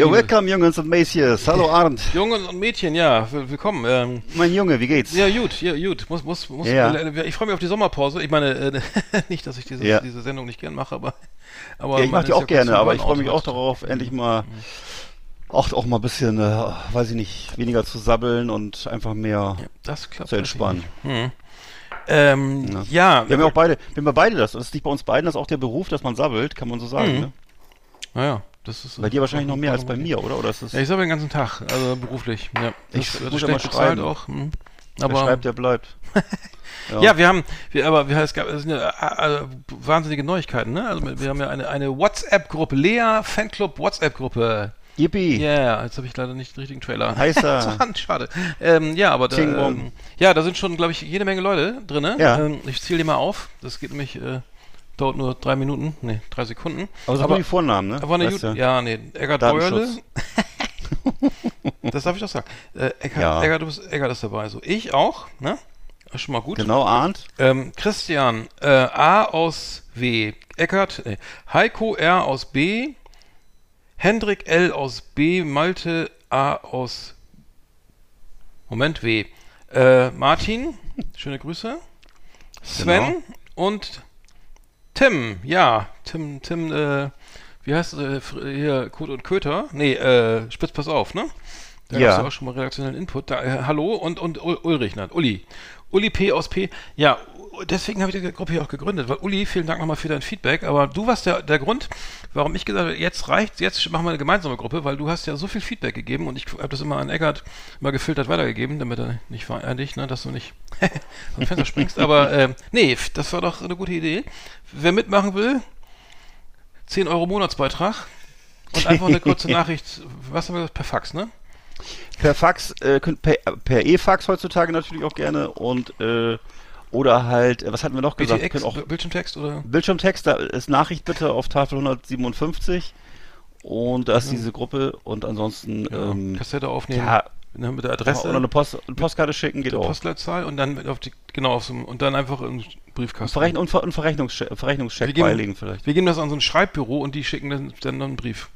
Ja, welcome Jungs und Mädchen. Hallo Arndt. Jungen und Mädchen, ja, will- willkommen. Ähm, Mein Junge, wie geht's? ja, gut, ja, gut. Muss, muss, muss, Ja. äh, Ich freue mich auf die Sommerpause. Ich meine, äh, nicht, dass ich diese, Ja. diese Sendung nicht gern mache, aber. aber Ja, ich mag die auch gerne, aber ich freue mich auch darauf, endlich mal auch, auch mal ein bisschen, äh, weiß ich nicht, weniger zu sabbeln und einfach mehr zu entspannen. Hm. Ähm, Ja. ja, Wir haben ja auch beide, wir haben ja beide das. Das ist nicht bei uns beiden, das ist auch der Beruf, dass man sabbelt, kann man so sagen. Mhm. Ne? naja, das ist. Bei dir wahrscheinlich noch mehr als bei mir, oder? Oder ist das, Ja, ich sammle den ganzen Tag, also beruflich. Ja, das Ich wird muss ja mal schreiben. auch. Hm. wer Aber schreibt, der bleibt. Ja, wir haben, wir, aber wir, es gab es sind ja, äh, wahnsinnige Neuigkeiten, ne? Also wir haben ja eine, eine WhatsApp-Gruppe, Lea Fanclub WhatsApp-Gruppe. Yippie. Ja, yeah, jetzt habe ich leider nicht den richtigen Trailer. Heißer. Schade. Ähm, ja, aber da, ähm, ja, da sind schon, glaube ich, jede Menge Leute drin. Ne? Ja. Ähm, ich zähle die mal auf. Das geht nämlich, äh, dauert nur drei Minuten, nee, drei Sekunden. Aber sag aber mal die Vornamen, ne? aber eine du? ja, nee, Beuerle. Datenschutz. das darf ich doch sagen. Äh, Eggert, Ja. Bist, Eggert ist dabei. So, ich auch, ne? Ist schon mal gut. Genau, Arndt. Ähm, Christian, äh, A aus W. Eckert, nee. Heiko R aus B. Hendrik L aus B. Malte A aus Moment W. Äh, Martin, schöne Grüße. Sven Genau. und Tim, ja, Tim, Tim, äh, wie heißt äh, hier, Kot und Köter? Nee, äh, Spitz, pass auf, ne? Da Ja. gab's ja auch schon mal redaktionellen Input. Da, äh, hallo und, und Ul- Ulrich, ne? Uli. Uli P aus P. Ja, deswegen habe ich die Gruppe hier auch gegründet, weil Uli, vielen Dank nochmal für dein Feedback, aber du warst der, der Grund, warum ich gesagt habe, jetzt reicht, jetzt machen wir eine gemeinsame Gruppe, weil du hast ja so viel Feedback gegeben und ich habe das immer an Eckart mal gefiltert weitergegeben, damit er nicht vereinigt, ne, dass du nicht vom Fenster springst. Aber äh, nee, das war doch eine gute Idee. Wer mitmachen will, 10 Euro Monatsbeitrag und einfach eine kurze Nachricht, was haben wir gesagt, per Fax, ne? Per Fax, äh, per E-Fax heutzutage natürlich auch gerne und äh, oder halt, äh, was hatten wir noch gesagt? BTX, auch Bildschirmtext oder? Bildschirmtext, da ist Nachricht bitte auf Tafel 157 und da ist diese Gruppe und ansonsten Ja, ähm, Kassette aufnehmen, ja, ne, mit der oder Adresse, eine, Post, eine Postkarte schicken geht auch. Postleitzahl und dann auf die, genau, auf so, und dann einfach im Briefkasten. Verrechn und, Ver und Verrechnungscheck, Verrechnungscheck Wir geben- beilegen vielleicht. Wir geben das an so ein Schreibbüro und die schicken dann, dann einen Brief.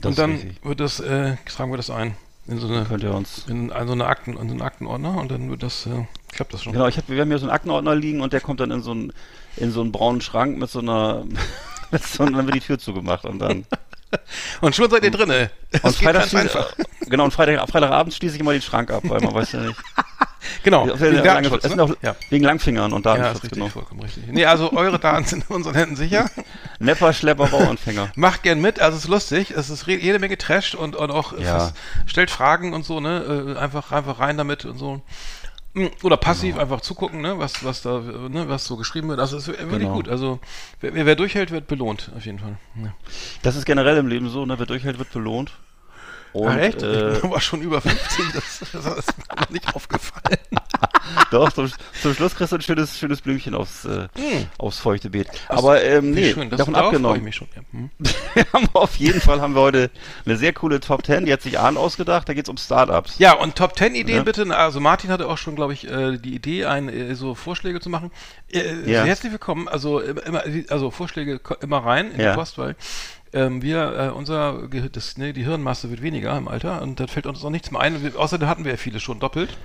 Das und dann wird das, äh, tragen wir das ein. In so eine, Könnt ihr uns. in so eine Akten, in so einen Aktenordner und dann wird das, äh, klappt das schon. Genau, ich hab, wir haben hier so einen Aktenordner liegen und der kommt dann in so einen, in so einen braunen Schrank mit so einer, mit so, und dann wird die Tür zugemacht und dann. Und schon seid ihr drinne. Und Das geht Freitag, ganz einfach. genau, und Freitag, Freitagabend schließe ich immer den Schrank ab, weil man weiß ja nicht. Genau, Ja, wegen es sind ne? auch ja. wegen Langfingern und ja, ist Datenschutz, richtig, genau. vollkommen richtig. Nee, also eure Daten sind in unseren Händen sicher. Nepper, Schlepper, Bauanfänger. Macht gern mit, also es ist lustig, es ist jede Menge Trash und, und auch Ja. fast- stellt Fragen und so, ne? Äh, einfach, einfach rein damit und so. Mm, Oder passiv Genau. einfach zugucken, ne, was, was da, ne, was so geschrieben wird. Also es ist wirklich Genau. gut. Also wer, wer wer durchhält, wird belohnt, auf jeden Fall. Ja. Das ist generell im Leben so, ne? Wer durchhält, wird belohnt. Und, Ach, echt? Äh, ich bin aber schon über 50, das, das ist mir noch nicht aufgefallen. doch, zum, zum Schluss kriegst du ein schönes, schönes Blümchen aufs, äh, Hm. aufs feuchte Beet. Aber ähm, nee, schön, das davon freue ich abgenommen. mich schon. Ja. Hm. Wir haben auf jeden Fall haben wir heute eine sehr coole Top 10, die hat sich Arndt ausgedacht, da geht's um Startups. Ja, und Top 10 Ideen Ja. bitte. Also Martin hatte auch schon, glaube ich, äh, die Idee, ein, äh, so Vorschläge zu machen. Äh, Ja. Herzlich willkommen. Also immer, immer- also Vorschläge immer rein in die Post, weil ähm, wir, äh, unser, das, ne, die Hirnmasse wird weniger im Alter und dann fällt uns auch nichts mehr ein. Wir, außerdem hatten wir ja viele schon doppelt.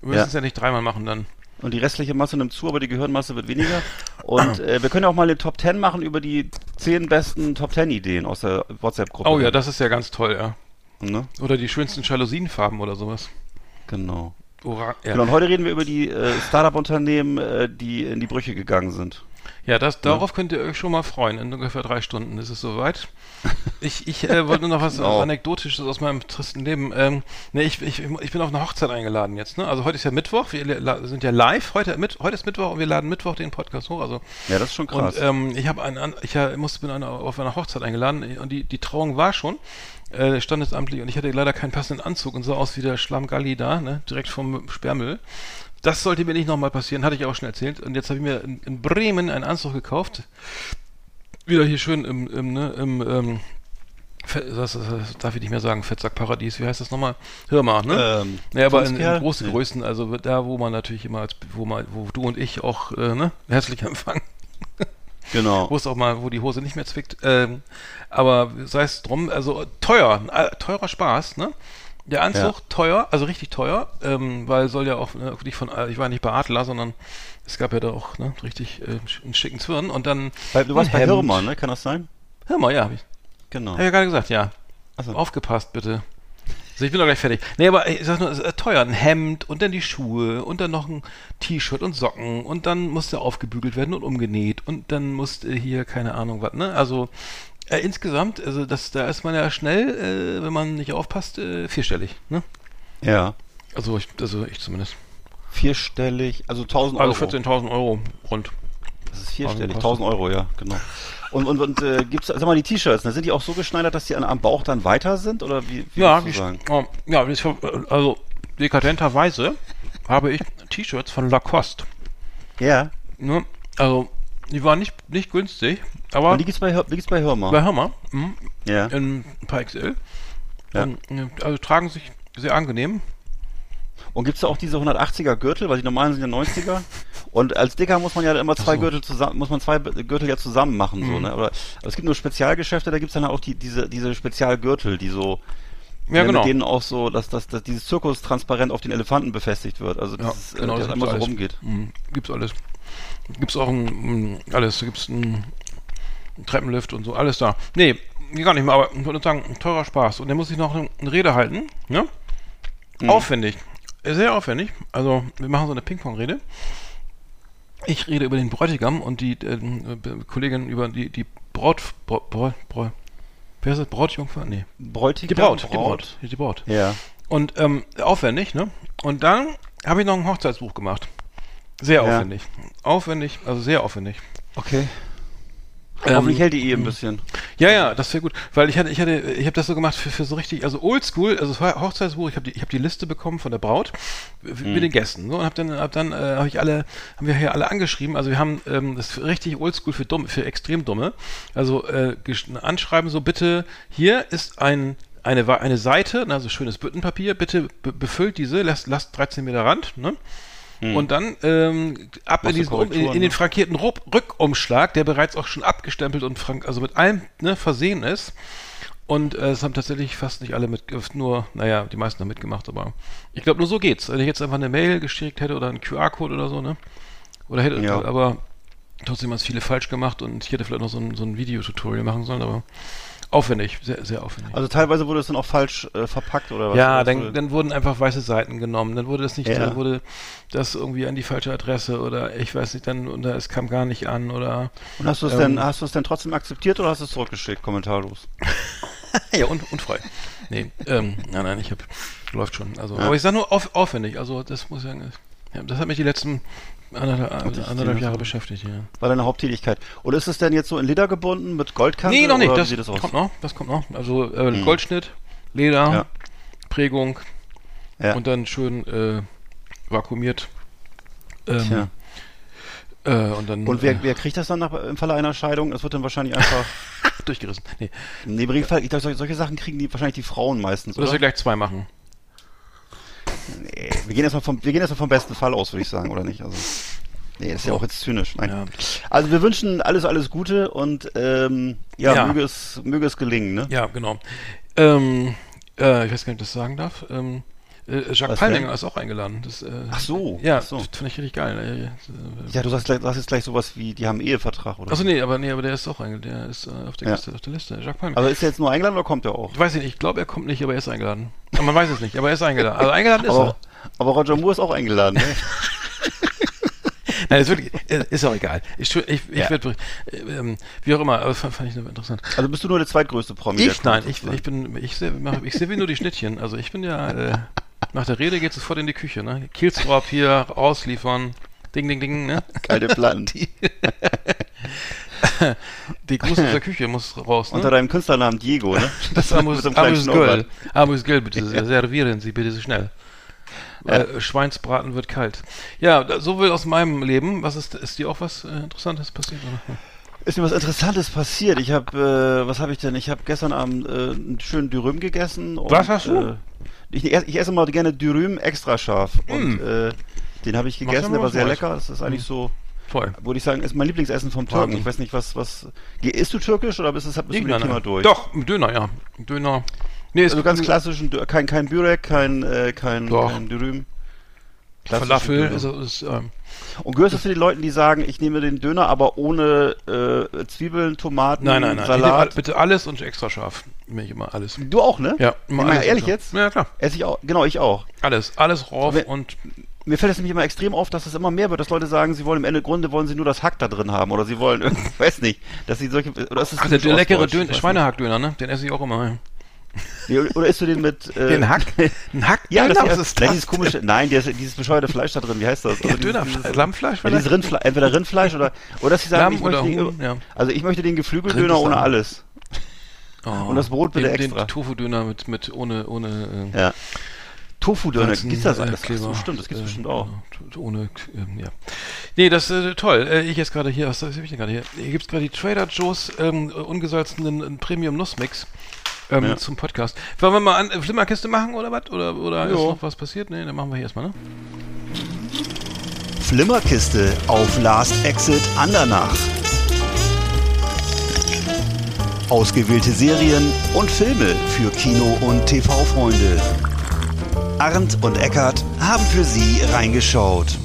Wir müssen es ja nicht dreimal machen dann. Und die restliche Masse nimmt zu, aber die Gehirnmasse wird weniger. Und äh, wir können ja auch mal eine Top 10 machen über die 10 besten Top 10 Ideen aus der WhatsApp-Gruppe. Oh ja, das ist ja ganz toll, ja. Ne? Oder die schönsten Jalousienfarben oder sowas. Genau. Ora ja. Genau, und heute reden wir über die äh, Startup-Unternehmen, äh, die in die Brüche gegangen sind. Ja, das, darauf könnt ihr euch schon mal freuen. In ungefähr drei Stunden ist es soweit. Ich, ich äh, wollte nur noch was Genau. Anekdotisches aus meinem tristen Leben. Ähm, ne, ich, ich, ich bin auf eine Hochzeit eingeladen jetzt. Ne? Also heute ist ja Mittwoch. Wir sind ja live. Heute, mit, heute ist Mittwoch und wir laden Mittwoch den Podcast hoch. Also Ja, das ist schon krass. und ähm, ich habe einen, ich äh, musste bin eine, auf einer Hochzeit eingeladen und die, die Trauung war schon. äh, standesamtlich und ich hatte leider keinen passenden Anzug und sah aus wie der Schlammgalli da, ne? direkt vom Sperrmüll. Das sollte mir nicht nochmal passieren, hatte ich auch schon erzählt. Und jetzt habe ich mir in, in, Bremen einen Anzug gekauft. Wieder hier schön im, im, ne, im ähm, das, das, darf ich nicht mehr sagen, Fettsackparadies, wie heißt das nochmal? Hör mal, ne? Ähm, naja, aber in, in großen nee. Größen, also da, wo man natürlich immer, wo man, wo du und ich auch, äh, ne, herzlich empfangen. Genau. wo es auch mal, wo die Hose nicht mehr zwickt. Ähm, aber sei es drum, also teuer, äh, teurer Spaß, ne? Der Anzug ja. teuer, also richtig teuer, ähm, weil soll ja auch ne, nicht von, äh, ich war nicht bei Adler, sondern es gab ja da auch ne, richtig äh, einen schicken Zwirn und dann. Weil du warst bei Hirmer, ne? Kann das sein? Hirmer, ja, hab ich. Genau. Hab ich ja gerade gesagt, ja. So. Aufgepasst, bitte. Also ich bin doch gleich fertig. Nee, aber ich sag nur, es ist teuer. Ein Hemd und dann die Schuhe und dann noch ein T-Shirt und Socken und dann musste aufgebügelt werden und umgenäht und dann musste hier, keine Ahnung was, ne? Also äh, insgesamt, also das, da ist man ja schnell, äh, wenn man nicht aufpasst, äh, vierstellig, ne? Ja. Also ich, also ich zumindest. Vierstellig, also 1000 also Euro. Also 14.000 Euro rund. Das ist vierstellig, 1000 Euro, ja, genau. Und, und, und äh, gibt's, sag mal, die T-Shirts, ne, sind die auch so geschneidert, dass die an, am Bauch dann weiter sind? Oder wie, wie ja, wie, sagen? Oh, ja, also dekadenterweise habe ich T-Shirts von Lacoste. Ja. Ne, also, die waren nicht, nicht günstig, aber. Und die gibt's bei, die gibt's bei Hörmer. Bei Hörmer, mhm. Ja. In ein paar XL. Ja. Und, also tragen sich sehr angenehm. Und gibt es da auch diese 180er Gürtel, weil die normalen sind ja 90er? Und als Dicker muss man ja immer zwei so. Gürtel zusammen, muss man zwei Gürtel ja zusammen machen, mhm. so, ne? Aber es gibt nur Spezialgeschäfte, da gibt es dann auch die, diese, diese Spezialgürtel, die so, ja, genau. mit denen auch so, dass, dass, dass dieses Zirkus transparent auf den Elefanten befestigt wird. Also, das ja, genau, das einmal so rumgeht. Mhm. Gibt's alles. Gibt's auch ein, alles. Gibt's ein, ein Treppenlift und so, alles da. Nee, gar nicht mehr, aber ich würde sagen, teurer Spaß. Und der muss sich noch eine Rede halten, ne? Mhm. Aufwendig. Sehr aufwendig. Also, wir machen so eine Ping-Pong-Rede. Ich rede über den Bräutigam und die äh, Kollegin über die, die Braut, Braut, Braut, Braut wer ist das? Brautjungfer? Nee. Bräutigam? Die Braut, Braut. Die Braut. Die Braut. Ja. Und ähm, aufwendig, ne? Und dann habe ich noch ein Hochzeitsbuch gemacht. Sehr ja. aufwendig. Aufwendig, also sehr aufwendig. Okay. Ähm, Hoffentlich hält die eh ein bisschen. Ja, ja, das wäre gut, weil ich hatte, ich hatte, ich habe das so gemacht für, für so richtig, also Oldschool, also Hochzeitsbuch. Ich habe die, ich habe die Liste bekommen von der Braut mit mhm. den Gästen, so und habe dann, hab dann, äh, habe ich alle, haben wir hier alle angeschrieben. Also wir haben ähm, das richtig Oldschool für dumm, für extrem dumme. Also äh, anschreiben so bitte, hier ist ein eine, eine Seite, also schönes Büttenpapier, bitte befüllt diese, lasst, lasst 13 Meter Rand, ne? Hm. Und dann ähm, ab in, diesen, um, in, in, den frankierten Rückumschlag, der bereits auch schon abgestempelt und frank, also mit allem ne, versehen ist. Und äh, es haben tatsächlich fast nicht alle mit, nur, naja, die meisten haben mitgemacht, aber ich glaube, nur so geht's. Wenn ich jetzt einfach eine Mail geschickt hätte oder einen QR-Code oder so, ne? Oder hätte, ja. aber trotzdem haben es viele falsch gemacht und ich hätte vielleicht noch so ein, so ein Videotutorial machen sollen, aber Aufwendig, sehr, sehr aufwendig. Also teilweise wurde es dann auch falsch äh, verpackt oder was? Ja, dann, dann wurden einfach weiße Seiten genommen. Dann wurde das nicht, ja. dann wurde das irgendwie an die falsche Adresse oder ich weiß nicht, dann oder es kam gar nicht an oder. Und hast du es ähm, denn, hast du es denn trotzdem akzeptiert oder hast du es zurückgeschickt, kommentarlos? ja, und, unfrei. Nee, ähm, nein, nein, ich hab, läuft schon. Also, ja. aber ich sag nur auf, aufwendig. Also das muss ja, ja, das hat mich die letzten Anderthalb, anderthalb Jahre beschäftigt, ja. War deine Haupttätigkeit. Und ist es denn jetzt so in Leder gebunden mit Goldkante? Nee, noch nicht. Das, das kommt noch. Das kommt noch. Also äh, hm. Goldschnitt, Leder, ja. Prägung ja. und dann schön äh, vakuumiert. Ähm, Tja. Äh, und dann, und wer, äh, wer kriegt das dann nach, im Falle einer Scheidung? Es wird dann wahrscheinlich einfach durchgerissen. Nee. Nee, im Regelfall, ich glaube, solche, solche Sachen kriegen die wahrscheinlich die Frauen meistens. Oder, oder? wir gleich zwei machen. Nee, wir gehen erstmal vom, wir gehen erstmal vom besten Fall aus, würde ich sagen, oder nicht? Also, nee, ist ja auch jetzt zynisch. Nein. Ja. Also wir wünschen alles, alles Gute und ähm, ja, ja, Möge, es, möge es gelingen, ne? Ja, genau. Ähm, äh, ich weiß gar nicht, ob ich das sagen darf. Ähm, äh, Jacques Palminger ist auch eingeladen. Das, äh, ach so. Ja, so. finde ich richtig geil. Ne? Ja, du sagst, sagst jetzt gleich sowas wie, die haben einen Ehevertrag, oder? Achso, nee, aber nee, aber der ist auch eingeladen. Der ist äh, auf, der ja. Liste, auf der Liste. Jacques Palminger. Aber ist er jetzt nur eingeladen oder kommt er auch? Ich weiß nicht, ich glaube, er kommt nicht, aber er ist eingeladen. Aber man weiß es nicht, aber er ist eingeladen. Also eingeladen ist aber, er. Aber Roger Moore ist auch eingeladen, ne? Nein, ist wirklich, ist auch egal. Ich, ich, ich ja. werde, ähm, wie auch immer, aber fand, fand ich interessant. Also bist du nur der zweitgrößte Promi? Ich, nein, ich, ich bin, ich sehe, ich sehe wie nur die Schnittchen. Also ich bin ja, äh, nach der Rede geht es sofort in die Küche, ne? Kielstrop hier, ausliefern, ding, ding, ding, ne? Kalte Platten. Die Gruß aus der Küche muss raus, ne? Unter deinem Künstlernamen Diego, ne? Das Amus, so Amus. Göll. Amus Göll, bitte servieren Sie bitte schnell. Äh, Schweinsbraten wird kalt. Ja, so will aus meinem Leben. Was ist, ist dir auch was äh, Interessantes passiert? Oder? Ist mir was Interessantes passiert. Ich habe, äh, was habe ich denn? Ich habe gestern Abend äh, einen schönen Dürüm gegessen. Und, Was hast du? Äh, ich, ich esse mal gerne Dürüm extra scharf. Und äh, den habe ich gegessen, der war sehr lecker. Das ist eigentlich so, Toll. würde ich sagen, ist mein Lieblingsessen vom. Türken. Ich weiß nicht, was, was. Isst du türkisch oder bist, du- bist du mit dem Thema durch? Doch, Döner, ja. Döner. Nee, ist Also ganz klassischen, Dö- kein, kein Bürek, kein, äh, kein, Doch. kein Dürüm. Falafel. Döner. Ist, ist, ähm, Und gehörst du zu den Leuten, die sagen, ich nehme den Döner, aber ohne äh, Zwiebeln, Tomaten, nein, nein, nein. Ich Salat? bitte alles und extra scharf. Nehme ich immer alles. Du auch, ne? Ja, immer mal alles ehrlich jetzt? Ja, klar. Esse ich auch, genau, ich auch. Alles. Alles rauf Wenn- und Mir fällt es nämlich immer extrem auf, dass es immer mehr wird, dass Leute sagen, sie wollen im Ende Grunde wollen sie nur das Hack da drin haben oder sie wollen, irgendwie- weiß nicht, dass sie solche, oder ist es Ach, der, leckere? Ich Dön Schweinehackdöner, ne? Den esse ich auch immer. Nee, Oder isst du den mit, äh, Den Hack? Ein Hack? Ja, das, ist ist nein, das? dieses komische, nein, der, dieses bescheuerte Fleisch da drin, wie heißt das? Ja, Also Döner, dieses, dieses, Lammfleisch ja, vielleicht? dieses Rindfleisch, entweder Rindfleisch oder, oder dass sie sagen, Lamm ich oder möchte Huhn, den, ja. also ich möchte den Geflügeldöner ohne alles. Oh, Und das Brot bitte den, extra. Den Tofu-Döner mit, mit, ohne, ohne, äh, Ja. Tofu-Döner, gibt's das? äh, Das, Kleber. das bestimmt, das gibt's Äh, bestimmt auch. Ohne, ähm, ja. Nee, das ist äh, toll. Äh, ich jetzt gerade hier, was was hab ich denn gerade hier? Hier gibt's gerade die Trader Joe's ähm, ungesalzenen äh, Premium Nussmix ähm, Ja. zum Podcast. Wollen wir mal an äh, Flimmerkiste machen oder was? Oder, oder ist noch was passiert? Nee, dann machen wir hier erstmal, ne? Flimmerkiste auf Last Exit Andernach. Ausgewählte Serien und Filme für Kino- und TV-Freunde. Arndt und Eckart haben für Sie reingeschaut.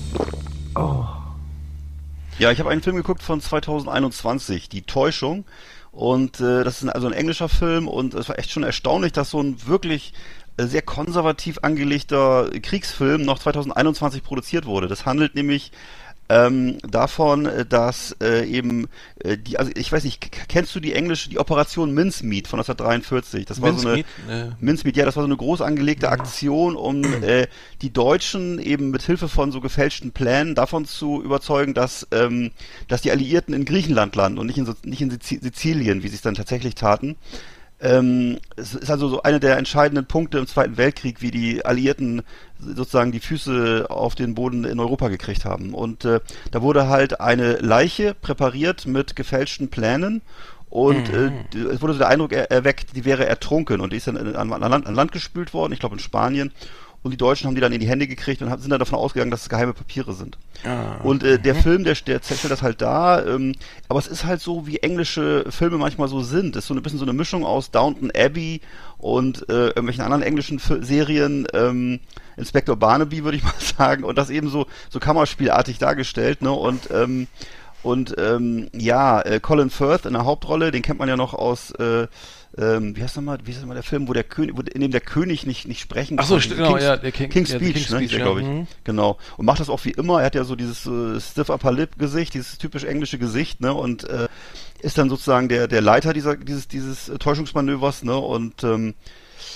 Ja, ich habe einen Film geguckt von 2021, Die Täuschung. Und äh, das ist also ein englischer Film und es war echt schon erstaunlich, dass so ein wirklich äh, sehr konservativ angelegter Kriegsfilm noch 2021 produziert wurde. Das handelt nämlich ähm, davon, äh, dass äh, eben äh, die, also ich weiß nicht, kennst du die englische, die Operation Mincemeat von 1943? Das war so eine Mincemeat? Äh, Mincemeat, ja, das war so eine groß angelegte Aktion, um äh, die Deutschen eben mit Hilfe von so gefälschten Plänen davon zu überzeugen, dass, ähm, dass die Alliierten in Griechenland landen und nicht in, nicht in Sizi- Sizilien, wie sie es dann tatsächlich taten. Ähm, es ist also so einer der entscheidenden Punkte im Zweiten Weltkrieg, wie die Alliierten sozusagen die Füße auf den Boden in Europa gekriegt haben. Und äh, da wurde halt eine Leiche präpariert mit gefälschten Plänen und äh, d- es wurde so der Eindruck er erweckt, die wäre ertrunken und die ist dann an, an, Land, an Land gespült worden, ich glaube in Spanien. Und die Deutschen haben die dann in die Hände gekriegt und sind dann davon ausgegangen, dass es geheime Papiere sind. ah, Und äh, der Film, der, der stellt das halt dar, ähm, aber es ist halt so, wie englische Filme manchmal so sind. Es ist so ein bisschen so eine Mischung aus Downton Abbey und äh, irgendwelchen anderen englischen Fi- Serien, ähm, Inspector Barnaby, würde ich mal sagen, und das eben so, so Kammerspielartig dargestellt, ne? Und ähm, und ähm, ja, äh, Colin Firth in der Hauptrolle, den kennt man ja noch aus äh, ähm, wie heißt nochmal, wie heißt nochmal der Film, wo der König, wo, in dem der König nicht nicht sprechen Ach so, konnte? st- genau, King's, ja, der King- King's ja, Speech, King's ne, Speech, ja, glaube ich. mhm. Genau. Und macht das auch wie immer. Er hat ja so dieses äh, stiff upper lip Gesicht, dieses typisch englische Gesicht, ne? Und äh, ist dann sozusagen der der Leiter dieser dieses dieses äh, Täuschungsmanövers, ne? Und ähm,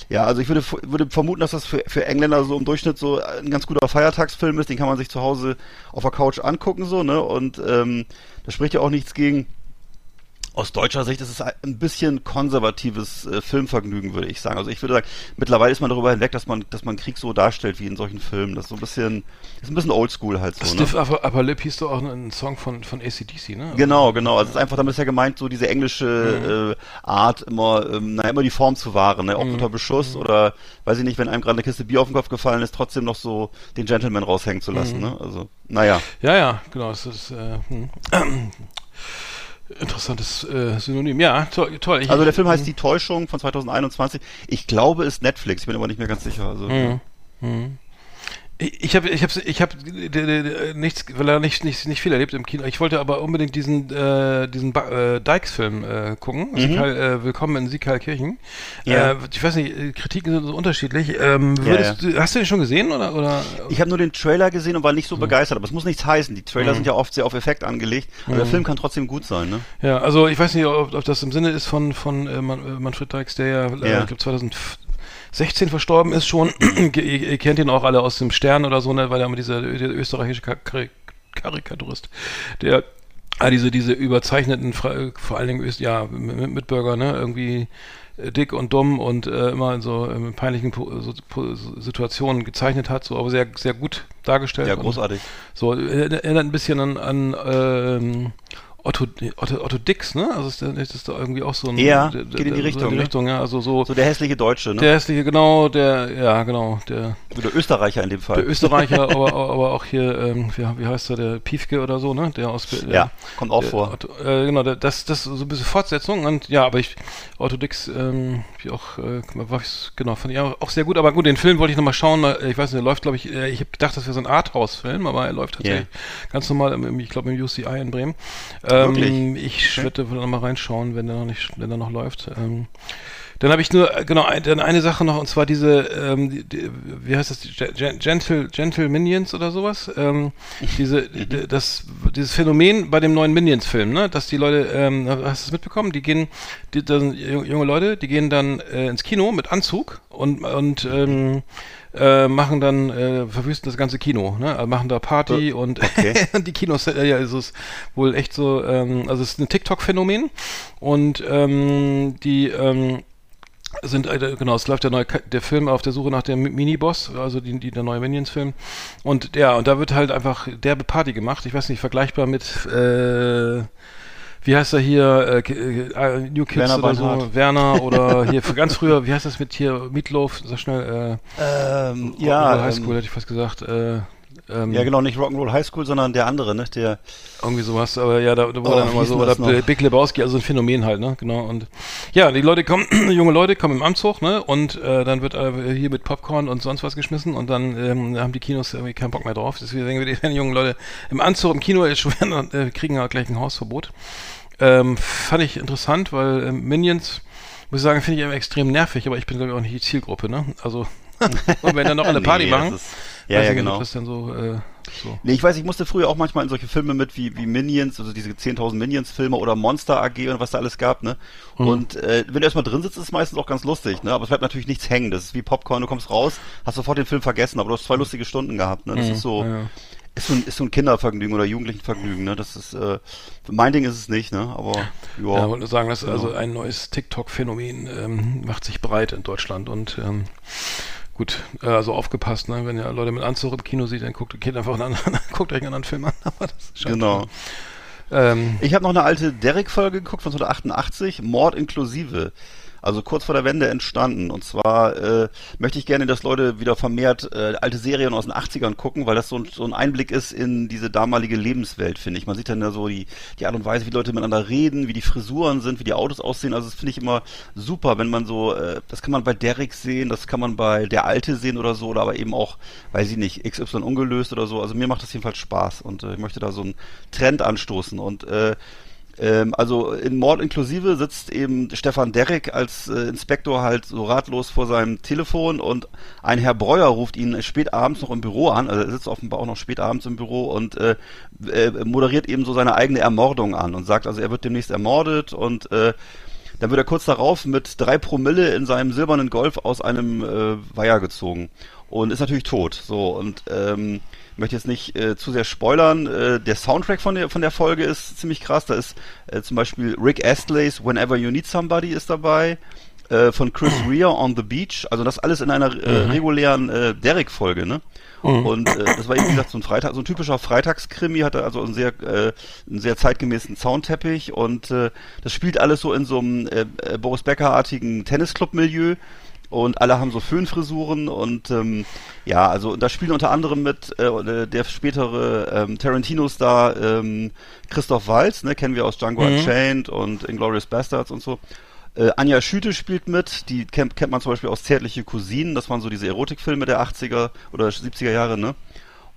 ja, also ich würde würde vermuten, dass das für, für Engländer so im Durchschnitt so ein ganz guter Feiertagsfilm ist. Den kann man sich zu Hause auf der Couch angucken, so, ne? Und ähm, da spricht ja auch nichts gegen. Aus deutscher Sicht ist es ein bisschen konservatives äh, Filmvergnügen, würde ich sagen. Also ich würde sagen, mittlerweile ist man darüber hinweg, dass man, dass man Krieg so darstellt wie in solchen Filmen. Das ist so ein bisschen, ist ein bisschen oldschool halt so. Ne? Stiff Upper, Upper Lip hieß doch auch ein Song von, von ACDC, ne? Genau, genau. Also es ist einfach, damit ist ja gemeint, so diese englische äh, Art, immer, ähm, naja, immer die Form zu wahren, ne? Auch unter Beschuss oder weiß ich nicht, wenn einem gerade eine Kiste Bier auf den Kopf gefallen ist, trotzdem noch so den Gentleman raushängen zu lassen, ne? Also, naja. Ja, ja, genau. Es ist äh, hm. Interessantes äh, Synonym. Ja, toll. toll. Ich, Also der Film heißt Die Täuschung von 2021. Ich glaube, ist Netflix, ich bin aber nicht mehr ganz sicher. Also, Ich ich habe ich hab, ich hab, nichts, weil er nicht, nicht, nicht viel erlebt im Kino. Ich wollte aber unbedingt diesen, äh, diesen ba äh, Dykes-Film äh, gucken. Sikal, äh, Willkommen in Sikalkirchen. Mhm. Ja. Äh, ich weiß nicht, Kritiken sind so unterschiedlich. Ähm, würdest, Du, hast du den schon gesehen oder? oder? Ich habe nur den Trailer gesehen und war nicht so Hm. begeistert, aber es muss nichts heißen. Die Trailer sind ja oft sehr auf Effekt angelegt, aber der Film kann trotzdem gut sein, ne? Ja, also ich weiß nicht, ob, ob das im Sinne ist von, von äh, äh, Manfred Dykes, der ja, Ja. ich glaube 2016 verstorben ist schon. ihr, kennt ihn auch alle aus dem Stern oder so, ne, weil er immer dieser, dieser österreichische Kar Kar Karikaturist, der Ah, diese, diese überzeichneten, vor allen Dingen, ja, Mitbürger, ne, irgendwie äh, dick und dumm und äh, immer in so in peinlichen so, Situationen gezeichnet hat, so aber sehr, sehr gut dargestellt. Ja, großartig. so, erinnert ein bisschen an, an ähm, Otto, Otto, Otto Dix, ne? Also ist, ist das da irgendwie auch so ein. Ja, geht in die Richtung. So in die ne? Richtung, ne? ja. Also so, so der hässliche Deutsche, ne? Der hässliche, genau, der, ja, genau, der. Der Österreicher in dem Fall. Der Österreicher, aber, aber auch hier, ähm, wie, wie heißt der, der Piefke oder so, ne? Der aus. Der, ja, kommt auch der, vor. Otto, äh, genau, der, das, das so ein bisschen Fortsetzung und ja, aber ich, Otto Dix, ähm, wie auch, äh, war ich, genau, fand ich auch, auch sehr gut, aber gut, den Film wollte ich nochmal schauen, ich weiß nicht, der läuft, glaube ich, äh, ich habe gedacht, das wäre so ein Arthouse-Film, aber er läuft tatsächlich yeah. ganz normal, im, ich glaube, im UCI in Bremen. Ähm? Ich okay. werde noch mal reinschauen, wenn der noch nicht, wenn der noch läuft. Ähm, dann habe ich nur, äh, genau, ein, dann eine Sache noch, und zwar diese, ähm, die, die, wie heißt das, Gentle, Gentle Minions oder sowas. Ähm, diese, die, das, dieses Phänomen bei dem neuen Minions-Film, ne, dass die Leute, ähm, hast du das mitbekommen? Die gehen, die, junge Leute, die gehen dann äh, ins Kino mit Anzug und, und ähm, äh, machen dann, äh, verwüsten das ganze Kino, ne? Also machen da Party oh, und okay. die Kinos, äh, ja, ist es wohl echt so, ähm, also es ist ein TikTok-Phänomen und ähm, die ähm, sind äh, genau, es läuft der neue der Film auf der Suche nach dem Miniboss, also die, die der neue Minions Film und ja und da wird halt einfach derbe Party gemacht. Ich weiß nicht vergleichbar mit äh, wie heißt er hier, äh, äh, New Kids Werner oder Beinhardt. so, Werner oder hier für ganz früher, wie heißt das mit hier, Meatloaf, sag schnell, äh, ähm, ja, High School, ähm, hätte ich fast gesagt, äh, ähm, ja, genau, nicht Rock'n'Roll High School, sondern der andere, ne? Der irgendwie sowas, aber ja, da, da war oh, dann immer so, oder Big Lebowski, also ein Phänomen halt, ne? Genau. Und ja, die Leute kommen, junge Leute kommen im Anzug, ne? Und äh, dann wird äh, hier mit Popcorn und sonst was geschmissen und dann ähm, haben die Kinos irgendwie keinen Bock mehr drauf. Deswegen werden die jungen Leute im Anzug im Kino erschweren und äh, kriegen halt gleich ein Hausverbot. Ähm, fand ich interessant, weil äh, Minions, muss ich sagen, finde ich extrem nervig, aber ich bin glaube ich auch nicht die Zielgruppe, ne? Also und wenn dann noch alle Party nee, machen. Ja, ja, genau. Dann so, äh, so. Nee, ich weiß, ich musste früher auch manchmal in solche Filme mit wie, wie Minions, also diese 10.000 Minions-Filme oder Monster AG und was da alles gab, ne? Mhm. Und äh, wenn du erstmal drin sitzt, ist es meistens auch ganz lustig, ne? Aber es bleibt natürlich nichts hängen. Das ist wie Popcorn, du kommst raus, hast sofort den Film vergessen, aber du hast zwei lustige Stunden gehabt, ne? Das mhm. ist so. Ja, ist so ein, ist so ein Kindervergnügen oder Jugendlichenvergnügen, ne? Das ist, äh, mein Ding ist es nicht, ne? Aber, ja. Ja, wollte sagen, dass genau. also ein neues TikTok-Phänomen ähm, macht sich breit in Deutschland und ähm, gut, also aufgepasst, ne? Wenn ihr Leute mit Anzug im Kino sieht, dann guckt, geht einfach einen anderen, guckt euch einen anderen Film an. Aber das ist genau. Ähm, ich habe noch eine alte Derek-Folge geguckt von 1988, Mord inklusive also kurz vor der Wende entstanden. Und zwar äh, möchte ich gerne, dass Leute wieder vermehrt äh, alte Serien aus den 80ern gucken, weil das so ein, so ein Einblick ist in diese damalige Lebenswelt, finde ich. Man sieht dann ja so die, die Art und Weise, wie Leute miteinander reden, wie die Frisuren sind, wie die Autos aussehen. Also das finde ich immer super, wenn man so, äh, das kann man bei Derek sehen, das kann man bei Der Alte sehen oder so, oder aber eben auch, weiß ich nicht, XY ungelöst oder so. Also mir macht das jedenfalls Spaß und äh, ich möchte da so einen Trend anstoßen und äh, ähm, also in Mord inklusive sitzt eben Stefan Derek als äh, Inspektor halt so ratlos vor seinem Telefon und ein Herr Breuer ruft ihn spät abends noch im Büro an, also er sitzt offenbar auch noch spät abends im Büro und äh, äh, moderiert eben so seine eigene Ermordung an und sagt, also er wird demnächst ermordet und äh, dann wird er kurz darauf mit drei Promille in seinem silbernen Golf aus einem äh, Weiher gezogen und ist natürlich tot. So und ähm, möchte jetzt nicht äh, zu sehr spoilern. Äh, der Soundtrack von der von der Folge ist ziemlich krass. Da ist äh, zum Beispiel Rick Astleys Whenever You Need Somebody ist dabei. Äh, von Chris Rea on the Beach. Also das alles in einer äh, mhm. regulären äh, Derek-Folge, ne? Mhm. Und äh, das war eben, wie gesagt, so ein Freitag, so ein typischer Freitagskrimi, hatte also einen sehr, äh, einen sehr zeitgemäßen Soundteppich und äh, das spielt alles so in so einem äh, äh Boris Becker-artigen Tennisclub-Milieu und alle haben so Föhnfrisuren und ähm, ja, also da spielen unter anderem mit äh, der spätere ähm, Tarantino-Star ähm, Christoph Waltz, ne, kennen wir aus Django mhm. Unchained und Inglourious Bastards und so. Äh, Anja Schüte spielt mit, die kennt, kennt man zum Beispiel aus Zärtliche Cousinen, das waren so diese Erotikfilme der 80er oder 70er Jahre, ne?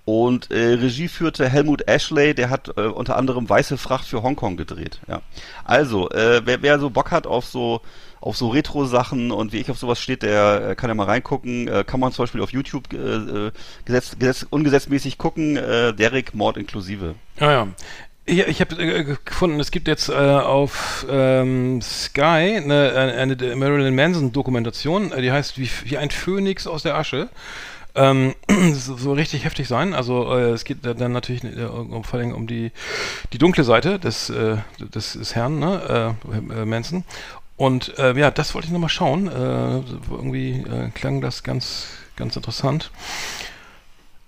Und äh, Regie führte Helmut Ashley, der hat äh, unter anderem Weiße Fracht für Hongkong gedreht. Ja. Also, äh, wer, wer so Bock hat auf so auf so Retro-Sachen und wie ich auf sowas steht, der äh, kann ja mal reingucken. Äh, kann man zum Beispiel auf YouTube äh, äh gesetz, gesetz, ungesetzmäßig gucken. Äh, Derek Mord inklusive. Ja, ja. Ich, ich habe äh, gefunden, es gibt jetzt äh, auf ähm, Sky eine, eine, eine Marilyn Manson Dokumentation, die heißt wie, wie ein Phönix aus der Asche. ähm, so, richtig heftig sein. Also äh, es geht dann natürlich äh, um, vor allem um die, die dunkle Seite des, äh, des, des Herrn, ne, äh, Manson. Und äh, ja, das wollte ich nochmal schauen. Äh, irgendwie äh, klang das ganz, ganz interessant.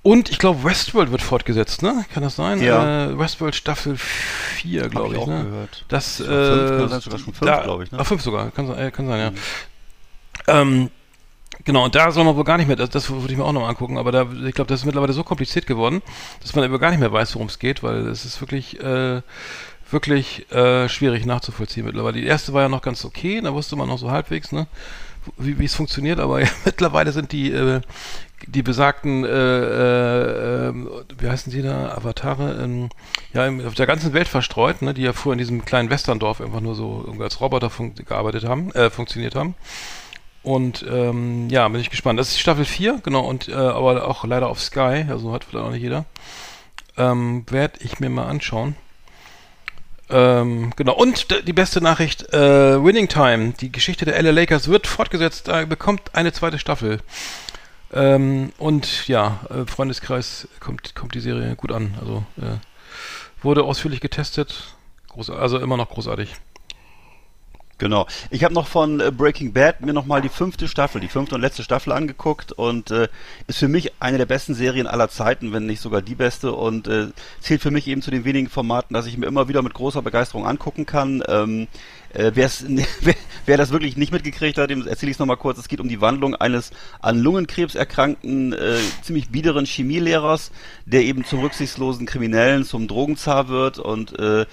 Und ich glaube, Westworld wird fortgesetzt, ne? Kann das sein? Ja. Äh, Westworld Staffel 4, glaube ich. auch ne? gehört. Das, äh, fünf, kann sein, sogar schon fünf, da- glaube ich, ne? Ah, fünf sogar, kann, sein- äh, kann sein, ja. Mhm. Ähm, genau, und da soll man wohl gar nicht mehr, das, das würde ich mir auch nochmal angucken, aber da, ich glaube, das ist mittlerweile so kompliziert geworden, dass man aber gar nicht mehr weiß, worum es geht, weil es ist wirklich, äh, wirklich äh, schwierig nachzuvollziehen mittlerweile. Die erste war ja noch ganz okay, da wusste man noch so halbwegs, ne, wie wie es funktioniert, aber ja, mittlerweile sind die, äh, die besagten, äh, äh, ähm, wie heißen die da, Avatare, ähm, ja, auf der ganzen Welt verstreut, ne, die ja vorher in diesem kleinen Westerndorf einfach nur so als Roboter gearbeitet haben, äh, funktioniert haben. Und ähm, ja, bin ich gespannt. Das ist Staffel 4, genau, und äh, aber auch leider auf Sky, also hat vielleicht auch nicht jeder. Ähm, Werde ich mir mal anschauen. Ähm, genau, und die beste Nachricht, äh, Winning Time, die Geschichte der LA Lakers wird fortgesetzt, äh, bekommt eine zweite Staffel. Ähm, und ja, äh, Freundeskreis kommt, kommt die Serie gut an. Also äh, wurde ausführlich getestet. Groß, also immer noch großartig. Genau. Ich habe noch von äh, Breaking Bad mir nochmal die fünfte Staffel, die fünfte und letzte Staffel angeguckt und äh, ist für mich eine der besten Serien aller Zeiten, wenn nicht sogar die beste und äh, zählt für mich eben zu den wenigen Formaten, dass ich mir immer wieder mit großer Begeisterung angucken kann. Ähm, äh, wer's, wer, wer das wirklich nicht mitgekriegt hat, dem erzähle ich es nochmal kurz. Es geht um die Wandlung eines an Lungenkrebs erkrankten, äh, ziemlich biederen Chemielehrers, der eben zum rücksichtslosen Kriminellen, zum Drogenzar wird und äh,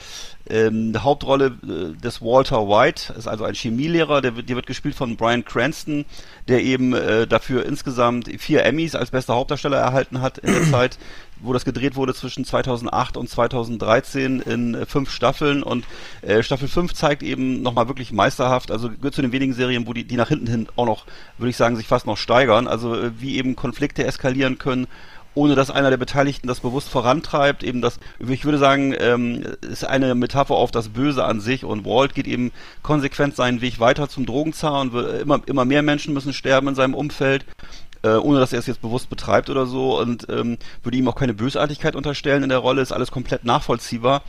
ähm, die Hauptrolle äh, des Walter White ist also ein Chemielehrer, der, wird- der wird gespielt von Brian Cranston, der eben äh, dafür insgesamt vier Emmys als bester Hauptdarsteller erhalten hat in der Zeit, wo das gedreht wurde zwischen 2008 und 2013 in äh, fünf Staffeln und äh, Staffel 5 zeigt eben nochmal wirklich meisterhaft, also gehört zu den wenigen Serien, wo die, die nach hinten hin auch noch, würde ich sagen, sich fast noch steigern, also äh, wie eben Konflikte eskalieren können ohne dass einer der Beteiligten das bewusst vorantreibt. Eben das, ich würde sagen, ähm, ist eine Metapher auf das Böse an sich und Walt geht eben konsequent seinen Weg weiter zum Drogenzar und wird- immer, immer mehr Menschen müssen sterben in seinem Umfeld. Äh, ohne dass er es jetzt bewusst betreibt oder so und ähm, würde ihm auch keine Bösartigkeit unterstellen in der Rolle, ist alles komplett nachvollziehbar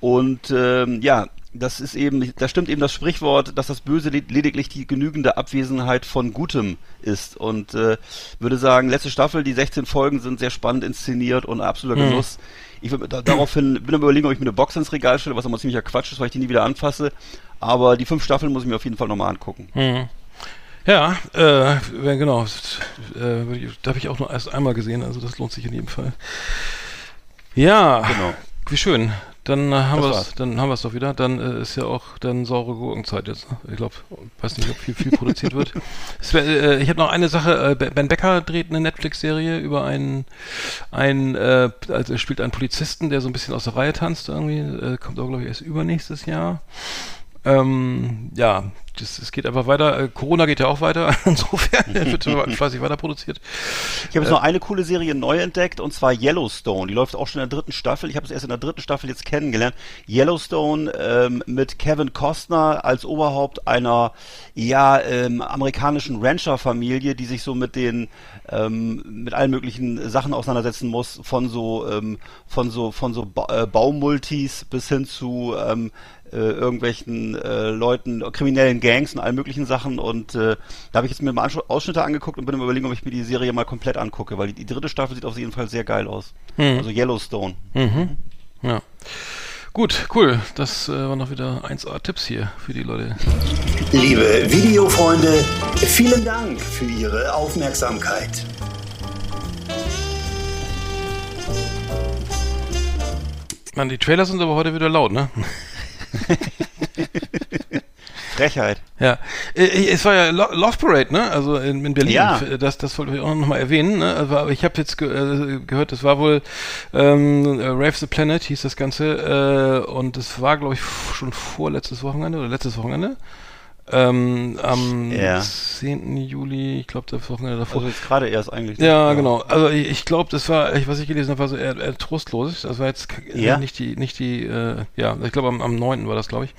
und ähm, ja, das ist eben, da stimmt eben das Sprichwort, dass das Böse led- lediglich die genügende Abwesenheit von Gutem ist. Und äh, würde sagen, letzte Staffel, die 16 Folgen sind sehr spannend inszeniert und absoluter Mhm. Genuss. Ich da, daraufhin bin am überlegen, ob ich mir eine Box ins Regal stelle, was aber ziemlicher Quatsch ist, weil ich die nie wieder anfasse. Aber die fünf Staffeln muss ich mir auf jeden Fall nochmal angucken. Mhm. Ja, äh, genau. Äh, da habe ich auch nur erst einmal gesehen, also das lohnt sich in jedem Fall. Ja, Genau. wie schön. Dann äh, haben wir es, war's. dann haben wir es doch wieder. Dann äh, ist ja auch dann saure Gurkenzeit jetzt. Ne? Ich glaube, weiß nicht, ob viel, viel produziert wird. Wär, äh, ich habe noch eine Sache. Äh, Ben Becker dreht eine Netflix-Serie über einen, einen äh, also er spielt einen Polizisten, der so ein bisschen aus der Reihe tanzt irgendwie. Äh, kommt auch glaube ich erst übernächstes Jahr. Ähm, ja, das, es geht einfach weiter. Äh, Corona geht ja auch weiter. Insofern wird fleißig weiter produziert. Ich habe jetzt noch eine coole Serie neu entdeckt und zwar Yellowstone. Die läuft auch schon in der dritten Staffel. Ich habe es erst in der dritten Staffel jetzt kennengelernt. Yellowstone ähm, mit Kevin Costner als Oberhaupt einer ja ähm, amerikanischen Rancher-Familie, die sich so mit den ähm, mit allen möglichen Sachen auseinandersetzen muss, von so ähm, von so von so ba äh, Baumultis bis hin zu ähm, äh, irgendwelchen äh, Leuten, kriminellen Gangs und allen möglichen Sachen. Und äh, da habe ich jetzt mir mal Ausschnitte angeguckt und bin im Überlegen, ob ich mir die Serie mal komplett angucke, weil die, die dritte Staffel sieht auf jeden Fall sehr geil aus. Hm. Also Yellowstone. Mhm. Ja. Gut, cool. Das äh, waren noch wieder 1A-Tipps hier für die Leute. Liebe Videofreunde, vielen Dank für Ihre Aufmerksamkeit. Man, die Trailer sind aber heute wieder laut, ne? Frechheit. Ja, Äh, es war ja Lo Love Parade, ne? Also in, in Berlin. Ja. Das, das wollte ich auch noch mal erwähnen. Ne? Also, aber ich habe jetzt ge äh, gehört, das war wohl ähm, äh, Rave the Planet hieß das Ganze äh, und es war, glaube ich, schon vorletztes Wochenende oder letztes Wochenende. Ähm, am Ja. 10. Juli, ich glaube, das Wochenende davor. Also jetzt gerade erst eigentlich. Ja, genau. Also ich, ich glaube, das war, ich, was ich gelesen habe, war so eher, eher trostlos. Das war jetzt k- Ja. nicht die, nicht die, äh, ja, ich glaube am, am 9. war das, glaube ich.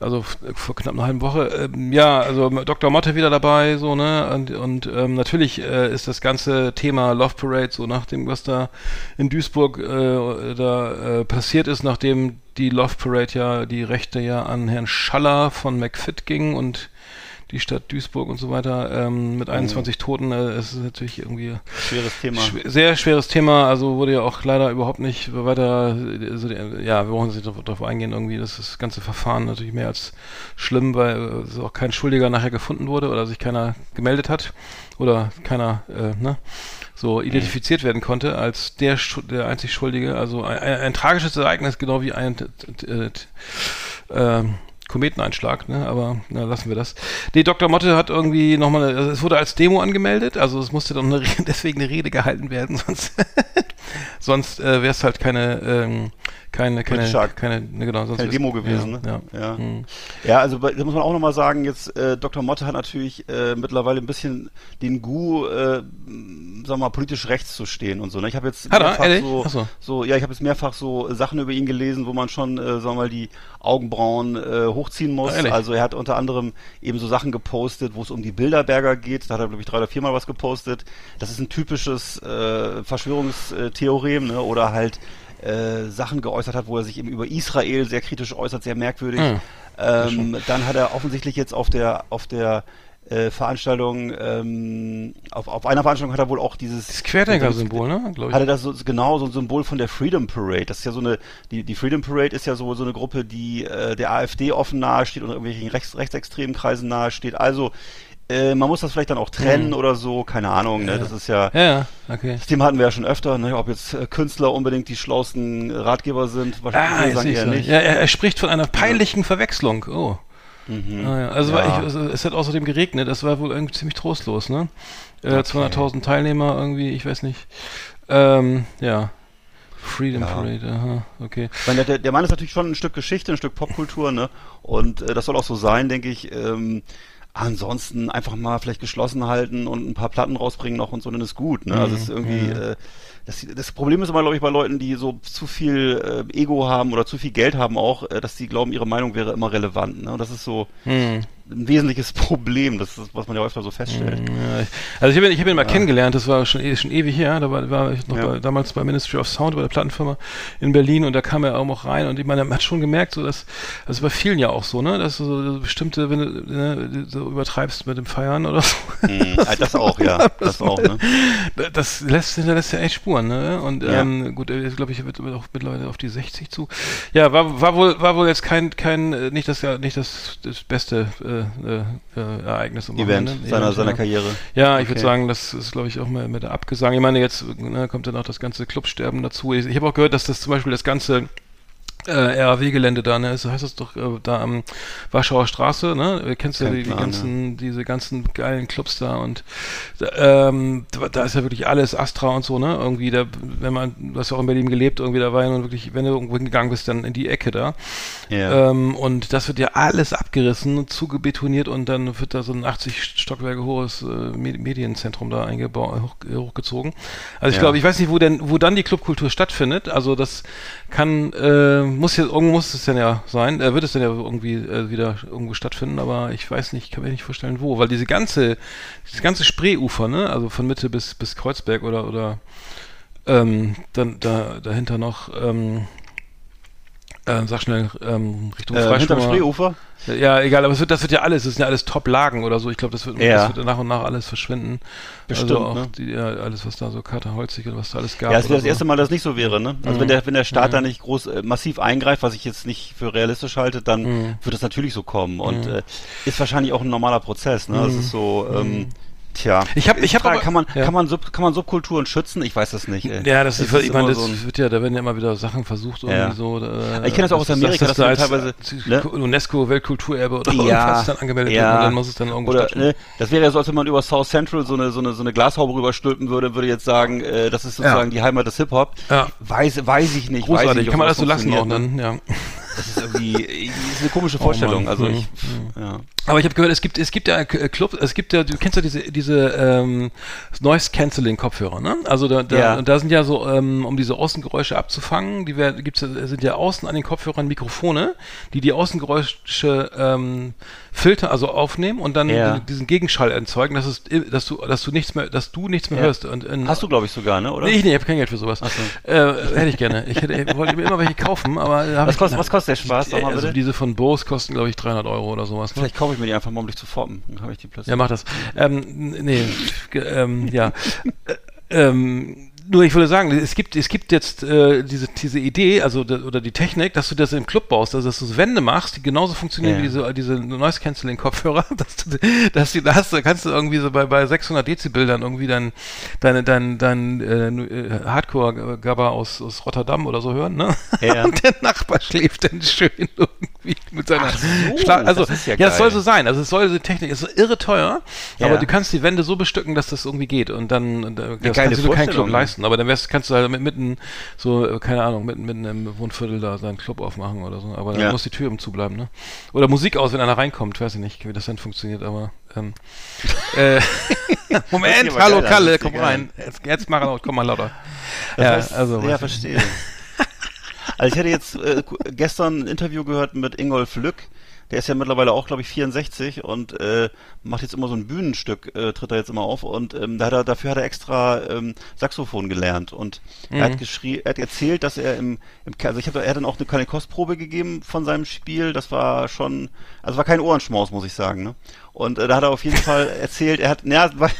Also vor knapp einer halben Woche. Ähm, ja, also Dr. Motte wieder dabei, so, ne? Und, und ähm, natürlich äh, ist das ganze Thema Love Parade, so nach dem, was da in Duisburg äh, da äh, passiert ist, nachdem die Love Parade ja, die Rechte ja an Herrn Schaller von McFit ging und die Stadt Duisburg und so weiter ähm, mit 21 mhm. Toten. Äh, es ist natürlich irgendwie schweres Thema. Schw sehr schweres Thema. Also wurde ja auch leider überhaupt nicht weiter. Also, ja, wir brauchen nicht darauf eingehen. Irgendwie, dass das ganze Verfahren natürlich mehr als schlimm, weil äh, auch kein Schuldiger nachher gefunden wurde oder sich keiner gemeldet hat oder keiner äh, ne, so mhm. identifiziert werden konnte als der der einzig Schuldige. Also ein, ein, ein tragisches Ereignis, genau wie ein äh, äh, Kometeneinschlag, ne? aber na, lassen wir das. Nee, Dr. Motte hat irgendwie nochmal, also es wurde als Demo angemeldet, also es musste dann deswegen eine Rede gehalten werden, sonst, sonst äh, wäre es halt keine, ähm, keine, keine, keine, ne, genau, sonst keine Demo gewesen. Ja, ne? ja. Ja. Hm. ja also da muss man auch nochmal sagen, jetzt äh, Dr. Motte hat natürlich äh, mittlerweile ein bisschen den Gu, äh, sagen wir mal, politisch rechts zu stehen und so. Ne? Ich habe jetzt hat mehrfach er? so, so, so, ja, ich habe jetzt mehrfach so Sachen über ihn gelesen, wo man schon, äh, sagen wir mal, die Augenbrauen äh, hochziehen muss. Ah, also er hat unter anderem eben so Sachen gepostet, wo es um die Bilderberger geht. Da hat er, glaube ich, drei oder viermal was gepostet. Das ist ein typisches äh, Verschwörungstheorem, ne? Oder halt äh, Sachen geäußert hat, wo er sich eben über Israel sehr kritisch äußert, sehr merkwürdig. Mhm. Ähm, dann hat er offensichtlich jetzt auf der auf der äh, Veranstaltung, ähm, auf, auf einer Veranstaltung hat er wohl auch dieses das Querdenker-Symbol, ne? Glaube ich. Hatte das so, genau so ein Symbol von der Freedom Parade. Das ist ja so eine, die, die Freedom Parade ist ja so, so eine Gruppe, die äh, der AfD offen nahesteht und irgendwelchen rechts, rechtsextremen Kreisen nahesteht. Also äh, man muss das vielleicht dann auch trennen mhm. oder so, keine Ahnung, ne? Das ist ja, ja, okay. Das Thema hatten wir ja schon öfter, ne? ob jetzt äh, Künstler unbedingt die schlausten Ratgeber sind, wahrscheinlich ah, sagen eher so. nicht. Ja, er, er, spricht von einer peinlichen ja. Verwechslung. Oh. Mhm. Ah, ja. Also, ja. Ich, also es hat außerdem geregnet, das war wohl irgendwie ziemlich trostlos, ne? Äh, okay. 200.000 Teilnehmer irgendwie, ich weiß nicht. Ähm, ja. Freedom ja. Parade, aha, okay. Meine, der, der Mann ist natürlich schon ein Stück Geschichte, ein Stück Popkultur, ne? Und äh, das soll auch so sein, denke ich. Ähm, ansonsten einfach mal vielleicht geschlossen halten und ein paar Platten rausbringen noch und so, dann ist gut. Ne? Also es ist mhm, irgendwie, mhm. äh, das, das Problem ist immer, glaube ich, bei Leuten, die so zu viel äh, Ego haben oder zu viel Geld haben auch, äh, dass sie glauben, ihre Meinung wäre immer relevant. Ne? Und das ist so, mhm ein wesentliches Problem, das ist, was man ja öfter so feststellt. Ja, also ich habe ihn, ich hab ihn mal ja. kennengelernt, das war schon, schon ewig her, da war, war ich noch ja. bei, damals bei Ministry of Sound, bei der Plattenfirma in Berlin und da kam er auch rein und ich meine, man hat schon gemerkt, so dass, also bei vielen ja auch so, ne, dass du so bestimmte, wenn du ne, so übertreibst mit dem Feiern oder so. Mhm, das auch, ja, das, das auch, ne. Das lässt, hinterlässt ja echt Spuren, ne, und ähm, gut, er glaube ich, wird auch mittlerweile auf die 60 zu. Ja, war, war wohl, war wohl jetzt kein, kein, nicht das, nicht das, das beste, äh, äh, äh, Ereignis im Event Event seiner, seiner Karriere. Ja, okay. ich würde sagen, das ist, glaube ich, auch mal mit der Abgesang. Ich meine, jetzt ne, kommt dann auch das ganze Clubsterben dazu. Ich, ich habe auch gehört, dass das zum Beispiel das ganze äh, RAW-Gelände da, ne? So heißt das doch äh, da am Warschauer Straße, ne? Kennst du ja die, die ganzen, diese ganzen geilen Clubs da und ähm, da ist ja wirklich alles Astra und so, ne? Irgendwie da, wenn man, du hast ja auch in Berlin gelebt, irgendwie da war ja nun wirklich, wenn du irgendwo hingegangen bist, dann in die Ecke da. Ja. Ähm, und das wird ja alles abgerissen, zugebetoniert und dann wird da so ein 80 Stockwerke hohes äh, Medienzentrum da eingebaut, hoch, hochgezogen. Also ich ja. glaube, ich weiß nicht, wo denn, wo dann die Clubkultur stattfindet. Also das kann äh, muss jetzt irgendwo muss es denn ja sein, äh, wird es denn ja irgendwie äh, wieder irgendwo stattfinden, aber ich weiß nicht, kann mir nicht vorstellen, wo, weil diese ganze, dieses ganze Spreeufer, ne, also von Mitte bis bis Kreuzberg oder oder ähm, dann da dahinter noch ähm, äh, sag schnell, ähm, Richtung äh, Freischwimmer. Spreeufer? Ja, egal, aber wird, das wird ja alles, das sind ja alles Top-Lagen oder so. Ich glaube, das wird, ja. das wird nach und nach alles verschwinden. Bestimmt, also auch ne? die, ja, alles, was da so Kater Holzig und was da alles gab. Ja, es wäre das so. erste Mal, dass es nicht so wäre, ne? Also mhm. wenn der, wenn der Staat mhm. da nicht groß äh, massiv eingreift, was ich jetzt nicht für realistisch halte, dann mhm. wird es natürlich so kommen. Und mhm. äh, ist wahrscheinlich auch ein normaler Prozess, ne? Das mhm. ist so, ähm, mhm. Tja, ich habe, ich habe, kann man, ja. kann man, Sub, kann man Subkulturen schützen? Ich weiß das nicht. Ey. Ja, das, das ist, ich meine, das so wird ja, da werden ja immer wieder Sachen versucht irgendwie ja. so. Äh, ich kenne das auch aus Amerika, dass das, das da teilweise ne? UNESCO Weltkulturerbe oder ja, dann angemeldet ja. wird und dann muss es dann irgendwo oder, ne, Das wäre ja so, als wenn man über South Central so eine so eine so eine Glashaube rüberstülpen würde, würde jetzt sagen, äh, das ist sozusagen ja. die Heimat des Hip Hop. Ja. Weiß, weiß ich nicht. Großartig, weiß ich kann man das so lassen auch dann, ja. Das ist irgendwie das ist eine komische Vorstellung. Mann. also ich, Mhm. ja. Aber ich habe gehört, es gibt es gibt ja äh, Club, es gibt ja, du kennst ja diese diese ähm, Noise Cancelling Kopfhörer, ne? Also da, da, Ja. da sind ja so ähm, um diese Außengeräusche abzufangen, die werden, gibt's ja- sind ja außen an den Kopfhörern Mikrofone, die die Außengeräusche ähm, filtern, also aufnehmen und dann Ja. diesen Gegenschall erzeugen, dass es dass du dass du nichts mehr dass du nichts mehr Ja. hörst und in, Hast du, glaube ich, sogar, ne? Oder? Nee, ich, nee, ich habe kein Geld für sowas. So. Äh, hätte ich gerne. Ich, hätte, ich wollte mir immer welche kaufen, aber Was ich, kostet- was kostet der Spaß? Sag mal also bitte. diese von Bose kosten, glaube ich, 300 Euro oder sowas. Ne? Vielleicht kaufe ich mir die einfach mal, um dich zu foppen. Dann habe ich die plötzlich. Ja, mach das. Ähm, nee, ähm, ja. Äh, ähm, nur ich würde sagen, es gibt, es gibt jetzt äh, diese, diese Idee, also da- oder die Technik, dass du das im Club baust, also dass du Wände machst, die genauso funktionieren Ja. wie diese, diese Noise Cancelling Kopfhörer, dass du, dass du, da hast, du- kannst du irgendwie so bei, bei 600 Dezibel dann irgendwie dein, deine, dein, dein äh, Hardcore-Gabber aus, aus Rotterdam oder so hören, ne? Ja. Und der Nachbar schläft dann schön irgendwie mit seiner so, Schla also, das ja ja, das soll so sein. Also es soll diese Technik, es ist irre teuer, Ja. aber du kannst die Wände so bestücken, dass das irgendwie geht und dann und, äh, das kannst du dir keinen Club ne? Leisten. Aber dann wärst, kannst du halt mit, mitten so, äh, keine Ahnung, mitten, mitten im Wohnviertel da seinen Club aufmachen oder so. Aber dann Ja. muss die Tür im zubleiben, ne? Oder Musik aus, wenn einer reinkommt, weiß ich nicht, wie das dann funktioniert, aber ähm, äh, Moment, hallo geil Kalle, komm rein. Jetzt, jetzt mach laut, komm mal lauter. Das ja, heißt, also ja, verstehe. Also ich hatte jetzt äh, gestern ein Interview gehört mit Ingolf Lück. Der ist ja mittlerweile auch, glaube ich, 64 und äh, macht jetzt immer so ein Bühnenstück, äh, tritt er jetzt immer auf und ähm, da hat er, dafür hat er extra ähm, Saxophon gelernt und er hat geschrie er hat erzählt, dass er im, im also ich habe er hat dann auch eine kleine Kostprobe gegeben von seinem Spiel, das war schon, also war kein Ohrenschmaus, muss ich sagen, ne? Und äh, da hat er auf jeden Fall erzählt, er hat, war-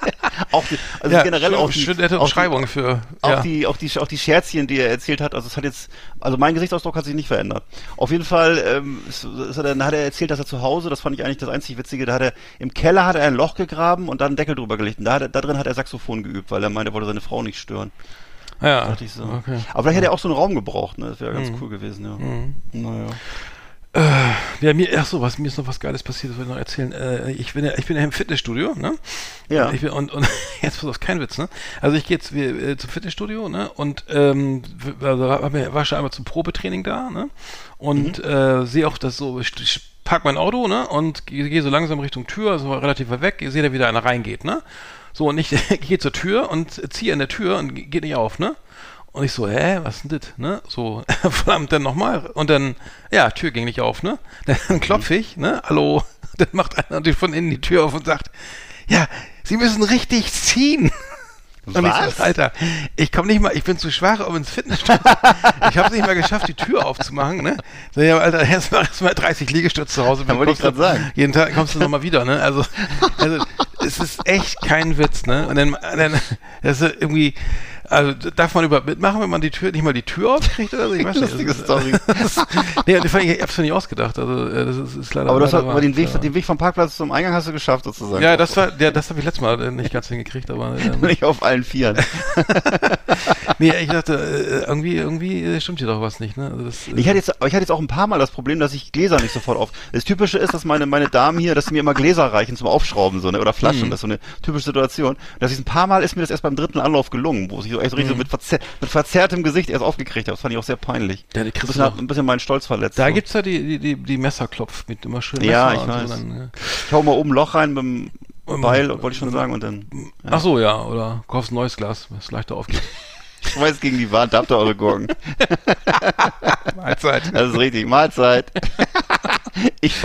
auch die, also ja, generell schön, auch die, schön nette auch die- Beschreibung für auch ja. die, auch die, auch die Scherzchen, die er erzählt hat, also es hat jetzt, also mein Gesichtsausdruck hat sich nicht verändert. Auf jeden Fall, ähm, es hat er, dann hat er erzählt, dass er zu Hause, das fand ich eigentlich das einzig Witzige, da hat er, im Keller hat er ein Loch gegraben und dann einen Deckel drüber gelegt. Und da, hat er, da drin hat er Saxophon geübt, weil er meinte, er wollte seine Frau nicht stören. ja, Dachte ich so. okay. Aber vielleicht hätte er auch so einen Raum gebraucht, ne? Das wäre ganz cool gewesen, ja. Mhm. Naja. Ja, mir, ach so, was, mir ist noch was Geiles passiert, das wollte ich noch erzählen. Äh, ich bin ja, ich bin ja im Fitnessstudio, ne? Ja. Und, ich bin, und, und jetzt pass auf, kein Witz, ne? Also ich gehe jetzt wir, äh, zum Fitnessstudio, ne? Und ähm, also, war schon einmal zum Probetraining da, ne? Und äh, sehe auch, dass so, ich, ich park mein Auto, ne? Und gehe geh so langsam Richtung Tür, also relativ weit weg, ich sehe da wieder einer reingeht, ne? So, und ich gehe zur Tür und ziehe an der Tür und ge- geht nicht auf, ne? Und ich so, hä, was denn das, ne? So, verdammt, dann nochmal. Und dann, ja, Tür ging nicht auf, ne? Dann klopfe ich, ne? Hallo. Dann macht einer natürlich von innen die Tür auf und sagt, ja, Sie müssen richtig ziehen. Und ich Was? so, Alter, ich komme nicht mal, ich bin zu schwach, um ins Fitnessstudio. ich habe es nicht mal geschafft, die Tür aufzumachen, ne? So, ja, Alter, jetzt mach erst mal 30 Liegestütze zu Hause. Ja, wollte ich grad sagen. Jeden Tag kommst du nochmal wieder, ne? Also, also, es ist echt kein Witz, ne? Und dann, dann das ist irgendwie, also darf man überhaupt mitmachen, wenn man die Tür, nicht mal die Tür aufkriegt oder so? Ich weiß nicht. Lustige das ist- Story. Nee, das fand ich, ich hab's mir nicht ausgedacht. Also, äh, das ist, ist leider. Aber du hast wahr. den Weg, ja. den Weg vom Parkplatz zum Eingang hast du geschafft, sozusagen. Ja, das war, ja, das habe ich letztes Mal äh, nicht ganz hingekriegt, aber ähm, Nicht auf allen Vieren. nee, ich dachte, äh, irgendwie, irgendwie äh, stimmt hier doch was nicht, ne? Also das, äh, Ich hatte jetzt, ich hatte jetzt auch ein paar Mal das Problem, dass ich Gläser nicht sofort auf. Das Typische ist, dass meine, meine Damen hier, dass sie mir immer Gläser reichen zum Aufschrauben, so, ne, oder Flaschen. Mhm. Das ist so eine typische Situation. Dass ich ein paar Mal ist mir das erst beim dritten Anlauf gelungen, wo ich so echt so richtig so mit, verzer mit verzerrtem Gesicht erst aufgekriegt habe. Das fand ich auch sehr peinlich. Ja, ein bisschen, ein bisschen meinen Stolz verletzt. da so. gibt's ja die, die, die, die Messerklopf mit immer schön Messer Ja, ich und weiß. So dann, ja. Ich hau mal oben ein Loch rein mit dem Und- Beil, wollte ich schon sagen, und dann. Ja. Ach so, ja, oder kaufst ein neues Glas, was leichter aufgeht. Schmeiß gegen die Wand, da habt ihr eure Gurken. Mahlzeit. Das ist richtig. Mahlzeit. Ich,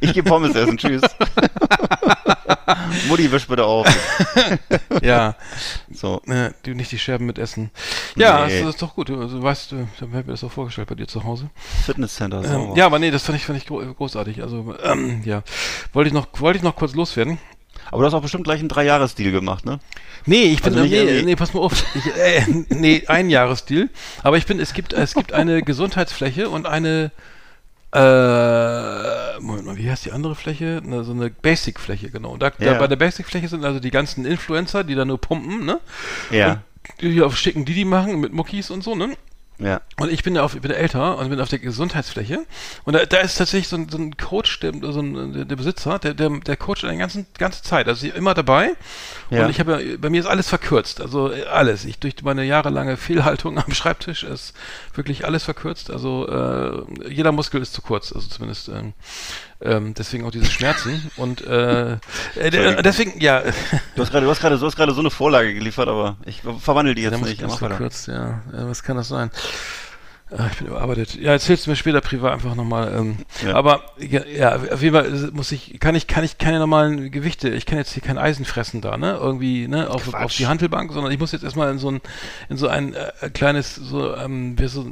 ich gehe Pommes essen. Tschüss. Mutti, wisch bitte auf. ja, So. äh, die, nicht die Scherben mit essen. Ja, Nee. das ist doch gut. Du, also, weißt du, ich habe mir das auch vorgestellt bei dir zu Hause. Fitnesscenter. Ähm, ja, aber nee, das fand ich, fand ich gro großartig. Also, ähm, ja. Wollte ich noch, wollte ich noch kurz loswerden. Aber du hast auch bestimmt gleich einen Dreijahresdeal gemacht, ne? Nee, ich bin, Also nee, irgendwie- nee, pass mal auf. Ich, äh, nee, ein Jahresdeal. Aber ich bin, es gibt, es gibt eine Gesundheitsfläche und eine, äh, Moment mal, wie heißt die andere Fläche? Ne, so eine Basic-Fläche, genau. Und da, da, Ja. bei der Basic-Fläche sind also die ganzen Influencer, die da nur pumpen, ne? Ja. Und die auf schicken Didi machen mit Muckis und so, ne? Ja. Und ich bin auf, ich bin älter und bin auf der Gesundheitsfläche. Und da, da ist tatsächlich so ein, so ein Coach, der, so ein, der Besitzer, der, der, der coacht eine ganze, ganze Zeit. Also immer dabei. Ja. Und ich habe bei mir ist alles verkürzt. Also äh, alles. Ich durch meine jahrelange Fehlhaltung am Schreibtisch ist wirklich alles verkürzt. Also äh, jeder Muskel ist zu kurz. Also zumindest ähm, ähm, deswegen auch diese Schmerzen. Und äh, äh, deswegen, ja, Du hast gerade, du hast gerade, du hast gerade so eine Vorlage geliefert, aber ich verwandle die jetzt nicht. Mach verkürzt, ja. Äh, Was kann das sein? Äh, Ich bin überarbeitet. Ja, erzählst du mir später privat einfach nochmal. Ähm, Ja. Aber ja, ja, auf jeden Fall muss ich, kann ich, kann ich keine normalen Gewichte, ich kann jetzt hier kein Eisen fressen da, ne? Irgendwie, ne, auf, Quatsch. auf die Hantelbank, sondern ich muss jetzt erstmal in so ein, in so ein äh, kleines, so, ähm, wie so,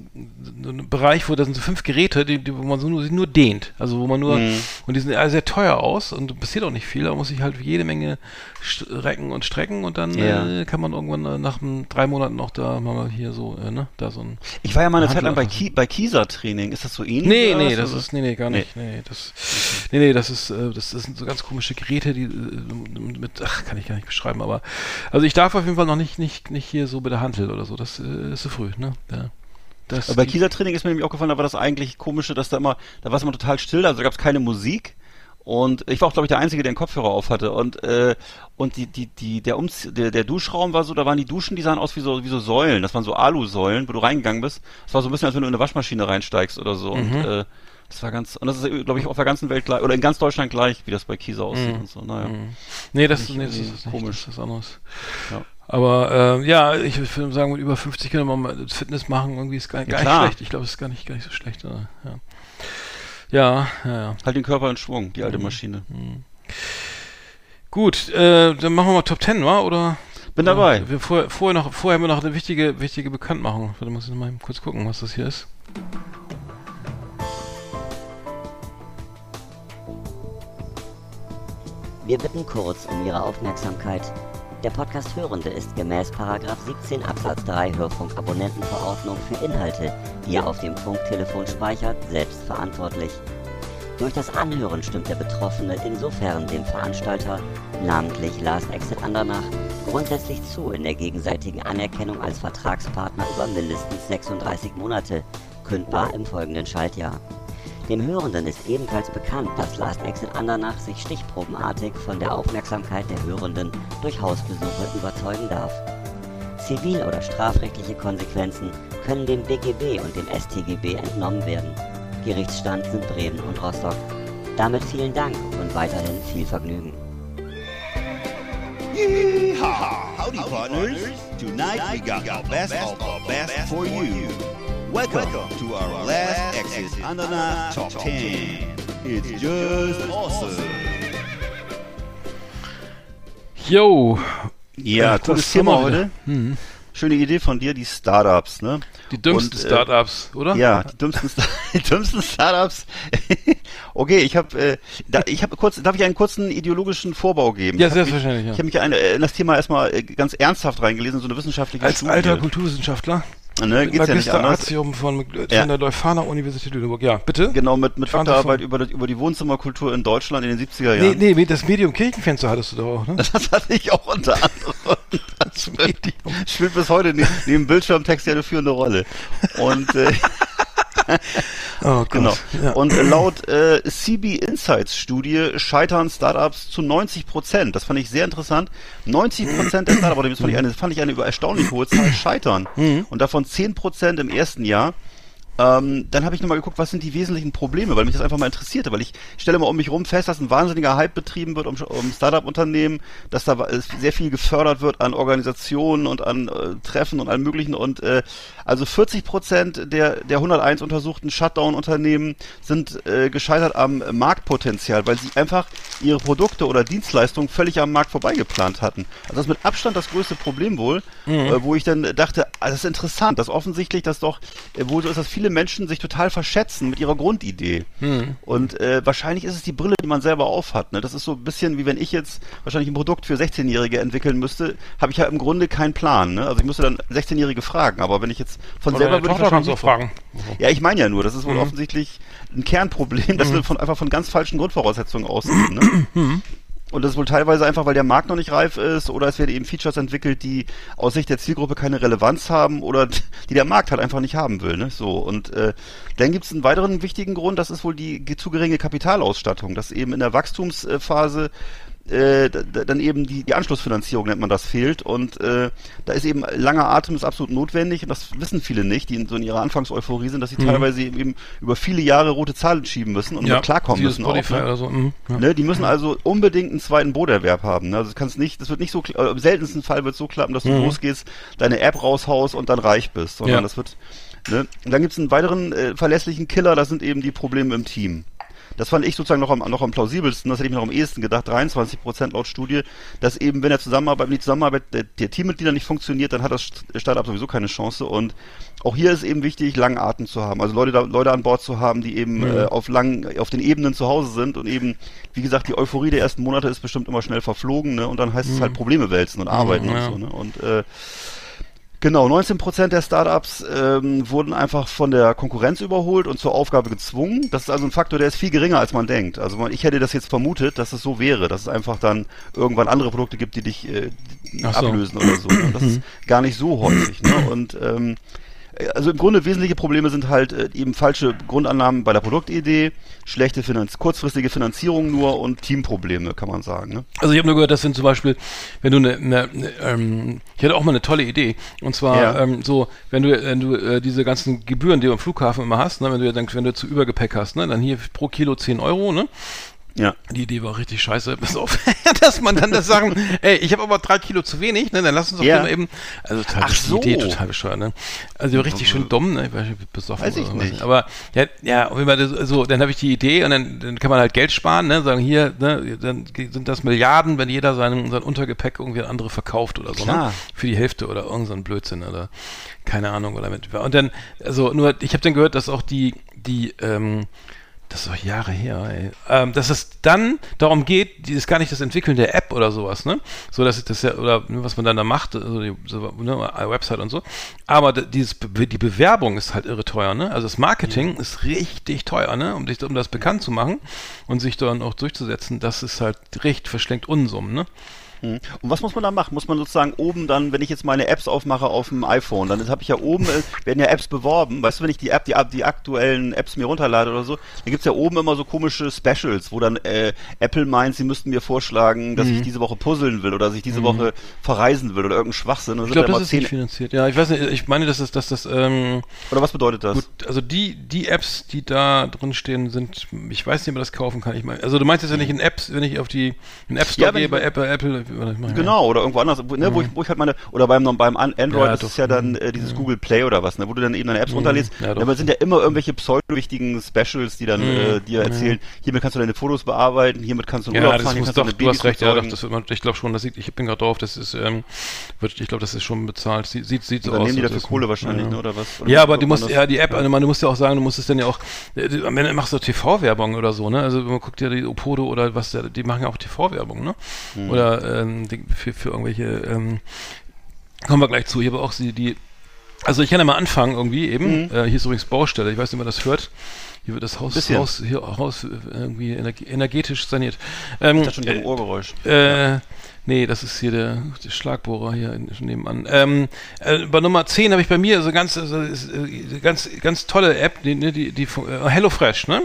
so ein Bereich, wo da sind so fünf Geräte, die, die, wo man so nur, nur dehnt. Also wo man nur, Mhm. und die sind alle sehr teuer aus und passiert auch nicht viel, da muss ich halt jede Menge strecken und strecken und dann Ja. äh, kann man irgendwann äh, nach drei Monaten noch da mal hier so, äh, ne, da so ein Ich war ja mal eine Zeit lang bei, Handel- Ki bei Kieser-Training. Ist das so ähnlich? Nee, nee, das Also- ist, nee, nee, gar nicht. Nee, das, nee, nee, das ist, äh, das, das sind so ganz komische Geräte, die äh, mit, ach, kann ich gar nicht beschreiben, aber, also ich darf auf jeden Fall noch nicht, nicht, nicht hier so bei der Handel oder so, das äh, ist zu früh, ne? Ja. Das, Aber bei die- Kieser-Training ist mir nämlich aufgefallen, da war das eigentlich komische, dass da immer, da war es immer total still, also da gab es keine Musik. Und ich war auch, glaube ich, der Einzige, der einen Kopfhörer auf hatte. Und, äh, und die, die, die, der, Umzie der, der Duschraum war so, da waren die Duschen, die sahen aus wie so, wie so Säulen. Das waren so Alu-Säulen, wo du reingegangen bist. Das war so ein bisschen, als wenn du in eine Waschmaschine reinsteigst oder so. Und Mhm. äh, das war ganz, und das ist, glaube ich, auf der ganzen Welt gleich, oder in ganz Deutschland gleich, wie das bei Kieser aussieht Mhm. und so. Naja. Mhm. Nee, das, Nicht nee, das ist nicht, komisch. Das ist was anderes. Ja. Aber äh, ja, ich würde sagen, mit über 50 können wir mal Fitness machen, irgendwie ist gar, Ja, gar nicht schlecht. Ich glaube, es ist gar nicht, gar nicht so schlecht. Oder? Ja. Ja, ja, ja. Halt den Körper in Schwung, die alte Mhm. Maschine. Gut, äh, dann machen wir mal Top 10, wa? Oder? Bin dabei. Ja, wir vorher, vorher, noch, vorher haben wir noch eine wichtige, wichtige Bekanntmachung. Warte, muss ich noch mal kurz gucken, was das hier ist. Wir bitten kurz um Ihre Aufmerksamkeit. Der Podcast Hörende ist gemäß Paragraph 17 Absatz 3 Hörfunkabonnentenverordnung für Inhalte, die er auf dem Funktelefon speichert, selbst verantwortlich. Durch das Anhören stimmt der Betroffene insofern dem Veranstalter, namentlich Last Exit Andernach, grundsätzlich zu in der gegenseitigen Anerkennung als Vertragspartner über mindestens 36 Monate, kündbar im folgenden Schaltjahr. Dem Hörenden ist ebenfalls bekannt, dass Last Exit Andernach sich stichprobenartig von der Aufmerksamkeit der Hörenden durch Hausbesuche überzeugen darf. Zivil- oder strafrechtliche Konsequenzen können dem BGB und dem StGB entnommen werden. Gerichtsstand sind Bremen und Rostock. Damit vielen Dank und weiterhin viel Vergnügen. Yeehaw! Howdy, partners. Tonight we got the best of the best for you. Welcome to our last exit Andana Top 10. It's just awesome. Yo! Ja, Äh, cooles das Thema heute. Mhm. Schöne Idee von dir, die Startups, ne? Die dümmsten Und, äh, Startups, oder? Ja, die dümmsten, die dümmsten Startups. okay, ich habe, äh, da, ich habe kurz, darf ich einen kurzen ideologischen Vorbau geben? Ja, ich hab mich, selbstverständlich, ja. Ich habe mich ein, äh, in das Thema erstmal äh, ganz ernsthaft reingelesen, so eine wissenschaftliche Als Studie. alter Kulturwissenschaftler. Ne, Mit geht's ja nicht Magister anders. Artium von, von Ja. der Leuphana Universität Lüneburg. Ja, bitte? Genau, mit, mit vor. über, das- über die Wohnzimmerkultur in Deutschland in den 70er Nee, Jahren. nee, das Medium Kirchenfenster hattest du doch auch, ne? Das hatte ich auch unter anderem. Das Medium. spielt bis heute ne, neben Bildschirmtext ja eine führende Rolle. Und äh, Oh Gott. Genau. Ja. Und laut äh, CB Insights Studie scheitern Startups zu 90 Prozent. Das fand ich sehr interessant. 90 Prozent der Startups, das fand ich eine, fand ich eine über erstaunlich hohe Zahl, scheitern. Mhm. Und davon 10 Prozent im ersten Jahr. Ähm, dann habe ich nochmal geguckt, was sind die wesentlichen Probleme, weil mich das einfach mal interessierte, weil ich stelle mal um mich rum fest, dass ein wahnsinniger Hype betrieben wird um, um Startup-Unternehmen, dass da sehr viel gefördert wird an Organisationen und an äh, Treffen und allem möglichen und äh, also 40 Prozent der, der 101 untersuchten Shutdown-Unternehmen sind äh, gescheitert am Marktpotenzial, weil sie einfach ihre Produkte oder Dienstleistungen völlig am Markt vorbeigeplant hatten. Also das ist mit Abstand das größte Problem wohl, äh, wo ich dann dachte, ah, das ist interessant, dass offensichtlich das doch äh, wohl so ist, dass viele Menschen sich total verschätzen mit ihrer Grundidee. Und äh, wahrscheinlich ist es die Brille, die man selber aufhat. Ne? Das ist so ein bisschen wie wenn ich jetzt wahrscheinlich ein Produkt für 16-Jährige entwickeln müsste, habe ich ja im Grunde keinen Plan. Ne? Also ich müsste dann 16-Jährige fragen, aber wenn ich jetzt von Oder selber würde ich Tochter kannst wahrscheinlich nicht- fragen. ja, ich meine ja nur, das ist Mhm. wohl offensichtlich ein Kernproblem, dass wir von, einfach von ganz falschen Grundvoraussetzungen ausgehen. Ne? Und das ist wohl teilweise einfach, weil der Markt noch nicht reif ist oder es werden eben Features entwickelt, die aus Sicht der Zielgruppe keine Relevanz haben oder die der Markt halt einfach nicht haben will. Ne? So und äh, dann gibt es einen weiteren wichtigen Grund, das ist wohl die zu geringe Kapitalausstattung, dass eben in der Wachstumsphase äh, dann eben die, die Anschlussfinanzierung nennt man das fehlt und äh, da ist eben langer Atem ist absolut notwendig und das wissen viele nicht, die in so in ihrer Anfangseuphorie sind, dass sie mhm. teilweise eben über viele Jahre rote Zahlen schieben müssen und ja, klarkommen müssen auch. Ne? So. Mhm, ja. ne? Die müssen also unbedingt einen zweiten Broterwerb haben. Ne? Also das kannst nicht, das wird nicht so äh, im seltensten Fall wird es so klappen, dass du mhm. losgehst, deine App raushaust und dann reich bist, sondern ja. das wird Ne? Und dann gibt es einen weiteren äh, verlässlichen Killer, das sind eben die Probleme im Team. Das fand ich sozusagen noch am, noch am plausibelsten, das hätte ich mir noch am ehesten gedacht, 23 Prozent laut Studie, dass eben, wenn der Zusammenarbeit, wenn die Zusammenarbeit der, der Teammitglieder nicht funktioniert, dann hat das Startup sowieso keine Chance und auch hier ist eben wichtig, langen Atem zu haben, also Leute, da, Leute an Bord zu haben, die eben mhm. äh, auf langen, auf den Ebenen zu Hause sind und eben, wie gesagt, die Euphorie der ersten Monate ist bestimmt immer schnell verflogen, ne? Und dann heißt mhm. es halt Probleme wälzen und arbeiten mhm, ja. und so, ne? Und äh, Genau, 19 Prozent der Startups ähm, wurden einfach von der Konkurrenz überholt und zur Aufgabe gezwungen. Das ist also ein Faktor, der ist viel geringer, als man denkt. Also ich hätte das jetzt vermutet, dass es so wäre, dass es einfach dann irgendwann andere Produkte gibt, die dich äh, so. ablösen oder so. Und das ist gar nicht so häufig. Ne? Und ähm, also im Grunde wesentliche Probleme sind halt äh, eben falsche Grundannahmen bei der Produktidee, schlechte Finanz kurzfristige Finanzierung nur und Teamprobleme, kann man sagen. Ne? Also ich habe nur gehört, das sind zum Beispiel, wenn du eine, eine ähm, ich hatte auch mal eine tolle Idee, und zwar ja. ähm, so, wenn du, wenn du äh, diese ganzen Gebühren, die du am Flughafen immer hast, ne, wenn du dann, wenn du zu Übergepäck hast, ne, dann hier pro Kilo 10 Euro, ne? Ja. Die Idee war richtig scheiße. Pass auf, dass man dann das sagen, ey, ich habe aber drei Kilo zu wenig, ne? Dann lass uns doch ja. eben. Also total Ach so. Idee, total bescheuert, ne? Also richtig schön dumm, ne? Ich weiß nicht, besoffen weiß ich oder nicht. Aber ja, ja, auf jeden Fall das, so, dann habe ich die Idee und dann, dann kann man halt Geld sparen, ne? Sagen hier, ne, dann sind das Milliarden, wenn jeder sein, sein Untergepäck irgendwie an andere verkauft oder so, ne? Klar. ne? Für die Hälfte oder irgendein so Blödsinn oder keine Ahnung oder mit. Und dann, also nur, ich habe dann gehört, dass auch die, die, ähm, das ist doch Jahre her, ey. Ähm, dass es dann darum geht, die ist gar nicht das Entwickeln der App oder sowas, ne? So, dass das ja, oder ne, was man dann da macht, also die so, ne, Website und so. Aber dieses, die Bewerbung ist halt irre teuer, ne? Also das Marketing ja. ist richtig teuer, ne? Um, dich, um das bekannt zu machen und sich dann auch durchzusetzen, das ist halt recht verschlenkt Unsummen, ne? Hm. Und was muss man da machen? Muss man sozusagen oben dann, wenn ich jetzt meine Apps aufmache auf dem iPhone, dann habe ich ja oben, äh, werden ja Apps beworben. Weißt du, wenn ich die App, die, die aktuellen Apps mir runterlade oder so, dann gibt's ja oben immer so komische Specials, wo dann äh, Apple meint, sie müssten mir vorschlagen, dass mhm. ich diese Woche puzzeln will oder dass ich diese mhm. Woche verreisen will oder irgendein Schwachsinn. Und ich glaube, das ist nicht finanziert. Ja, ich weiß nicht, ich meine, dass das, dass das, ähm, Oder was bedeutet das? Gut, also die, die Apps, die da drin stehen, sind, ich weiß nicht, ob man das kaufen kann. Ich meine, also du meinst jetzt, wenn ich in Apps, wenn ich auf die, in App Store ja, gehe bei Apple, Apple, Genau, oder irgendwo anders, ne, mhm. wo, ich, wo ich halt meine, oder beim, beim Android ja, ist es ja dann äh, dieses mhm. Google Play oder was, ne, wo du dann eben deine Apps mhm. runterlädst. Ja, aber sind ja immer irgendwelche pseudo-wichtigen Specials, die dann mhm. äh, dir erzählen, hiermit kannst du deine Fotos bearbeiten, hiermit kannst du ja, Urlaub fahren, hier kannst doch, du, du hast recht, ja, doch, das wird man, ich glaube schon, das sieht, ich bin gerade drauf, das ist, ähm, wird, ich glaube, das ist schon bezahlt, sieht, sieht, sieht so dann aus. nehmen die dafür Kohle wahrscheinlich, ne, oder was? Oder ja, aber du musst, ja, die App, also, du musst ja auch sagen, du musst es dann ja auch, äh, am Ende machst du TV-Werbung oder so, ne, also man guckt ja die Opodo oder was, die machen ja auch TV-Werbung, ne, mhm. oder ähm, für, für irgendwelche ähm, kommen wir gleich zu. Ich habe auch sie, die, also ich kann ja mal anfangen irgendwie eben. Mhm. Äh, hier ist übrigens Baustelle, ich weiß nicht, ob man das hört. Hier wird das Haus, Haus, hier, Haus irgendwie energetisch saniert. Ähm, das schon ein Ohrgeräusch. Äh, Nee, das ist hier der, der Schlagbohrer hier nebenan. Ähm, äh, bei Nummer 10 habe ich bei mir so ganz, äh, ganz, ganz tolle App, die, die, die äh, HelloFresh, ne?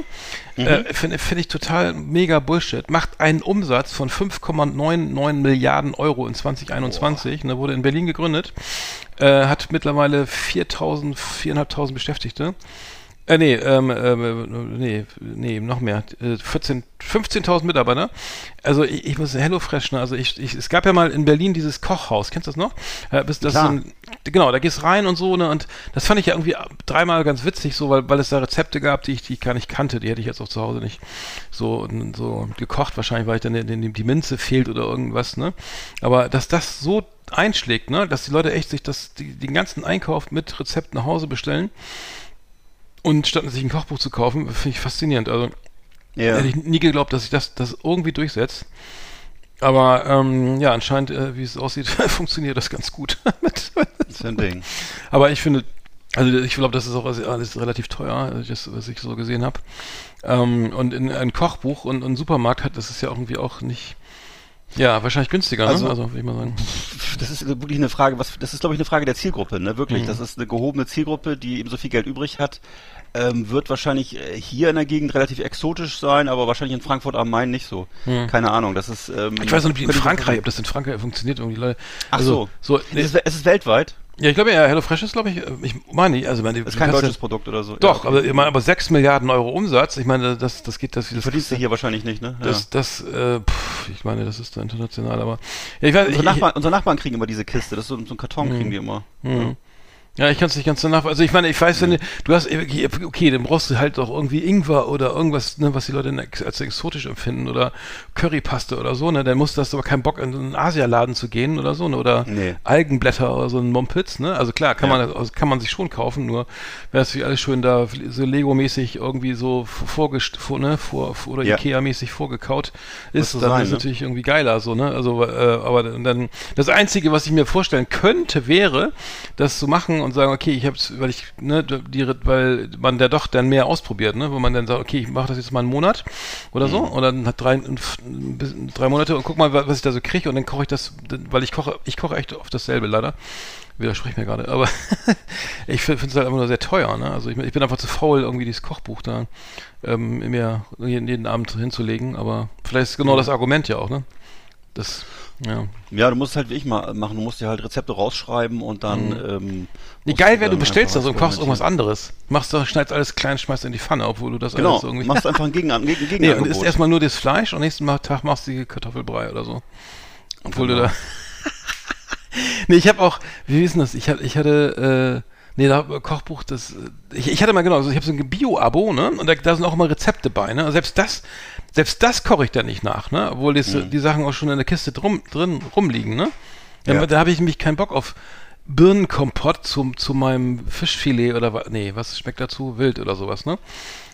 Mhm. Äh, Finde find ich total mega Bullshit. Macht einen Umsatz von 5,99 Milliarden Euro in 2021. Ne, wurde in Berlin gegründet. Äh, hat mittlerweile 4.000, 4.500 Beschäftigte. Äh, nee, ähm, ähm, nee, nee, noch mehr. 14, 15.000 Mitarbeiter. Also ich, ich muss HelloFresh, ne? Also ich, ich, es gab ja mal in Berlin dieses Kochhaus, kennst du das noch? Äh, das Klar. Ein, genau, da gehst rein und so, ne? Und das fand ich ja irgendwie dreimal ganz witzig, so, weil, weil es da Rezepte gab, die ich, die ich gar nicht kannte. Die hätte ich jetzt auch zu Hause nicht so, so gekocht, wahrscheinlich, weil ich dann die Minze fehlt oder irgendwas, ne? Aber dass das so einschlägt, ne? Dass die Leute echt sich das, die, den ganzen Einkauf mit Rezept nach Hause bestellen und statt sich ein Kochbuch zu kaufen, finde ich faszinierend. Also ja. hätte ich nie geglaubt, dass sich das, das irgendwie durchsetzt. Aber ähm, ja, anscheinend, äh, wie es aussieht, funktioniert das ganz gut. das ist ein Ding. Aber ich finde, also ich glaube, das ist auch alles relativ teuer, das, was ich so gesehen habe. Ähm, und in ein Kochbuch und ein Supermarkt hat, das ist ja irgendwie auch nicht Ja, wahrscheinlich günstiger, Also- ne? Also, würde ich mal sagen. Das ist wirklich eine Frage, was das ist, glaube ich, eine Frage der Zielgruppe, ne? Wirklich. Mhm. Das ist eine gehobene Zielgruppe, die eben so viel Geld übrig hat. Ähm, wird wahrscheinlich äh, hier in der Gegend relativ exotisch sein, aber wahrscheinlich in Frankfurt am Main nicht so. Keine Ahnung. Das ist. Ähm. Ich weiß noch nicht, wie in Frankreich, ob das in Frankreich funktioniert, irgendwie Leute. Ach also, so. so nee, Es ist, es ist weltweit. Ja, ich glaube ja, HelloFresh ist, glaube ich, äh, ich meine, also meine, Das ist kein deutsches ja, Produkt oder so. Doch, Ja, aber ich meine, aber 6 Milliarden Euro Umsatz, ich meine, das, das geht, das, das, verdienst du hier wahrscheinlich nicht, ne? Ja. das, das, äh, pff, ich meine, das ist da international, aber, ja, ich weiß, ich, Unsere, ich, Nachbarn, unsere Nachbarn kriegen immer diese Kiste, das ist so, so ein Karton kriegen die immer. Ja, ich kann es nicht ganz danach. Also ich meine, ich weiß, wenn du, du hast okay, dann brauchst du halt doch irgendwie Ingwer oder irgendwas, ne, was die Leute als exotisch empfinden oder Currypaste oder so, ne? Dann musst du hast du aber keinen Bock in einen Asialaden zu gehen oder so, ne? Oder Nee. Algenblätter oder so ein Mumpitz, ne? Also klar, kann Ja. man also kann man sich schon kaufen, nur wäre es alles schön da so Lego-mäßig irgendwie so vorgest vor, ne, vor, oder Ja. Ikea-mäßig vorgekaut ist, so dann sein, ist ne? natürlich irgendwie geiler so, ne? Also äh, aber dann das einzige, was ich mir vorstellen könnte, wäre, das zu machen und sagen, okay, ich habe weil ich ne, die weil man da doch dann mehr ausprobiert, ne, wo man dann sagt, okay, ich mache das jetzt mal einen Monat oder Mhm. so und dann hat drei drei Monate und guck mal, wa- was ich da so kriege und dann koche ich das, weil ich koche ich koche echt oft dasselbe leider. Widersprich mir gerade, aber ich finde es halt einfach nur sehr teuer, ne? Also ich, ich bin einfach zu faul, irgendwie dieses Kochbuch da ähm, mir jeden, jeden Abend hinzulegen, aber vielleicht ist genau das Argument ja auch, ne? Das, ja. Ja, du musst halt wie ich mal machen, du musst dir halt Rezepte rausschreiben und dann. Ähm, Nee, musst geil du wäre, du bestellst das und kochst irgendwas anderes. Machst du, schneidest alles klein, schmeißt in die Pfanne, obwohl du das Genau, alles irgendwie. machst einfach ein Gegen Gegen nee, Gegenangebot. und isst erstmal nur das Fleisch und nächsten Tag machst du die Kartoffelbrei oder so. Obwohl Genau. du da. nee, ich habe auch, wie denn das? Ich, hatte- ich hatte, äh, nee, da Kochbuch, das, äh, ich, ich hatte mal genau, also ich habe so ein Bio-Abo, ne? Und da, da sind auch immer Rezepte bei, ne? Und selbst das, selbst das koche ich da nicht nach, ne? Obwohl das, die Sachen auch schon in der Kiste drum, drin rumliegen, ne? Ja. Ja. Da habe ich nämlich keinen Bock auf Birnenkompott zum, zu meinem Fischfilet oder was, nee, was schmeckt dazu? Wild oder sowas, ne?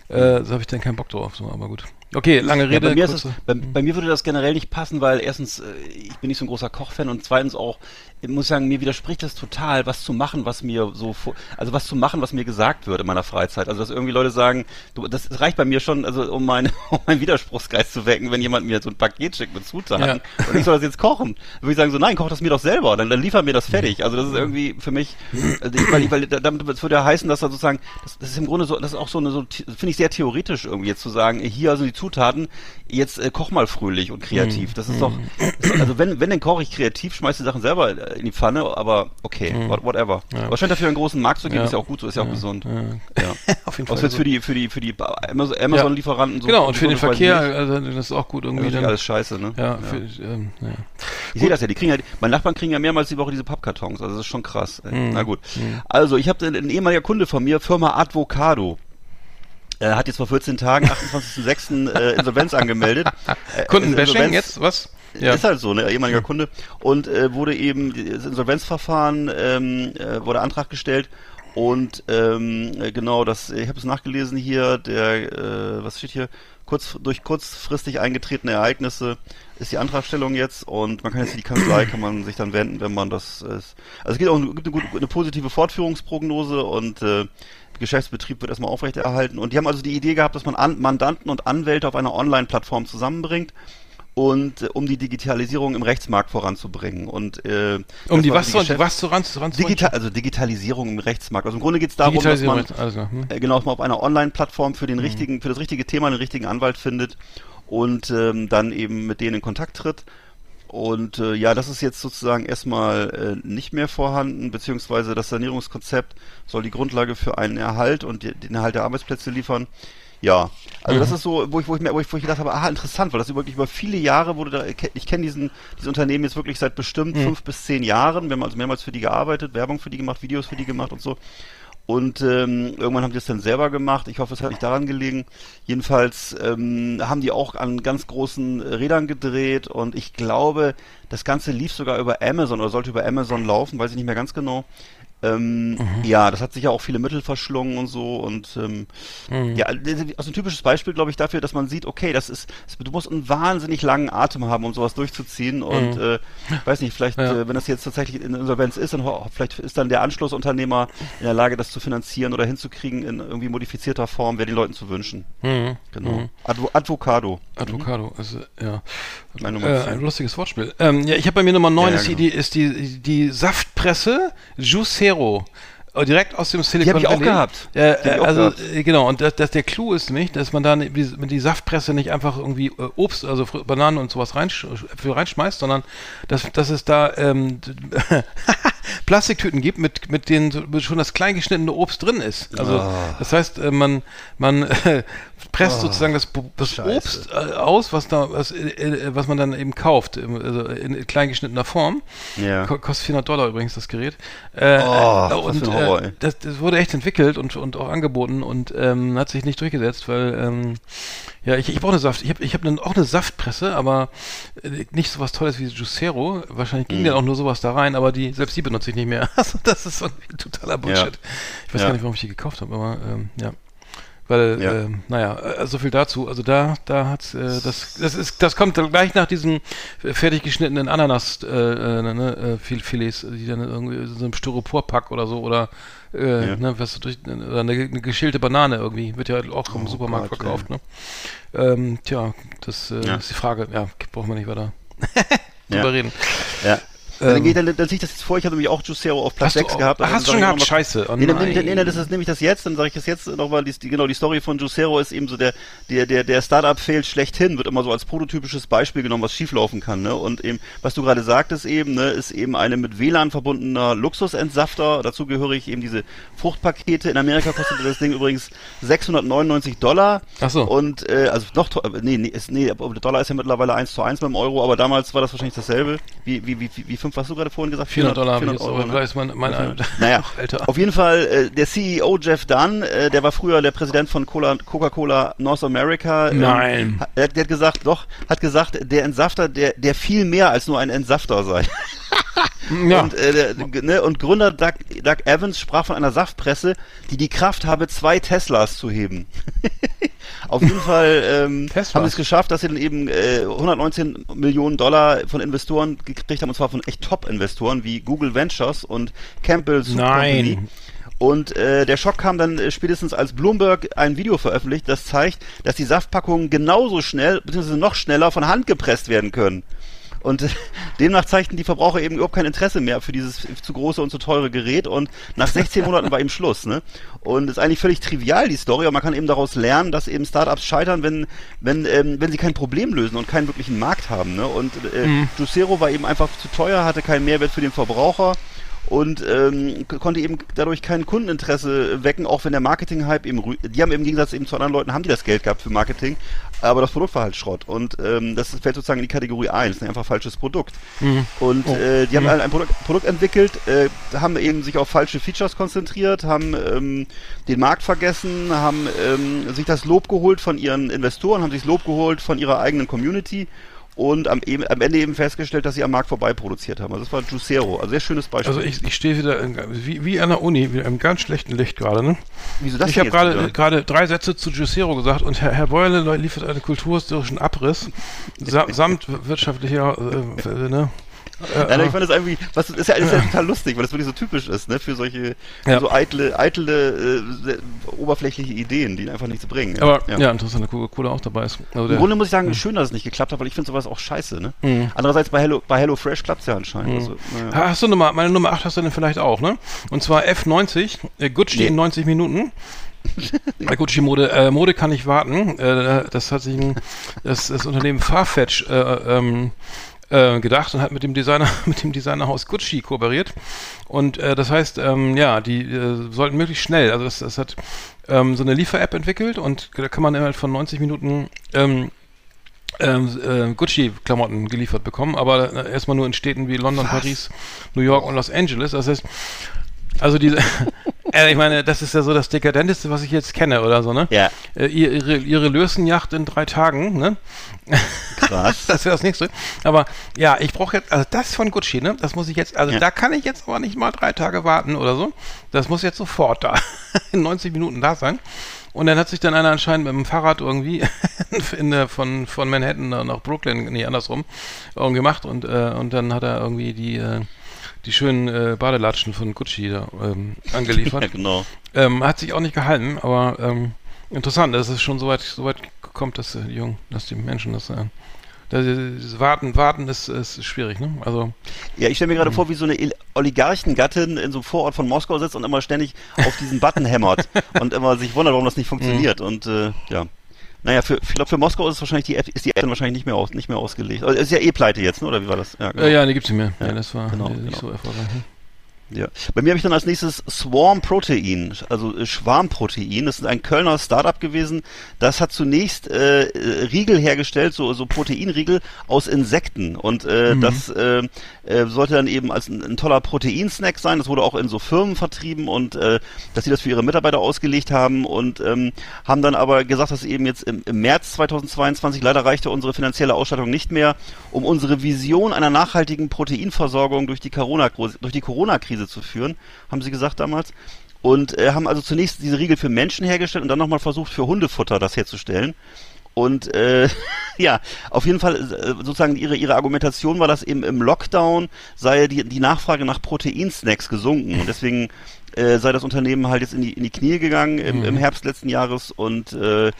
Äh, da habe ich dann keinen Bock drauf, so, aber gut. Okay, lange Ja, Rede. bei, mir kurze- bei, bei mir würde das generell nicht passen, weil erstens, äh, ich bin nicht so ein großer Kochfan und zweitens auch, ich muss sagen, mir widerspricht das total, was zu machen, was mir so, also was zu machen, was mir gesagt wird in meiner Freizeit. Also dass irgendwie Leute sagen, du, das reicht bei mir schon, also um, mein, um meinen Widerspruchsgeist zu wecken, wenn jemand mir so ein Paket schickt mit Zutaten Ja. und ich soll das jetzt kochen. Dann würde ich sagen so, nein, koch das mir doch selber, dann, dann liefer mir das fertig. Also das ist irgendwie für mich, also ich, weil, ich- weil damit das würde ja heißen, dass da sozusagen, das, das ist im Grunde so, das ist auch so eine, so, finde ich sehr theoretisch irgendwie jetzt zu sagen, hier sind die Zutaten, jetzt äh, koch mal fröhlich und kreativ. Das ist doch, ist, also wenn, wenn, dann koche ich kreativ, schmeiß die Sachen selber äh, in die Pfanne, aber okay, what, whatever. Ja. Aber scheint dafür einen großen Markt zu geben, Ja. ist ja auch gut so, ist ja, auch gesund. Ja. Auf jeden Fall. Was jetzt für die, für die, für die Amazon- Amazon-Lieferanten so. genau, und für den Verkehr, also das ist auch gut irgendwie. Irgendwie Dann, alles scheiße, ne? ja, Für, ähm, ja. Ich sehe das ja, die kriegen ja, meine Nachbarn kriegen ja mehrmals die Woche diese Pappkartons, also das ist schon krass. Mhm. Na gut. Also, ich habe ein ehemaliger Kunde von mir, Firma Advocado. Er hat jetzt vor 14 Tagen, 28.06. äh, Insolvenz angemeldet. Äh, Kundenbashing Insolvenz- jetzt, was? Ist halt so, ne, ehemaliger Kunde. Und äh, wurde eben, das Insolvenzverfahren ähm, äh, wurde Antrag gestellt und ähm, äh, genau, das, ich habe es nachgelesen hier, der, äh, was steht hier, kurz durch kurzfristig eingetretene Ereignisse ist die Antragstellung jetzt und man kann jetzt in die Kanzlei, kann man sich dann wenden, wenn man das ist. Also es gibt auch eine, gibt eine, gute, eine positive Fortführungsprognose und äh, Geschäftsbetrieb wird erstmal aufrechterhalten. Und die haben also die Idee gehabt, dass man An Mandanten und Anwälte auf einer Online-Plattform zusammenbringt und äh, um die Digitalisierung im Rechtsmarkt voranzubringen. Und äh, Um die was, die zu, Geschäft- was zu ran, ran Digital, also Digitalisierung im Rechtsmarkt. Also im Grunde geht es darum, dass man klar. Hm? äh, genau, dass man auf einer Online-Plattform für den Mhm. richtigen, für das richtige Thema den richtigen Anwalt findet und ähm, dann eben mit denen in Kontakt tritt. Und äh, ja, das ist jetzt sozusagen erstmal äh, nicht mehr vorhanden, beziehungsweise das Sanierungskonzept soll die Grundlage für einen Erhalt und die, den Erhalt der Arbeitsplätze liefern. Ja, also das ist so, wo ich, wo ich mir, wo ich, wo ich gedacht habe, ah, interessant, weil das wirklich über viele Jahre wurde da, ich kenne diesen, dieses Unternehmen jetzt wirklich seit bestimmt fünf bis zehn Jahren. Wir haben also mehrmals für die gearbeitet, Werbung für die gemacht, Videos für die gemacht und so. Und ähm, irgendwann haben die das dann selber gemacht. Ich hoffe, es hat nicht daran gelegen. Jedenfalls ähm, haben die auch an ganz großen Rädern gedreht und ich glaube, das Ganze lief sogar über Amazon oder sollte über Amazon laufen, weiß ich nicht mehr ganz genau. Ähm, Ja, das hat sicher auch viele Mittel verschlungen und so und ähm, ja, das ist also ein typisches Beispiel, glaube ich, dafür, dass man sieht, okay, das ist, du musst einen wahnsinnig langen Atem haben, um sowas durchzuziehen und äh, weiß nicht, vielleicht, Ja. äh, wenn das jetzt tatsächlich in Insolvenz ist, dann vielleicht ist dann der Anschlussunternehmer in der Lage, das zu finanzieren oder hinzukriegen in irgendwie modifizierter Form, wäre den Leuten zu wünschen. Mhm. Genau. Advo Advocado. Advocado, also ja. Äh, ein lustiges Wortspiel. Ähm, ja, ich habe bei mir Nummer 9 Ja, ja, ist, die, genau. die, ist die, die Saftpresse Juicero. Äh, Direkt aus dem Silicon hab ich auch Valley. gehabt. Äh, Die ich auch also gehabt. äh, genau, und das, das, der Clou ist nämlich, dass man da die, mit die Saftpresse nicht einfach irgendwie äh, Obst, also Bananen und sowas reinsch Äpfel reinschmeißt, sondern dass, dass es da ähm, Plastiktüten gibt, mit, mit denen so- schon das kleingeschnittene Obst drin ist. Also Ah. das heißt, äh, man, man äh, presst sozusagen das, das Scheiße. Obst äh, aus, was da, was, äh, äh, was man dann eben kauft, also in kleingeschnittener Form. Ja. Ko- Kostet 400 Dollar übrigens das Gerät. Äh, Oh, was und das, das wurde echt entwickelt und, und auch angeboten und ähm, hat sich nicht durchgesetzt, weil ähm, ja, ich, ich brauche eine Saft. Ich habe ich hab ne, auch eine Saftpresse, aber nicht sowas Tolles wie Juicero. Wahrscheinlich ging Mhm. dann auch nur sowas da rein, aber die selbst die benutze ich nicht mehr. Also das ist irgendwie totaler Bullshit. Ich weiß Ja. gar nicht, warum ich die gekauft habe, aber ähm, ja. Weil, Ja. ähm, naja, äh, so viel dazu. Also da, da hat's, äh, das, das ist, das kommt gleich nach diesen äh, fertig geschnittenen Ananas, äh, äh, ne, äh, Fil- Filets, die dann irgendwie so einem Styroporpack oder so oder äh, Ja. ne, was durch, oder eine, eine geschälte Banane irgendwie wird ja auch im Oh Supermarkt Gott, verkauft. Ne? Ähm, tja, das äh, Ja. ist die Frage. Ja, brauchen wir nicht weiter Ja. drüber reden. Ja. Dann, Ähm, geht, dann, dann ziehe ich das jetzt vor. Ich hatte nämlich auch Juicero auf Platz Hast du 6 auch- gehabt. Ach, hast du dann schon gehabt? mal- Scheiße. Oh nee, dann, nee, nein. nee, nee, das ist nehme ich das jetzt, dann sage ich das jetzt nochmal. Die, genau, die Story von Juicero ist eben so der, der, der, der Startup-Fail schlechthin, wird immer so als prototypisches Beispiel genommen, was schieflaufen kann. Ne? Und eben, was du gerade sagtest eben, ne, ist eben eine mit WLAN verbundener Luxusentsafter. Dazu gehöre ich eben diese Fruchtpakete. In Amerika kostete das Ding übrigens 699 Dollar. Ach so. Und äh, also noch nee, nee, ist, nee, Dollar ist ja mittlerweile 1 zu 1 beim Euro, aber damals war das wahrscheinlich dasselbe. Wie, wie, wie, wie, wie fünf hast du gerade vorhin gesagt? 400 Dollar habe ich 400 jetzt, Euro, aber ne? ist mein, mein Naja, Alter. auf jeden Fall, äh, der CEO Jeff Dunn, äh, der war früher der Präsident von Cola- Coca-Cola North America. Ähm, Nein. hat- der hat gesagt, doch, hat gesagt, der Entsafter, der, der viel mehr als nur ein Entsafter sei. ja. Und, äh, ne, und Gründer Doug, Doug Evans sprach von einer Saftpresse, die die Kraft habe, zwei Teslas zu heben. Auf jeden Fall ähm, haben sie es geschafft, dass sie dann eben äh, 119 Millionen Dollar von Investoren gekriegt haben, und zwar von echt Top-Investoren wie Google Ventures und Campbell Soup Nein. Company. Und äh, der Schock kam dann äh, spätestens, als Bloomberg ein Video veröffentlicht, das zeigt, dass die Saftpackungen genauso schnell, beziehungsweise noch schneller von Hand gepresst werden können. Und demnach zeigten die Verbraucher eben überhaupt kein Interesse mehr für dieses zu große und zu teure Gerät. Und nach 16 Monaten war eben Schluss. Ne? Und es ist eigentlich völlig trivial, die Story, aber man kann eben daraus lernen, dass eben Startups scheitern, wenn, wenn, ähm, wenn sie kein Problem lösen und keinen wirklichen Markt haben. Ne? Und äh, Juicero war eben einfach zu teuer, hatte keinen Mehrwert für den Verbraucher und ähm, konnte eben dadurch kein Kundeninteresse wecken, auch wenn der Marketing-Hype eben, die haben im Gegensatz eben zu anderen Leuten, haben die das Geld gehabt für Marketing, aber das Produkt war halt Schrott und ähm, das fällt sozusagen in die Kategorie 1, ein einfach falsches Produkt. Und äh, die haben ein, ein Produkt, Produkt entwickelt, äh, haben eben sich auf falsche Features konzentriert, haben ähm, den Markt vergessen, haben ähm, sich das Lob geholt von ihren Investoren, haben sich das Lob geholt von ihrer eigenen Community und am, am Ende eben festgestellt, dass sie am Markt vorbei produziert haben. Also das war Juicero, also sehr schönes Beispiel. Also ich, ich stehe wieder in, wie, wie an der Uni, wieder im ganz schlechten Licht gerade, ne? Wieso das ich habe gerade gerade drei Sätze zu Juicero gesagt und Herr, Herr Beuerle liefert einen kulturhistorischen Abriss sa samt wirtschaftlicher äh, äh, ne? Äh, Nein, ich fand das irgendwie, was ist ja, ist ja total lustig, weil das wirklich so typisch ist, ne, für solche Ja. so eitle, eitle, äh, oberflächliche Ideen, die einfach nichts bringen. aber ja, interessant, dass Coca-Cola auch dabei ist. Also Im Grunde muss ich sagen, schön, dass es nicht geklappt hat, weil ich finde sowas auch scheiße, ne? Mhm. Andererseits bei Hello, bei Hello Fresh klappt es ja anscheinend. Also, naja. Ha- Hast du Nummer, meine Nummer 8 hast du denn vielleicht auch, ne? Und zwar F90, äh, Gucci Nee. in 90 Minuten. Bei Gucci Mode, äh, Mode kann nicht warten. Äh, das hat sich ein, das, das Unternehmen Farfetch äh, ähm, äh, gedacht und hat mit dem Designer, mit dem Designerhaus Gucci kooperiert. Und äh, das heißt, ähm, ja, die äh, sollten möglichst schnell, also das, das hat ähm, so eine Liefer-App entwickelt und da kann man innerhalb von 90 Minuten ähm, ähm, äh, Gucci-Klamotten geliefert bekommen, aber äh, erstmal nur in Städten wie London, Paris, New York und Los Angeles. Das heißt, also diese, äh, ich meine, das ist ja so das Dekadenteste, was ich jetzt kenne oder so, ne? Ja, Äh, ihr- ihre, ihre Lösenjacht in drei Tagen, ne? krass. Das wäre das nächste. Aber ja, ich brauche jetzt, also das von Gucci, ne? Das muss ich jetzt, also Ja. da kann ich jetzt aber nicht mal drei Tage warten oder so. Das muss jetzt sofort da, in 90 Minuten da sein. Und dann hat sich dann einer anscheinend mit dem Fahrrad irgendwie in der, von, von Manhattan nach Brooklyn, nee, andersrum, gemacht und, äh, und dann hat er irgendwie die, äh, die schönen äh, Badelatschen von Gucci da ähm, angeliefert. ja, genau. Ähm, hat sich auch nicht gehalten, aber ähm, interessant, dass es schon so weit, so weit kommt, dass äh, die Jungen, dass die Menschen das äh, das, das Warten, Warten ist, ist schwierig, ne? Also Ja, ich stelle mir gerade vor, wie so eine Oligarchengattin in so einem Vorort von Moskau sitzt und immer ständig auf diesen Button hämmert und immer sich wundert, warum das nicht funktioniert. Und äh, ja. Naja, für, ich glaube, für Moskau ist es wahrscheinlich die App, ist die App dann wahrscheinlich nicht mehr aus, nicht mehr ausgelegt. Also, ist ja eh pleite jetzt, ne? Oder wie war das? Ja, äh, ja, die gibt's nicht mehr. Ja, Ja, das war genau, äh, nicht genau. so erfolgreich. Ja. Bei mir habe ich dann als nächstes Swarm Protein, also äh, Schwarmprotein. Das ist ein Kölner Startup gewesen. Das hat zunächst äh, äh, Riegel hergestellt, so, so Proteinriegel aus Insekten. Und äh, das äh, äh, sollte dann eben als ein, ein toller Proteinsnack sein. Das wurde auch in so Firmen vertrieben und äh, dass sie das für ihre Mitarbeiter ausgelegt haben und ähm, haben dann aber gesagt, dass eben jetzt im, im März 2022 leider reichte unsere finanzielle Ausstattung nicht mehr, um unsere Vision einer nachhaltigen Proteinversorgung durch die Corona Corona-Krise zu führen, haben sie gesagt damals. Und äh, haben also zunächst diese Riegel für Menschen hergestellt und dann nochmal versucht, für Hundefutter das herzustellen. Und äh, ja, auf jeden Fall äh, sozusagen ihre ihre Argumentation war, dass eben im Lockdown sei die die Nachfrage nach Proteinsnacks gesunken und deswegen äh, sei das Unternehmen halt jetzt in die in die Knie gegangen im, im Herbst letzten Jahres und äh,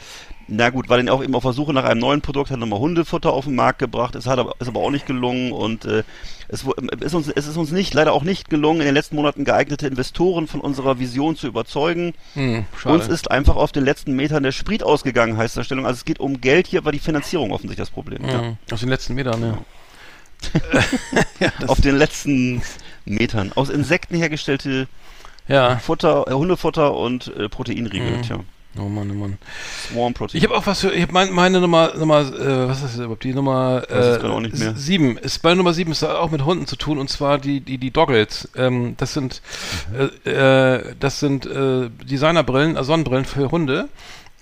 na gut, war dann auch eben auf der Suche nach einem neuen Produkt, hat nochmal Hundefutter auf den Markt gebracht. Es hat aber, ist aber auch nicht gelungen und äh, es, wo- ist uns, es ist uns nicht, leider auch nicht gelungen, in den letzten Monaten geeignete Investoren von unserer Vision zu überzeugen. Hm. Uns ist einfach auf den letzten Metern der Sprit ausgegangen, heißt der Stellung. Also es geht um Geld, hier war die Finanzierung offensichtlich das Problem. Ja. Mhm. Aus den letzten Metern, ja. ja, Auf den letzten Metern. Aus Insekten hergestellte ja. Futter, äh, Hundefutter und äh, Proteinriegel. Mhm. Tja, Oh Mann, oh Mann. Swarm Protein. Ich habe auch was für, ich habe mein, meine Nummer, Nummer, äh, was ist das überhaupt? Die Nummer äh, auch nicht mehr. s- sieben. Ist bei Nummer sieben ist auch mit Hunden zu tun und zwar die die die Doggles. Ähm, das sind äh, äh, das sind äh, Designerbrillen, äh, Sonnenbrillen für Hunde.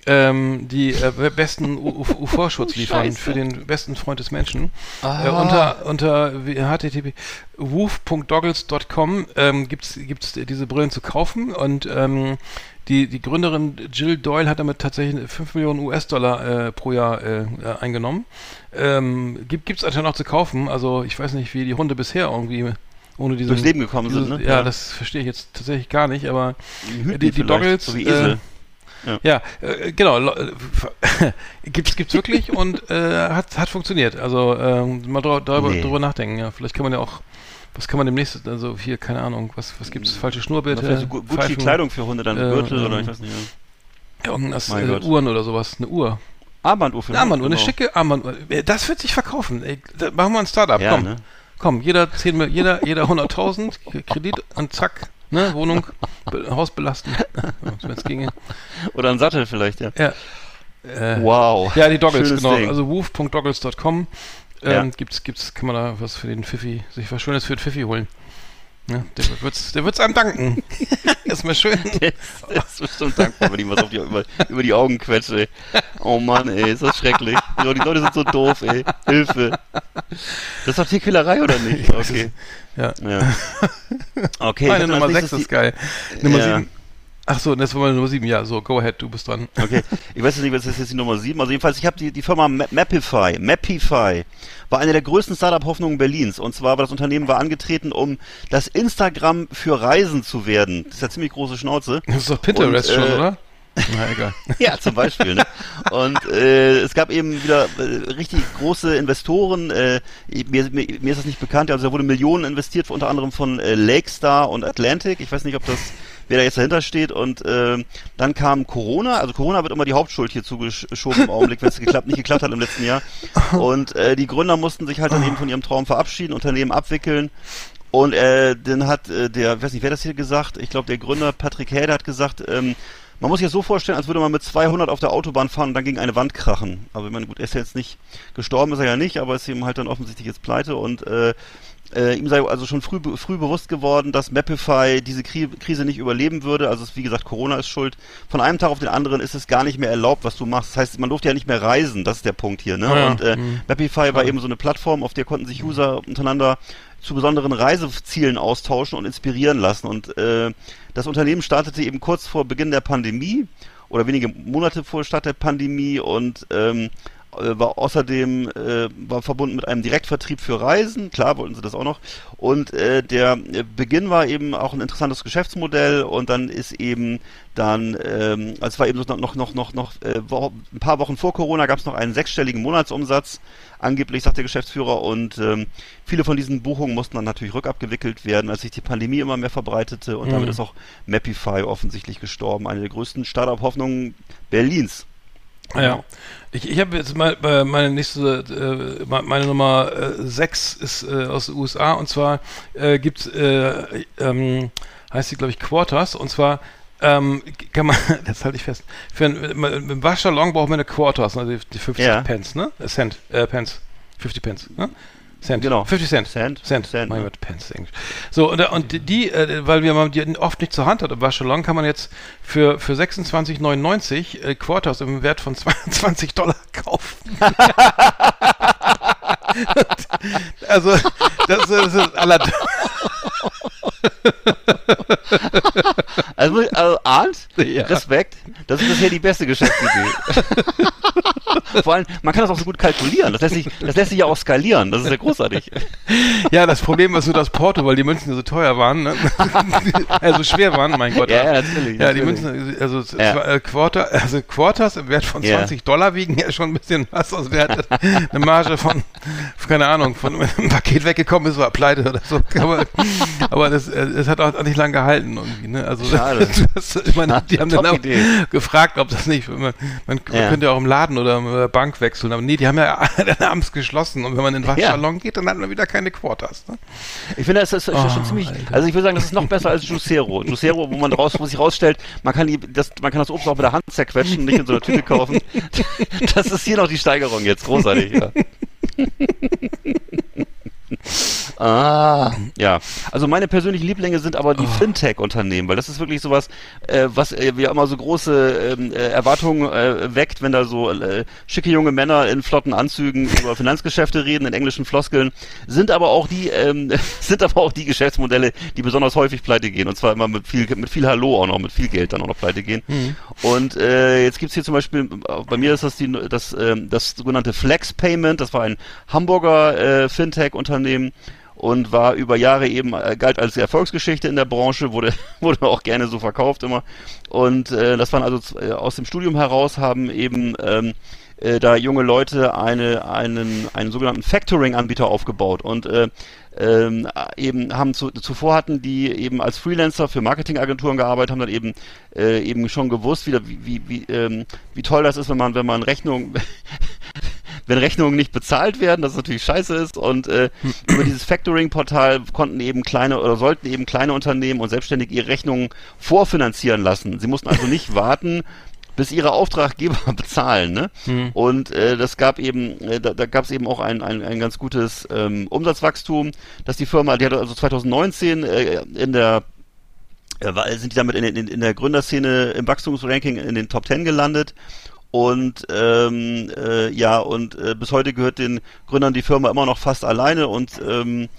Ähm, die äh, besten UV-Schutz liefern Scheiße. für den besten Freund des Menschen. Ah. Äh, unter unter http woof.doggles.com ähm, gibt's gibt's diese Brillen zu kaufen und ähm, die, die Gründerin Jill Doyle hat damit tatsächlich 5 Millionen US-Dollar äh, pro Jahr äh, äh, eingenommen. Ähm, gibt es einfach noch zu kaufen. Also ich weiß nicht, wie die Hunde bisher irgendwie ohne diese Durchs Leben gekommen sind, ne? Ja, Ja. das verstehe ich jetzt tatsächlich gar nicht, aber die, die vielleicht, Doggles, so wie Esel. Äh, ja, äh, genau. äh, gibt's gibt's wirklich und äh, hat hat funktioniert. Also ähm, mal drü drüber, Nee. drüber nachdenken. Ja, vielleicht kann man ja auch, was kann man demnächst, also hier keine Ahnung, was was gibt's? Falsche Oder Schnurrbärte, vielleicht so Gu- Gucci Pfeifen, Kleidung für Hunde, dann äh, Gürtel oder ähm, ich weiß nicht. Ja. irgendwas, äh, Gott. Uhren oder sowas, eine Uhr. Armbanduhr für Eine Armbanduhr, eine schicke Armbanduhr. Äh, Das wird sich verkaufen. Ey, machen wir ein Startup. Ja, komm, ne? komm, jeder 10 Mil- jeder jeder 100.000 Kredit und zack, ne, Wohnung, be Haus belasten. Wenn es ginge. Oder ein Sattel vielleicht, ja. Ja. Äh, Wow. Ja, die Doggles, Schönes genau. Ding. Also woof.doggles.com ähm, Ja. gibt's, gibt's, kann man da was für den Pfiffi, sich was Schönes für den Pfiffi holen. Ja, der wird's, der wird's einem danken. Erstmal schön. Der ist bestimmt dankbar, wenn ich was auf die, über, über die Augen quetsche. ey. Oh Mann, ey, ist das schrecklich. Die die Leute sind so doof, ey. Hilfe. Das ist doch Tierquälerei, oder nicht? Okay. Ja. Ja. Okay. Meine Nummer als 6 nächstes ist geil. Nummer Ja. 7. Ach so, das war meine Nummer 7. Ja, so, go ahead, du bist dran. Okay, ich weiß jetzt nicht, was ist jetzt die Nummer 7. Also jedenfalls, ich habe die, die Firma Ma- Mapify. Mapify war eine der größten Startup-Hoffnungen Berlins. Und zwar war das Unternehmen war angetreten, um das Instagram für Reisen zu werden. Das ist ja ziemlich große Schnauze. Das ist doch Pinterest Und, schon, äh, oder? Na, egal. Ja, zum Beispiel. Ne? Und äh, es gab eben wieder äh, richtig große Investoren. Äh, mir, mir, mir ist das nicht bekannt. Also da wurde Millionen investiert, unter anderem von äh, Lakestar und Atlantic. Ich weiß nicht, ob das wer da jetzt dahinter steht. Und äh, dann kam Corona. Also Corona wird immer die Hauptschuld hier zugeschoben im Augenblick, wenn es geklappt, nicht geklappt hat im letzten Jahr. Und äh, die Gründer mussten sich halt dann eben von ihrem Traum verabschieden, Unternehmen abwickeln. Und äh, dann hat äh, der, weiß nicht, wer das hier gesagt, ich glaube der Gründer Patrick Häde hat gesagt, ähm, man muss sich das so vorstellen, als würde man mit 200 auf der Autobahn fahren und dann gegen eine Wand krachen. Aber ich meine, gut, er ist ja jetzt nicht gestorben, ist er ja nicht, aber ist ihm halt dann offensichtlich jetzt pleite und äh, äh, ihm sei also schon früh, früh bewusst geworden, dass Mapify diese Kri Krise nicht überleben würde. Also es, wie gesagt, Corona ist schuld. Von einem Tag auf den anderen ist es gar nicht mehr erlaubt, was du machst. Das heißt, man durfte ja nicht mehr reisen. Das ist der Punkt hier. Ne? Ja, Und äh, mhm. Mapify war eben so eine Plattform, auf der konnten sich User untereinander zu besonderen Reisezielen austauschen und inspirieren lassen. Und äh, das Unternehmen startete eben kurz vor Beginn der Pandemie oder wenige Monate vor Start der Pandemie und ähm, äh, war außerdem äh, war verbunden mit einem Direktvertrieb für Reisen. Klar wollten sie das auch noch. Und äh, der Beginn war eben auch ein interessantes Geschäftsmodell und dann ist eben dann, ähm, also es war eben noch noch noch noch äh, ein paar Wochen vor Corona gab es noch einen sechsstelligen Monatsumsatz angeblich, sagt der Geschäftsführer. Und ähm, viele von diesen Buchungen mussten dann natürlich rückabgewickelt werden, als sich die Pandemie immer mehr verbreitete. Und mhm. damit ist auch Mapify offensichtlich gestorben, eine der größten Startup-Hoffnungen Berlins. Ja, ich, ich habe jetzt mal äh, meine nächste, äh, meine Nummer 6 äh, ist äh, aus den USA und zwar äh, gibt äh, ähm, heißt sie glaube ich Quarters und zwar ähm, kann man, das halte ich fest, für ein, im Waschsalon braucht man eine Quarters, also die 50 ja. Pence, ne? Cent, äh, Pence, 50 Pence, ne? Cent. Genau. 50 Cent. Cent. Cent. Cent mein Gott, Pence Englisch. So, und, und die, äh, weil wir die oft nicht zur Hand hat im Waschsalon, kann man jetzt für, für 26,99 äh, Quarters im Wert von 22 Dollar kaufen. also, das, das ist aller also, also Arndt, ja. Respekt, das ist bisher die beste Geschäftsidee. Vor allem, man kann das auch so gut kalkulieren. Das lässt sich, das lässt sich ja auch skalieren. Das ist ja großartig. Ja, das Problem ist nur das Porto, weil die Münzen so teuer waren, ne? also schwer waren, mein Gott. Ja, ja natürlich. Ja, die Münzen, also, ja. Äh, Quarter, also Quarters im Wert von 20 ja. Dollar wiegen ja schon ein bisschen was. Also wer hat eine Marge von, keine Ahnung, von einem Paket weggekommen ist, war pleite oder so. Aber, aber das, äh, das hat auch nicht lange gehalten irgendwie, ne? Also, Schade. Das, ich meine, die haben dann auch gefragt, ob das nicht, man, man, ja. könnte ja auch im Laden oder der Bank wechseln. Aber nee, die haben ja dann abends geschlossen. Und wenn man in den Waschsalon ja. geht, dann hat man wieder keine Quarters. Ne? Ich finde, das ist oh, schon ziemlich. Alter. Also ich würde sagen, das ist noch besser als Juicero. Juicero, wo man raus, wo sich rausstellt, man kann die, das, man kann das Obst auch mit der Hand zerquetschen und nicht in so einer Tüte kaufen. Das ist hier noch die Steigerung jetzt. Großartig, ja. Ah, ja. Also meine persönlichen Lieblinge sind aber die oh. Fintech-Unternehmen, weil das ist wirklich sowas, äh, was äh, ja immer so große ähm, äh, Erwartungen äh, weckt, wenn da so äh, schicke junge Männer in flotten Anzügen über Finanzgeschäfte reden, in englischen Floskeln, sind aber auch die, ähm, sind aber auch die Geschäftsmodelle, die besonders häufig pleite gehen. Und zwar immer mit viel, mit viel Hallo auch noch, mit viel Geld dann auch noch pleite gehen. Mhm. Und äh, jetzt gibt's hier zum Beispiel, bei mir ist das die, das, äh, das sogenannte Flex Payment, das war ein Hamburger äh, Fintech-Unternehmen und war über Jahre eben äh, galt als Erfolgsgeschichte in der Branche, wurde wurde auch gerne so verkauft immer. Und äh, das waren also äh, aus dem Studium heraus haben eben ähm, äh, da junge Leute eine einen einen sogenannten Factoring-Anbieter aufgebaut. Und äh, ähm, eben haben zu, zuvor hatten die eben als Freelancer für Marketingagenturen gearbeitet, haben dann eben eben schon gewusst, wie, wie, wie, ähm, wie toll das ist, wenn man wenn man Rechnung wenn Rechnungen nicht bezahlt werden, das natürlich scheiße ist. Und äh, über dieses Factoring-Portal konnten eben kleine oder sollten eben kleine Unternehmen und Selbstständige ihre Rechnungen vorfinanzieren lassen. Sie mussten also nicht warten, bis ihre Auftraggeber bezahlen. Ne? Mhm. Und äh, das gab eben, äh, da, da gab es eben auch ein, ein, ein ganz gutes ähm, Umsatzwachstum, dass die Firma, die hat also 2019 äh, in der äh, sind die damit in, in, in der Gründerszene im Wachstumsranking in den Top 10 gelandet und ähm, äh, ja, und äh, bis heute gehört den Gründern die Firma immer noch fast alleine und ähm,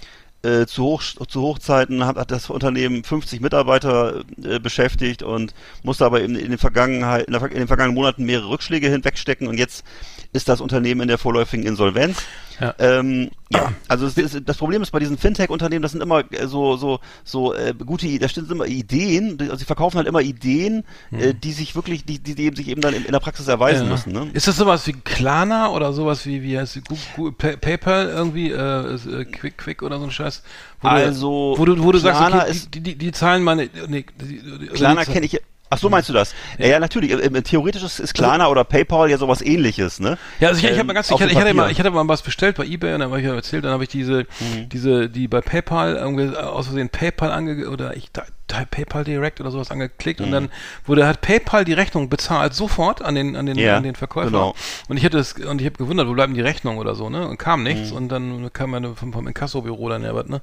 äh, zu, Hoch, zu Hochzeiten hat, hat das Unternehmen 50 Mitarbeiter äh, beschäftigt und musste aber in, in, den Vergangenheit, in, der, in den vergangenen Monaten mehrere Rückschläge hinwegstecken und jetzt ist das Unternehmen in der vorläufigen Insolvenz. Ja. Ähm, ja, also ist, das Problem ist bei diesen Fintech-Unternehmen, das sind immer äh, so so so äh, gute, da stehen immer Ideen, also sie verkaufen halt immer Ideen, hm. äh, die sich wirklich, die, die, die sich eben dann in, in der Praxis erweisen ja. müssen. Ne? Ist das sowas wie Klarna oder sowas wie wie heißt Google, PayPal irgendwie, äh, äh, Quick Quick oder so ein Scheiß? Wo also du, wo du, wo du sagst, okay, die, die, die, zahlen meine, nee, die, die, Klarna kenne ich Ach so meinst du das? Ja, ja natürlich. Theoretisch ist, ist Klarna oder PayPal ja sowas ähnliches, ne? Ja, also ich, ich habe mal ganz, ich, hatte, ich hatte mal, ich hatte mal was bestellt bei eBay und dann habe ich ja erzählt, dann habe ich diese, mhm. diese, die bei PayPal irgendwie aus Versehen PayPal ange oder ich PayPal Direct oder sowas angeklickt mhm. und dann wurde hat PayPal die Rechnung bezahlt sofort an den an den ja, an den Verkäufer genau. und ich hätte es und ich habe gewundert, wo bleiben die Rechnungen oder so, ne? Und kam nichts mhm. und dann kam meine vom, vom Inkassobüro dann ja was, ne?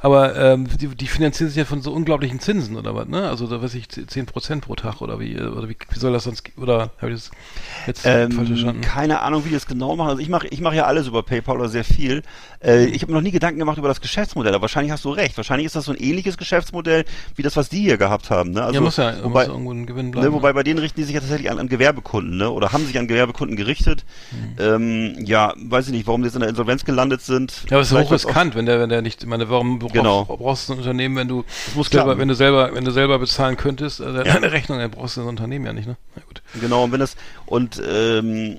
Aber ähm, die, die finanzieren sich ja von so unglaublichen Zinsen oder was, ne? Also da weiß ich 10 Prozent pro Tag oder wie oder wie, wie soll das sonst oder habe ich das jetzt ähm, falsch verstanden? Keine Ahnung, wie die das genau machen. Also ich mache ich mache ja alles über PayPal oder sehr viel. Äh, ich habe mir noch nie Gedanken gemacht über das Geschäftsmodell, aber wahrscheinlich hast du recht. Wahrscheinlich ist das so ein ähnliches Geschäftsmodell wie das, was die hier gehabt haben. Ne? Also, ja, muss ja wobei, muss irgendwo ein Gewinn bleiben. Ne, wobei bei denen richten die sich ja tatsächlich an, an Gewerbekunden, ne? Oder haben sich an Gewerbekunden gerichtet. Ähm, ja, weiß ich nicht, warum die jetzt in der Insolvenz gelandet sind. Ja, aber es ist hochriskant, wenn der, wenn der nicht, ich meine, warum brauchst, Genau. brauchst du ein Unternehmen, wenn du muss selber, klappen. wenn du selber, wenn du selber bezahlen könntest, also deine Rechnung, dann brauchst du das Unternehmen ja nicht, ne? Na gut. Genau, und wenn das und ähm,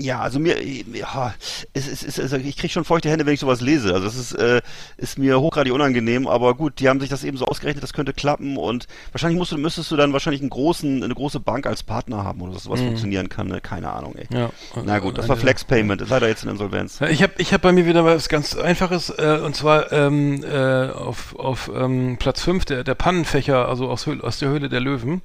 ja, also mir ja, es, es, es, ich kriege schon feuchte Hände, wenn ich sowas lese. Also das ist äh, ist mir hochgradig unangenehm, aber gut, die haben sich das eben so ausgerechnet, das könnte klappen und wahrscheinlich musst du, müsstest du dann wahrscheinlich einen großen eine große Bank als Partner haben oder sowas funktionieren kann, ne? keine Ahnung, ey. Mhm. Ja. Na gut, das war Flex Payment, ist leider jetzt in Insolvenz. Ich habe ich hab bei mir wieder was ganz Einfaches, äh, und zwar ähm, äh, auf, auf ähm, Platz 5 der, der Pannenfächer, also aus, Höhl, aus der Höhle der Löwen.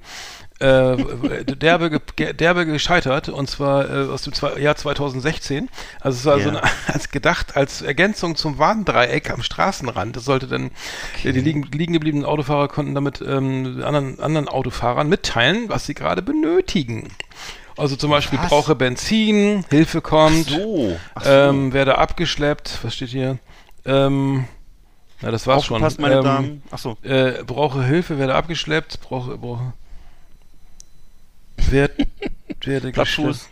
Äh, derbe, ge- derbe gescheitert und zwar äh, aus dem zwei, Jahr 2016. Also es war so Ja. eine, als gedacht als Ergänzung zum Warndreieck am Straßenrand. Das sollte dann äh, die liegen, liegen gebliebenen Autofahrer konnten damit ähm, anderen, anderen Autofahrern mitteilen, was sie gerade benötigen. Also zum Beispiel Was? brauche Benzin, Hilfe kommt. So, ach so. Ähm, werde abgeschleppt, was steht hier? Ähm, na, das war's schon. Aufgepasst, meine ähm, Damen. Ach so. Äh, brauche Hilfe, werde abgeschleppt, brauche, brauche. Werd, werde Plattfuß.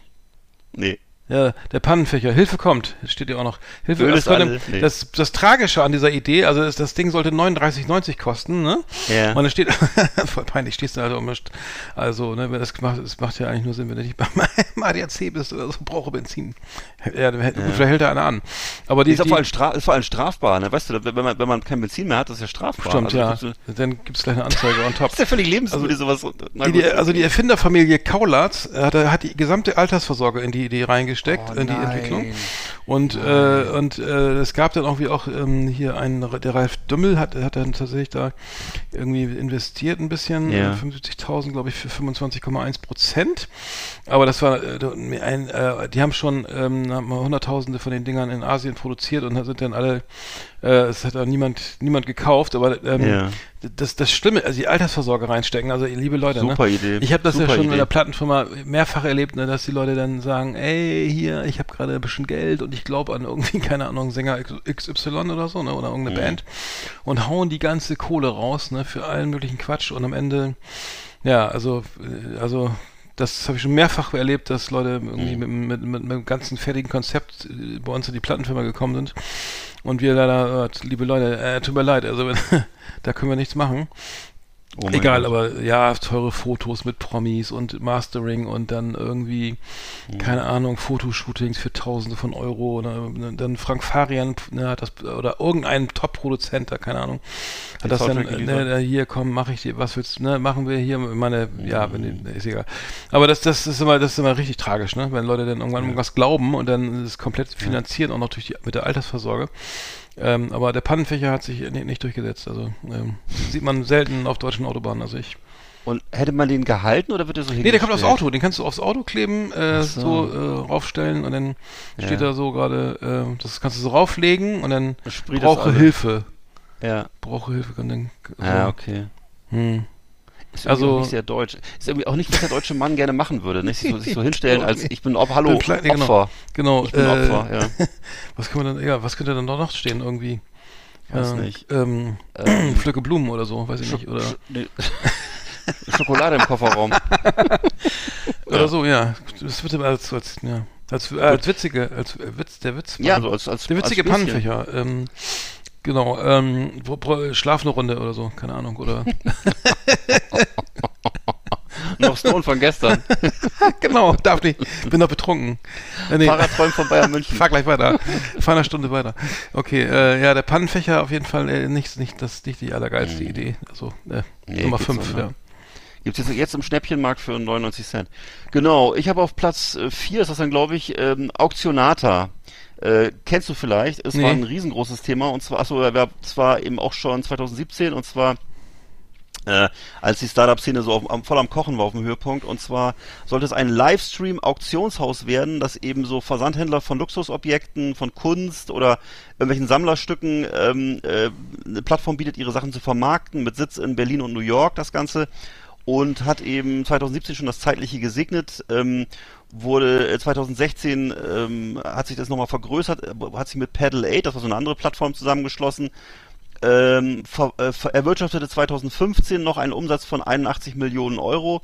Nee. Ja, der Pannenfächer. Hilfe kommt. Das steht ja auch noch. Hilfe. Das, ist das, das Tragische an dieser Idee, also das, das Ding sollte 39,90 kosten, ne? Ja. Und dann steht, voll peinlich, stehst du halt um, also, ne, wenn das macht, es macht ja eigentlich nur Sinn, wenn du nicht beim, ADAC bist oder so, brauche Benzin. Ja, dann hält- gut, vielleicht hält da einer an. Aber die, ist, ja die, vor allem stra ist vor allem strafbar, ne? Weißt du, wenn man, wenn man kein Benzin mehr hat, das ist ja strafbar. Stimmt, also, ja. Das ist, Dann gibt's gleich eine Anzeige on top. das ist ja völlig lebensmüde, sowas. Na Die, also die Erfinderfamilie Kaulatz äh, hat, hat die gesamte Altersvorsorge in die Idee reingesteckt, Oh in die nein. Entwicklung. Und, äh, und äh, es gab dann auch wie auch ähm, hier einen, der Ralf Dümmel hat, hat dann tatsächlich da irgendwie investiert ein bisschen, Ja. äh, 75.000 glaube ich für 25,1 Prozent. Aber das war äh, ein, äh, die haben schon ähm, haben mal Hunderttausende von den Dingern in Asien produziert und sind dann alle, äh, es hat auch niemand, niemand gekauft, aber ähm, Ja. das, das Schlimme, also die Altersvorsorge reinstecken, also liebe Leute, Super ne? Idee. Ich habe das Super ja schon Idee. in der Plattenfirma mehrfach erlebt, ne, dass die Leute dann sagen, ey, hier, ich habe gerade ein bisschen Geld und ich glaube an irgendwie, keine Ahnung, Sänger XY oder so, ne, oder irgendeine Mhm. Band und hauen die ganze Kohle raus, ne, für allen möglichen Quatsch und am Ende, ja, also, äh, also, das habe ich schon mehrfach erlebt, dass Leute irgendwie mit, mit, mit, mit einem ganzen fertigen Konzept äh, bei uns in die Plattenfirma gekommen sind. Und wir leider, äh, liebe Leute, äh, tut mir leid, also da können wir nichts machen. Oh Egal, Gott. aber ja, teure Fotos mit Promis und Mastering und dann irgendwie, Mhm. keine Ahnung, Fotoshootings für Tausende von Euro. Oder, dann Frank Farian ne, hat das, oder irgendein Top-Produzent da, keine Ahnung, hat Den das dann, Soundtrack ne, ne, hier komm, mache ich dir, was willst du, ne, machen wir hier, meine, ja, wenn, die- ist egal. Aber das, das ist immer, das ist immer richtig tragisch, ne, wenn Leute dann irgendwann irgendwas glauben und dann ist es komplett finanziert, auch noch durch die, mit der Altersvorsorge. Ähm, aber der Pannenfächer hat sich nicht, nicht durchgesetzt. Also ähm, sieht man selten auf deutschen Autobahnen. Also ich. Und hätte man den gehalten oder wird er so Nee, der kommt aufs hingestellt? Auto. Den kannst du aufs Auto kleben, äh, so, so. äh, raufstellen und dann Ja. steht da so gerade, äh, das kannst du so rauflegen und dann sprüht brauche. Hilfe. Ja. Brauche Hilfe. Und dann, so. Ja, okay. hm. Ist Also- also auch nicht sehr deutsch. Ist irgendwie auch nicht, was der deutsche Mann gerne machen würde, nicht? Sich so, sich so hinstellen als ich bin Op Hallo, pleite, genau. Opfer. Genau. Ich bin äh, Opfer, ja. Was kann man dann, ja, was könnte dann noch stehen irgendwie? Weiß Äh, nicht. Ähm, Ähm, Pflücke Blumen oder so, weiß ich nicht. Oder, Sch- nee. Schokolade im Kofferraum. oder so, ja. Das wird immer als, als, ja, als, äh, als witzige, als äh, Witz, der Witz. Ja, so als, als Der witzige als. Pannenfächer. Ähm, genau, ähm, schlaf eine Runde oder so, keine Ahnung. Oder Noch Stone von gestern. genau, darf nicht. Bin noch betrunken. Äh, nee, Fahrradträumen von Bayern München. fahr gleich weiter. Fahr eine Stunde weiter. Okay, äh, ja, der Pannenfächer auf jeden Fall äh, nicht, nicht, das nicht die allergeilste Idee. Also äh, Nee, Nummer geht's 5, so, ne? ja. Gibt's jetzt, jetzt im Schnäppchenmarkt für 99 Cent. Genau, ich habe auf Platz 4, ist das dann glaube ich, ähm, Auktionata. Äh, kennst du vielleicht? Es Nee. war ein riesengroßes Thema und zwar, achso, war zwar eben auch schon 2017 und zwar äh, als die Startup-Szene so auf, am, voll am Kochen war auf dem Höhepunkt. Und zwar sollte es ein Livestream-Auktionshaus werden, das eben so Versandhändler von Luxusobjekten, von Kunst oder irgendwelchen Sammlerstücken ähm, äh, eine Plattform bietet, ihre Sachen zu vermarkten, mit Sitz in Berlin und New York, das Ganze. Und hat eben 2017 schon das Zeitliche gesegnet. Ähm, wurde äh, 2016 ähm, hat sich das nochmal vergrößert, äh, hat sich mit Paddle 8, das war so eine andere Plattform, zusammengeschlossen ähm, ver, äh, erwirtschaftete 2015 noch einen Umsatz von 81 Millionen Euro.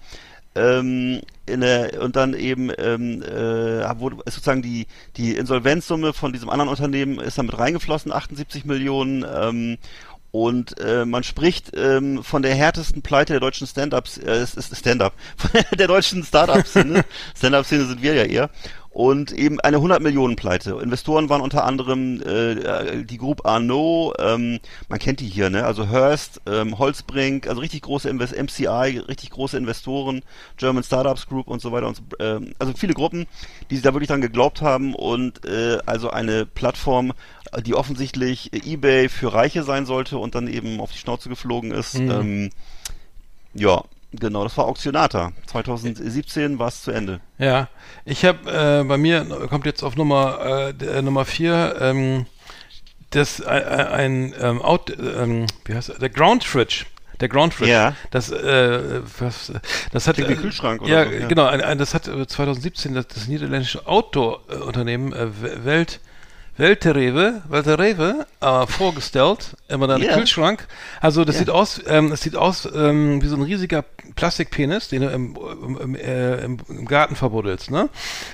Ähm, in der, und dann eben ähm, äh, wurde sozusagen die die Insolvenzsumme von diesem anderen Unternehmen ist damit reingeflossen, 78 Millionen. Ähm, und äh, man spricht ähm, von der härtesten Pleite der deutschen Stand-ups, äh, Stand-up, der deutschen Start-up-Szene. Stand-up-Szene sind wir ja eher. Und eben eine 100 Millionen Pleite. Investoren waren unter anderem äh, die Group Arnaud, ähm, man kennt die hier, ne? Also Hearst, ähm, Holzbrink, also richtig große Invest MCI, richtig große Investoren, German Startups Group und so weiter und so, ähm, also viele Gruppen, die da wirklich dran geglaubt haben und äh, also eine Plattform, die offensichtlich eBay für Reiche sein sollte und dann eben auf die Schnauze geflogen ist. Ähm, ja, genau, das war Auktionata. 2017 war es zu Ende. Ja, ich habe äh, bei mir kommt jetzt auf Nummer äh, äh, Nummer vier ähm, das äh, äh, ein ähm, Out, ähm, wie heißt er? der Ground Fridge. Der Ground Fridge. Ja. Das, äh, was, das hat Klingt äh, Kühlschrank oder ja, so, ja. genau. Ein, ein, das hat äh, 2017 das, das niederländische Outdoor-Unternehmen äh, We- Welt Welterewe, Welterewe, äh, vorgestellt, immer dann Ja. Kühlschrank. Also das Ja. sieht aus, ähm, es sieht aus ähm, wie so ein riesiger Plastikpenis, den du im, im, äh, im, Garten verbuddelst, ne?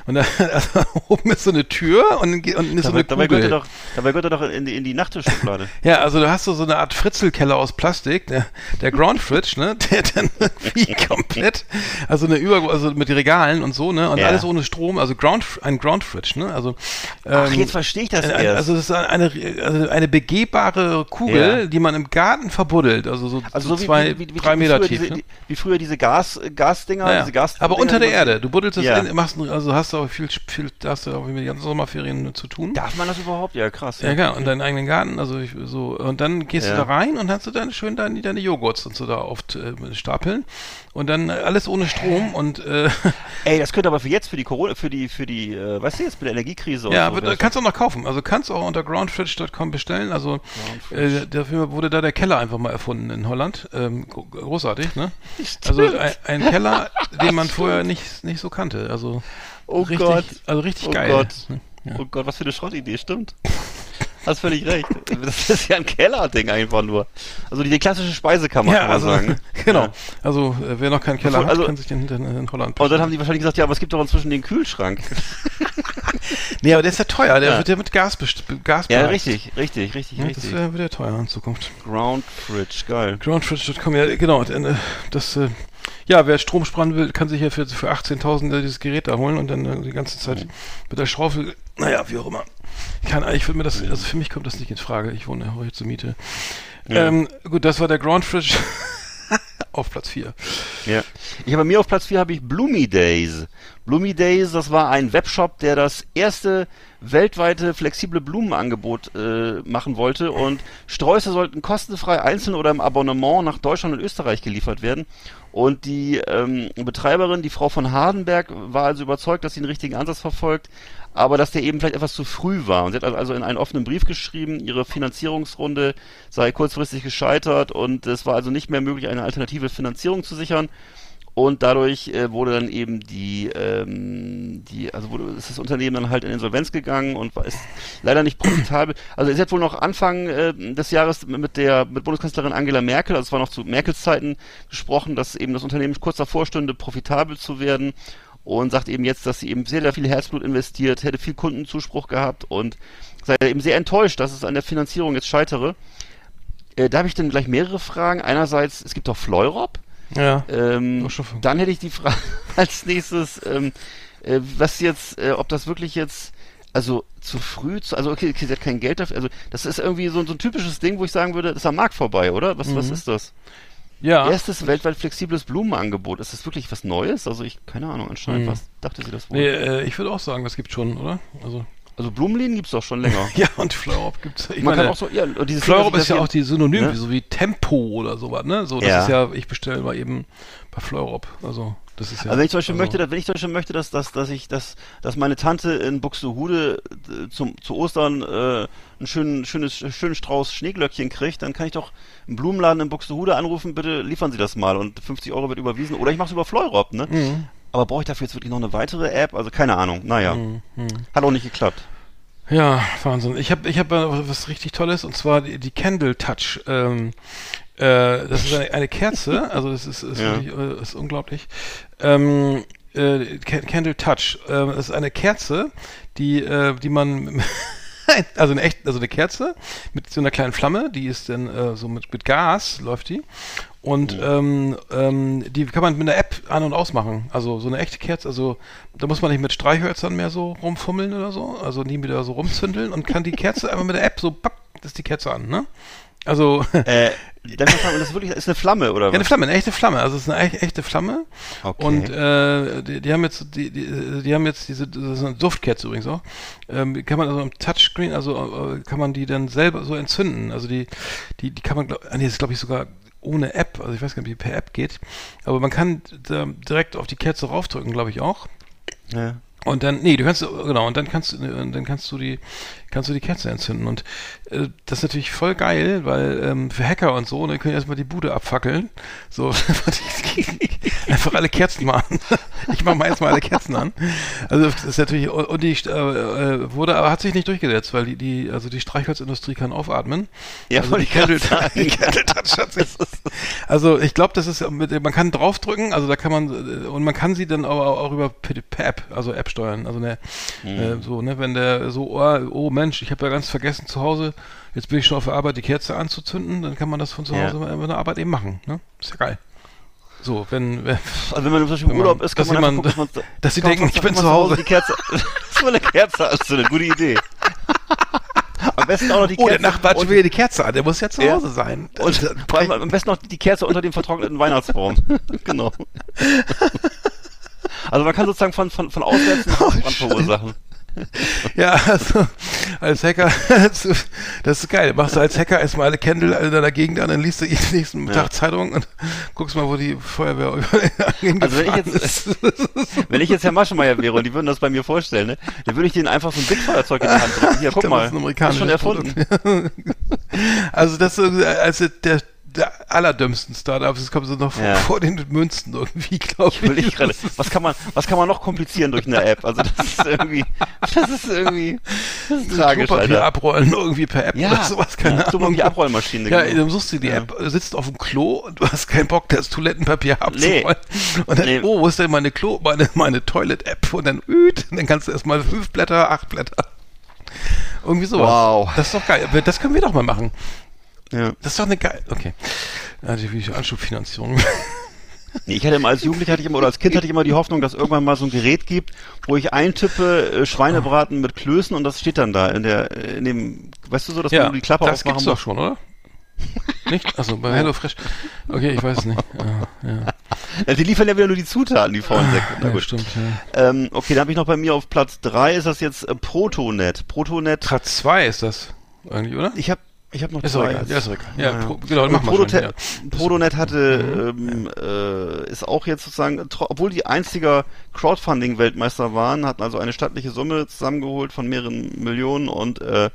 Und da, also, oben ist so eine Tür und, und ist so Dabei, eine dabei, Kugel. gehört doch, dabei gehört er doch in die, in die Nachttischschublade. Ja, also du hast so, so eine Art Fritzelkeller aus Plastik, der, der Ground Fridge, ne, der dann irgendwie komplett, also eine Über, also mit Regalen und so, ne, und Ja. alles ohne Strom, also Ground, ein Ground Fridge, ne, also Ach, ähm, jetzt verstehe ich das ein- erst. Also das ist eine, also eine begehbare Kugel, Ja. die man im Garten verbuddelt, also so, also so so wie, zwei, wie, wie, drei Meter früher tief. Diese, ne? wie früher diese Gas, Gasdinger, Ja, diese Gas aber unter der Erde. Du buddelst das Ja. in, machst, also hast du auch viel, viel, hast du auch mit den ganzen Sommerferien zu tun. Darf man das überhaupt? Ja, krass. Ja, klar, und deinen eigenen Garten, also ich, so, und dann gehst Ja. du da rein und hast du dann schön deine, deine Joghurts und so da oft äh, stapeln und dann äh, alles ohne Strom und äh, Ey, das könnte aber für jetzt, für die Corona, für die, für die, äh, weißt du jetzt, mit der Energiekrise und ja, so. aber wär's kannst du auch noch kaufen. Also kannst du auch unter groundfridge.com bestellen. Also äh, dafür wurde da der Keller einfach mal erfunden in Holland. Ähm, gro- großartig, ne? Also ein, ein Keller, den man vorher nicht, nicht so kannte. Also Oh richtig, Gott. also richtig Oh geil. Gott. Ja. Oh Gott, was für eine Schrottidee, stimmt. Hast völlig recht. Das ist ja ein Kellerding einfach nur. Also die, die klassische Speisekammer, Ja, kann man also, sagen. genau. Ja. Also, äh, wer noch keinen Keller Bevor- hat, also- kann sich den in, in Holland Und dann haben die wahrscheinlich gesagt, ja, aber es gibt doch inzwischen den Kühlschrank. Nee, aber der ist ja teuer. Der Ja. wird ja mit Gas, best- Gas Ja, richtig, richtig, richtig, Ja, das richtig. äh, wird ja teuer in Zukunft. Ground Fridge, geil. Groundfridge.com, ja, genau. äh, Das, äh, ja, wer Strom sparen will, kann sich ja für, für 18.000 dieses Gerät da holen und dann äh, die ganze Zeit mit der Schaufel, naja, wie auch immer. Ich kann, ich würde mir das, also für mich kommt das nicht in Frage. Ich wohne ja heute zur Miete. Ja. Ähm, gut, das war der Groundfridge auf Platz 4. Ja. Ich habe bei mir auf Platz 4 habe ich Bloomy Days. Bloomy Days, das war ein Webshop, der das erste weltweite flexible Blumenangebot äh, machen wollte und Sträuße sollten kostenfrei einzeln oder im Abonnement nach Deutschland und Österreich geliefert werden. Und die ähm, Betreiberin, die Frau von Hardenberg, war also überzeugt, dass sie den richtigen Ansatz verfolgt, aber dass der eben vielleicht etwas zu früh war. Und sie hat also in einen offenen Brief geschrieben, ihre Finanzierungsrunde sei kurzfristig gescheitert und es war also nicht mehr möglich, eine alternative Finanzierung zu sichern. Und dadurch äh, wurde dann eben die, ähm, die, also wurde, ist das Unternehmen dann halt in Insolvenz gegangen und war, ist leider nicht profitabel. Also es hat wohl noch Anfang äh, des Jahres mit der mit Bundeskanzlerin Angela Merkel, also es war noch zu Merkels Zeiten gesprochen, dass eben das Unternehmen kurz davor stünde, profitabel zu werden und sagt eben jetzt, dass sie eben sehr, sehr viel Herzblut investiert, hätte viel Kundenzuspruch gehabt und sei eben sehr enttäuscht, dass es an der Finanzierung jetzt scheitere. Äh, da habe ich dann gleich mehrere Fragen. Einerseits, es gibt doch Fleurop. Ja. Ähm, dann hätte ich die Frage als nächstes, ähm, äh, was jetzt, äh, ob das wirklich jetzt, also zu früh, zu, also okay, sie hat kein Geld dafür, also das ist irgendwie so, so ein typisches Ding, wo ich sagen würde, das ist am Markt vorbei, oder? Was, was Mhm. ist das? Ja. Erstes weltweit flexibles Blumenangebot. Ist das wirklich was Neues? Also ich, keine Ahnung, anscheinend, Mhm. was dachte sie das wohl? Nee, äh, ich würde auch sagen, das gibt schon, oder? Also, Also Blumenläden gibt's doch schon länger. ja, und Fleurop gibt's. Ich Man meine, kann auch so, ja, dieses Ding, ist ja auch die Synonym, ne? so wie Tempo oder sowas, ne? So, das Ja. ist ja, ich bestelle mal eben bei Fleurop. Also, das ist ja. Also wenn ich zum Beispiel also, möchte, dass, wenn ich zum Beispiel möchte, dass, dass, dass ich, dass, dass meine Tante in Buxtehude äh, zum, zu Ostern äh, einen schönen, schönes, schönen Strauß Schneeglöckchen kriegt, dann kann ich doch einen Blumenladen in Buxtehude anrufen, bitte liefern Sie das mal und 50 Euro wird überwiesen. Oder ich mache es über Fleurop, ne? Mhm. Aber brauche ich dafür jetzt wirklich noch eine weitere App? Also keine Ahnung. Naja, Mhm. Mhm. hat auch nicht geklappt. Ja, Wahnsinn. Ich habe ich hab äh, was richtig Tolles und zwar die, die Candle Touch. Ähm, äh, das ist eine, eine Kerze, also das ist, ist, Ja. wirklich, äh, ist unglaublich. Ähm, äh, Ca- Candle Touch. Äh, das ist eine Kerze, die, äh, die man also eine echt, also eine Kerze mit so einer kleinen Flamme, die ist dann äh, so mit, mit Gas läuft die. Und ähm, ähm, die kann man mit einer App an- und ausmachen. Also so eine echte Kerze, also da muss man nicht mit Streichhölzern mehr so rumfummeln oder so, also nie wieder so rumzündeln und kann die Kerze einfach mit der App so, papp, ist die Kerze an, ne? Also, Äh, das ist wirklich, ist eine Flamme, oder ja, eine? Flamme, eine echte Flamme. Also es ist eine echt, echte Flamme. Okay. Und äh, die, die haben jetzt, die, die, die haben jetzt diese, das ist eine Duftkerze übrigens auch. Ähm, kann man also am Touchscreen, also äh, kann man die dann selber so entzünden. Also die, die, die kann man, glaub, ah, nee, das ist glaube ich sogar ohne App. Also ich weiß gar nicht, wie per App geht. Aber man kann da direkt auf die Kerze raufdrücken, glaube ich auch. Ja. Und dann, nee, du kannst, genau, und dann kannst dann kannst du die, kannst du die Kerze entzünden. Und äh, das ist natürlich voll geil, weil ähm, für Hacker und so, dann können erstmal die Bude abfackeln. So, einfach alle Kerzen machen. Ich mache mal erstmal alle Kerzen an. Also das ist natürlich, und die äh, äh, wurde, aber hat sich nicht durchgesetzt, weil die, die, also die Streichholzindustrie kann aufatmen. Ja, also die ich gerade Candle, sagen. die Candle Touch hat sich, also ich glaube, das ist, mit, man kann draufdrücken, also da kann man, äh, und man kann sie dann aber auch über per App, also App steuern. Also ne, äh, so, ne, wenn der so, oh, oh Mensch, ich habe ja ganz vergessen zu Hause, jetzt bin ich schon auf der Arbeit, die Kerze anzuzünden, dann kann man das von zu Ja. Hause bei der Arbeit eben machen. Ne? Ist ja geil. So, wenn, wenn Also wenn man zum Beispiel im Urlaub ist, kann dass man jemand- gucken, dass sie kann man denken, ich bin zu Hause. Die Kerze, so eine Kerze, das eine gute Idee. Am besten auch noch die oh, Kerze. der Nachbar hat schon wieder die Kerze an, der muss ja zu Ja. Hause sein. Und vor allem am besten noch die Kerze unter dem vertrockneten Weihnachtsbaum. genau. Also man kann sozusagen von, von, von auswärts einen Hausbrand verursachen. Ja, also als Hacker, das ist geil. Machst du als Hacker erstmal alle Candle in deiner Gegend an, dann liest du jeden nächsten Tag Zeitung und guckst mal, wo die Feuerwehr Also wenn ich jetzt- Wenn ich jetzt Herr Maschmeyer wäre und die würden das bei mir vorstellen, ne, dann würde ich denen einfach so ein Bigfeuerzeug in die Hand drücken. Hier, guck Das mal. ist ein amerikanisches schon erfunden. also das ist äh, also der, der allerdümmsten Startups, das kommt so noch vor, Ja. vor den Münzen irgendwie, glaube ich. Ich gerade. Was kann man, was kann man noch komplizieren durch eine App? Also das ist irgendwie, das ist irgendwie, das ist tragisch, Klopapier abrollen irgendwie per App oder sowas, keine ja, Ahnung. Klopapier-Abrollmaschine. Ja, genau. dann suchst du die Ja. App, sitzt auf dem Klo und du hast keinen Bock, das Toilettenpapier abzurollen. Und dann, Nee. oh, wo ist denn meine Klo, meine, meine Toilet-App? Und dann, üt, dann kannst du erstmal fünf Blätter, acht Blätter. Irgendwie sowas. Wow. Das ist doch geil. Das können wir doch mal machen. Ja. Das ist doch eine geil. Okay. Ja, die die Anschubfinanzierung. Nee, ich hatte immer als Jugendlicher hatte ich immer oder als Kind hatte ich immer die Hoffnung, dass irgendwann mal so ein Gerät gibt, wo ich eintippe äh, Schweinebraten mit Klößen und das steht dann da in der in dem, weißt du so, dass man nur die Klappe das aufmachen gibt's doch schon, oder? Nicht? Also bei HelloFresh. Okay, ich weiß es nicht. Ja, ja. Ja, die liefern ja wieder nur die Zutaten, die faulen Säcke. Na ja gut. stimmt. Ja. Ähm, okay, dann habe ich noch bei mir auf Platz drei ist das jetzt äh, Protonet. Protonet. Platz 2 ist das eigentlich, oder? Ich habe ich habe noch Ist zwei. egal. Ja, ist egal. Ja, Ja. Pro, genau, mach mal schon. Ja. Protonet hatte, ähm, äh, ist auch jetzt sozusagen, obwohl die einziger Crowdfunding-Weltmeister waren, hatten also eine stattliche Summe zusammengeholt von mehreren Millionen und äh,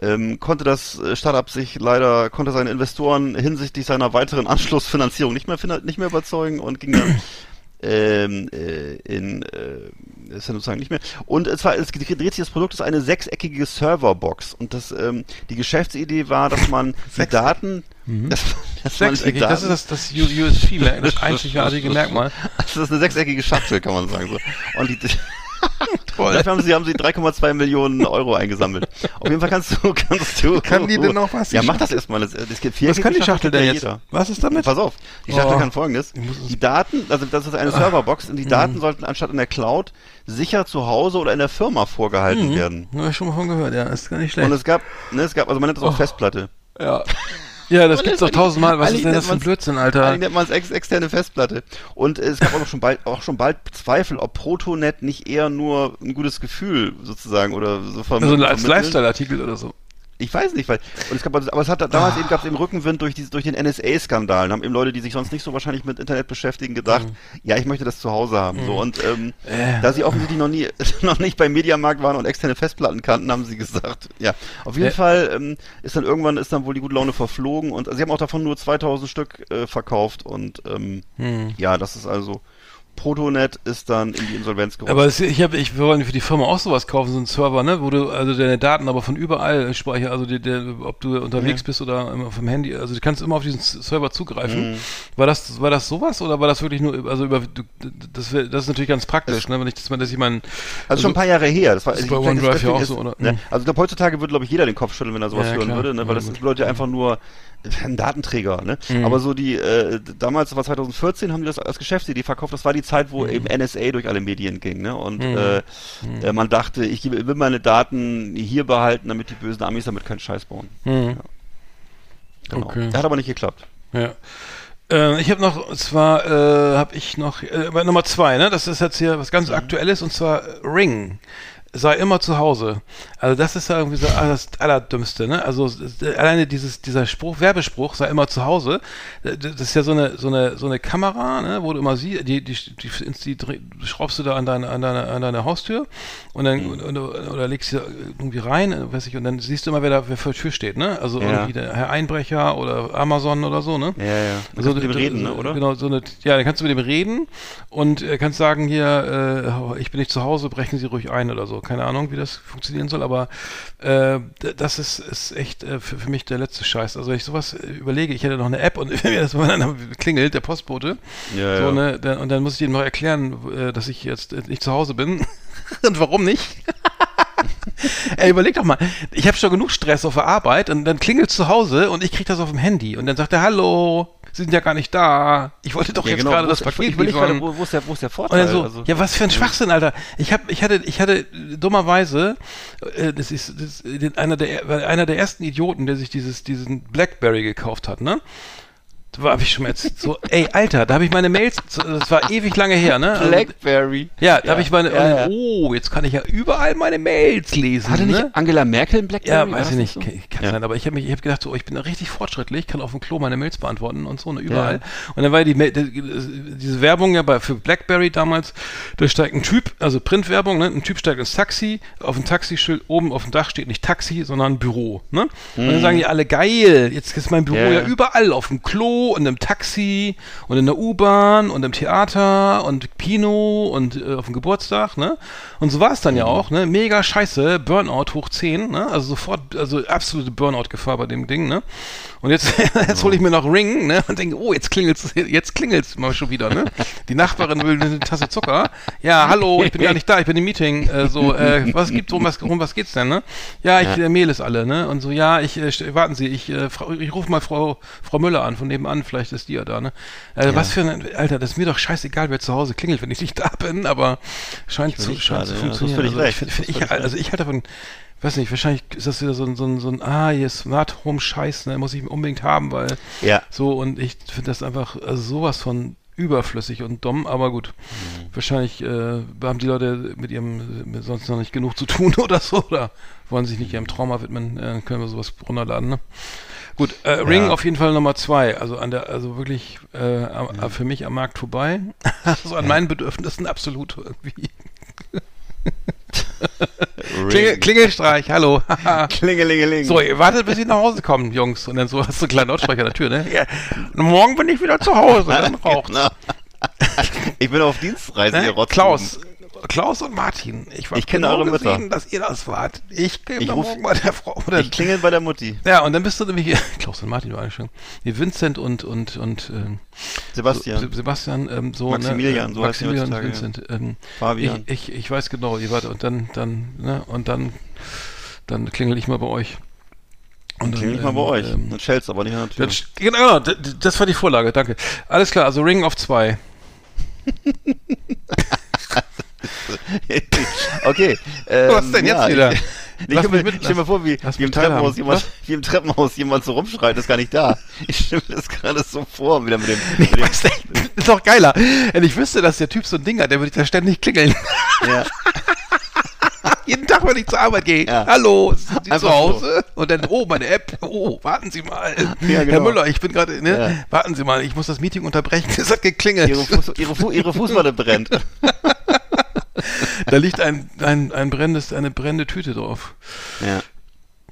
ähm, konnte das äh, Startup sich leider, konnte seine Investoren hinsichtlich seiner weiteren Anschlussfinanzierung nicht mehr, nicht mehr überzeugen und ging dann ähm, äh, in äh, ist ja sozusagen nicht mehr. Und es war, es dreht sich das Produkt ist eine sechseckige Serverbox und das ähm, die Geschäftsidee war, dass man die Daten, dass, dass man die Sechseckig, das ist Daten, das, das USP, das einzigartige Merkmal. das ist eine sechseckige Schachtel, kann man sagen so. Und die Toll. Dafür haben sie, haben sie 3,2 Millionen Euro eingesammelt. Auf jeden Fall kannst du, kannst du. Kann die denn noch was, Ja, mach das erstmal. Das, das gibt vier Was kann die Schachtel denn jetzt? Jeder. Was ist damit? Pass auf, die Schachtel Oh. kann folgendes. Die Daten, also das ist eine Serverbox und die Daten sollten anstatt in der Cloud sicher zu Hause oder in der Firma vorgehalten werden. Ja, hab ich schon mal von gehört, ja, ist gar nicht schlecht. Und es gab, ne, es gab, also man nennt das auch Oh. Festplatte. ja. ja, das gibt's doch eigentlich- tausendmal. Was eigentlich ist denn das für ein Blödsinn, Eigentlich Alter? nennt man es ex externe Festplatte. Und es gab auch schon bald, auch schon bald Zweifel, ob Protonet nicht eher nur ein gutes Gefühl sozusagen oder so verm Also als. Lifestyle-Artikel oder so. Ich weiß nicht, weil und es gab, also- aber es hat damals eben gab es eben Rückenwind durch die, durch den NSA-Skandal. Da haben eben Leute, die sich sonst nicht so wahrscheinlich mit Internet beschäftigen, gedacht, ja, ich möchte das zu Hause haben. So und ähm, Äh. da sie offensichtlich noch nie, noch nicht beim Mediamarkt waren und externe Festplatten kannten, haben sie gesagt, ja. Auf jeden Äh. Fall ähm, ist dann irgendwann ist dann wohl die gute Laune verflogen und sie haben auch davon nur 2000 Stück äh, verkauft und ähm, Hm. ja, das ist also Protonet ist dann in die Insolvenz gerutscht. Aber es, ich ich wir wollen für die Firma auch sowas kaufen, so einen Server, ne, wo du also deine Daten aber von überall speicher, also die, der, ob du unterwegs Ja. bist oder immer vom Handy, also du kannst immer auf diesen Server zugreifen. Mhm. War das, war das sowas oder war das wirklich nur, also über, du, das, das ist natürlich ganz praktisch, ne, wenn ich das mal, dass ich meinen, Also schon ein paar Jahre her. Das war, ist ich- bei OneDrive ja auch ist- so, oder? Ne? Mhm. Also ich glaube, heutzutage würde, glaube ich, jeder den Kopf schütteln, wenn er sowas Ja, hören klar. würde, ne? weil Ja, das Leute einfach nur ein Datenträger. Ne? Mhm. Aber so die, äh, damals, das war 2014, haben die das als Geschäftsidee verkauft. Das war die Zeit, wo eben NSA durch alle Medien ging. Ne? Und Mhm. äh, äh, man dachte, ich will meine Daten hier behalten, damit die bösen Amis damit keinen Scheiß bauen. hm, Genau. Okay. Hat aber nicht geklappt. ja. Äh, ich habe noch, und zwar äh, habe ich noch, äh, Nummer zwei, ne, das ist jetzt hier was Mhm. ganz Aktuelles und zwar Ring. Sei immer zu Hause. Also das ist ja irgendwie so das Allerdümmste, ne? Also alleine dieses, dieser Spruch, Werbespruch, sei immer zu Hause, das ist ja so eine, so eine, so eine Kamera, ne, wo du immer siehst, die, die, die, die, schraubst du da an deine, an deine, an deine Haustür und dann, Mhm. und, oder legst sie irgendwie rein, weiß ich, und dann siehst du immer, wer da wer vor der Tür steht, ne? Also Ja. irgendwie der Herr Einbrecher oder Amazon oder so, ne? Ja, ja. Du So, kannst mit dem reden, d- ne, oder? Genau, so eine, ja, dann kannst du mit dem reden und äh, kannst sagen hier, äh, ich bin nicht zu Hause, brechen Sie ruhig ein oder so. Keine Ahnung, wie das funktionieren soll, aber äh, das ist, ist echt äh, für, für mich der letzte Scheiß. Also wenn ich sowas äh, überlege, ich hätte noch eine App und wenn mir das mal dann klingelt, der Postbote, Ja, so, ja. ne, dann, und dann muss ich ihm noch erklären, äh, dass ich jetzt äh, nicht zu Hause bin und warum nicht. Ey, überleg doch mal, ich habe schon genug Stress auf der Arbeit und dann klingelt zu Hause und ich krieg das auf dem Handy und dann sagt er, hallo, Sie sind ja gar nicht da. Ich wollte doch Ja, jetzt genau, gerade das Paket ich liefern. gerade, wo, wo, ist der, wo ist der Vorteil? so, Also- ja, was für ein Schwachsinn, Alter. Ich hab, ich hatte, ich hatte dummerweise, äh, das ist, das ist äh, einer der, einer der ersten Idioten, der sich dieses, diesen Blackberry gekauft hat, ne? Da war hab ich schon mal jetzt so, ey, Alter, da habe ich meine Mails, das war ewig lange her, ne? Also, Blackberry. ja, da habe ich meine, ja, ja. oh, jetzt kann ich ja überall meine Mails lesen, Hatte nicht ne? Angela Merkel ein Blackberry? Ja, weiß ich nicht, so? kann, Ja. sein, aber ich habe habe gedacht, so, ich bin da richtig fortschrittlich, kann auf dem Klo meine Mails beantworten und so, ne, überall. Und dann war ja die, die, diese Werbung ja bei, für Blackberry damals, da steigt ein Typ, also Printwerbung, ne, ein Typ steigt ins Taxi, auf dem Taxischild oben auf dem Dach steht nicht Taxi, sondern Büro, ne? Und dann sagen die alle, geil, jetzt ist mein Büro Ja, ja ja. überall, auf dem Klo und im Taxi und in der U-Bahn und im Theater und Kino und äh, auf dem Geburtstag, ne? Und so war es dann ja auch, ne? Mega scheiße, Burnout hoch 10, ne? Also sofort, also absolute Burnout-Gefahr bei dem Ding, ne? Und jetzt, jetzt hole ich mir noch Ring, ne? Und denke, oh, jetzt klingelt's, jetzt klingelt's mal schon wieder, ne? Die Nachbarin will eine Tasse Zucker. Ja, hallo, ich bin gar nicht da, ich bin im Meeting. Äh, so, äh, was gibt, um was, um was geht's denn, ne? Ja, ich äh, mail es alle, ne? Und so, ja, ich, äh, warten Sie, ich, äh, ich rufe mal Frau, Frau Müller an, von nebenan, vielleicht ist die ja da, ne? Äh, Was für ein, Alter, das ist mir doch scheißegal, wer zu Hause klingelt, wenn ich nicht da bin, aber scheint zu, scheint zu ja, funktionieren. völlig also, recht, ich, ich, also ich halte davon, weiß nicht, wahrscheinlich ist das wieder so ein, so ein, so ein ah, hier Smart Home Scheiß, ne, muss ich unbedingt haben, weil Ja. so und ich finde das einfach also sowas von überflüssig und dumm, aber gut. Mhm. Wahrscheinlich äh, haben die Leute mit ihrem mit sonst noch nicht genug zu tun oder so oder wollen sich nicht ihrem Trauma widmen, äh, können wir sowas runterladen, ne? Gut, äh, Ring auf jeden Fall Nummer zwei, also an der, also wirklich äh, am- für mich am Markt vorbei. also an meinen Bedürfnissen absolut irgendwie. Klingel, Klingelstreich, hallo. Klingelingeling. So, ihr wartet, bis ich nach Hause komme, Jungs. Und dann so hast du einen kleinen Lautsprecher an der Tür, ne? Ja. Morgen bin ich wieder zu Hause, dann raucht's. Genau. Ich bin auf Dienstreise, ihr Ne? Rotzen. Klaus. Klaus und Martin. Ich, hab Ich kenne genau eure Mütter. gesehen, dass ihr das wart. Ich ruf- morgen bei der Frau. Oder, Ich klingel bei der Mutti. ja, und dann bist du nämlich Klaus und Martin war eigentlich schon. Nee, Vincent und und und ähm, Sebastian. Se- Sebastian, ähm, so Maximilian, ne, so heißt die Maximilian und heutzutage, Vincent. Ähm, Fabian. Ich, ich, ich weiß genau, ihr wart und dann dann ne und dann dann klingel ich mal bei euch. Dann klingel ich mal ähm, bei euch. ähm, Dann schellst aber nicht an der Tür. Dann, genau, d- d- das war die Vorlage, danke. Alles klar, also Ring of 2. okay. Ähm, Was denn jetzt wieder? Ich, ich mich mir, mit- stell mir vor, wie, wie, im. Treppenhaus jemand, wie im Treppenhaus jemand so rumschreit, ist gar nicht da. Ich stelle mir das gerade so vor, wieder mit dem. Mit dem Weißt ist doch geiler. Wenn ich wüsste, dass der Typ so ein Ding hat, der würde da ständig klingeln. ja. Jeden Tag, wenn ich zur Arbeit gehe. Ja. Hallo, sind Sie Einfach zu Hause? Und dann, oh, meine App. Oh, warten Sie mal. Ja, Herr genau. Müller, ich bin gerade, ne? Ja. Warten Sie mal, ich muss das Meeting unterbrechen. Es hat geklingelt. Ihre, Fuß, ihre, Fu, ihre Fußmatte brennt. Da liegt ein, ein, ein brennendes, eine brennende Tüte drauf. Ja.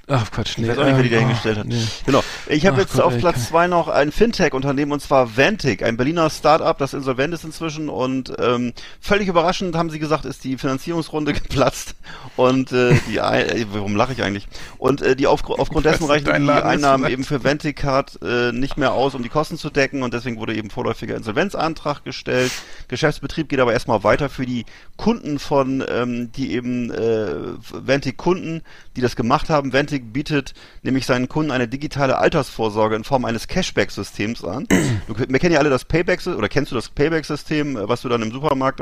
Ach Quatsch, nee. Ich weiß auch nicht, wer die da ähm, hingestellt oh, hat. nee. Genau. Ich habe jetzt Gott, auf Platz kann- zwei noch ein Fintech-Unternehmen und zwar Ventic, ein Berliner Start-up, das insolvent ist inzwischen und ähm, völlig überraschend haben sie gesagt, ist die Finanzierungsrunde geplatzt und äh, die äh, warum lache ich eigentlich? Und äh, die auf, aufgrund dessen reichen die Einnahmen eben für Venticard äh, nicht mehr aus, um die Kosten zu decken und deswegen wurde eben vorläufiger Insolvenzantrag gestellt. Geschäftsbetrieb geht aber erstmal weiter für die Kunden von, ähm, die eben äh, Ventic-Kunden, die das gemacht haben. Ventic bietet nämlich seinen Kunden eine digitale Altersvorsorge in Form eines Cashback-Systems an. Du, wir kennen ja alle das Payback, oder kennst du das Payback-System, äh, was du dann im Supermarkt,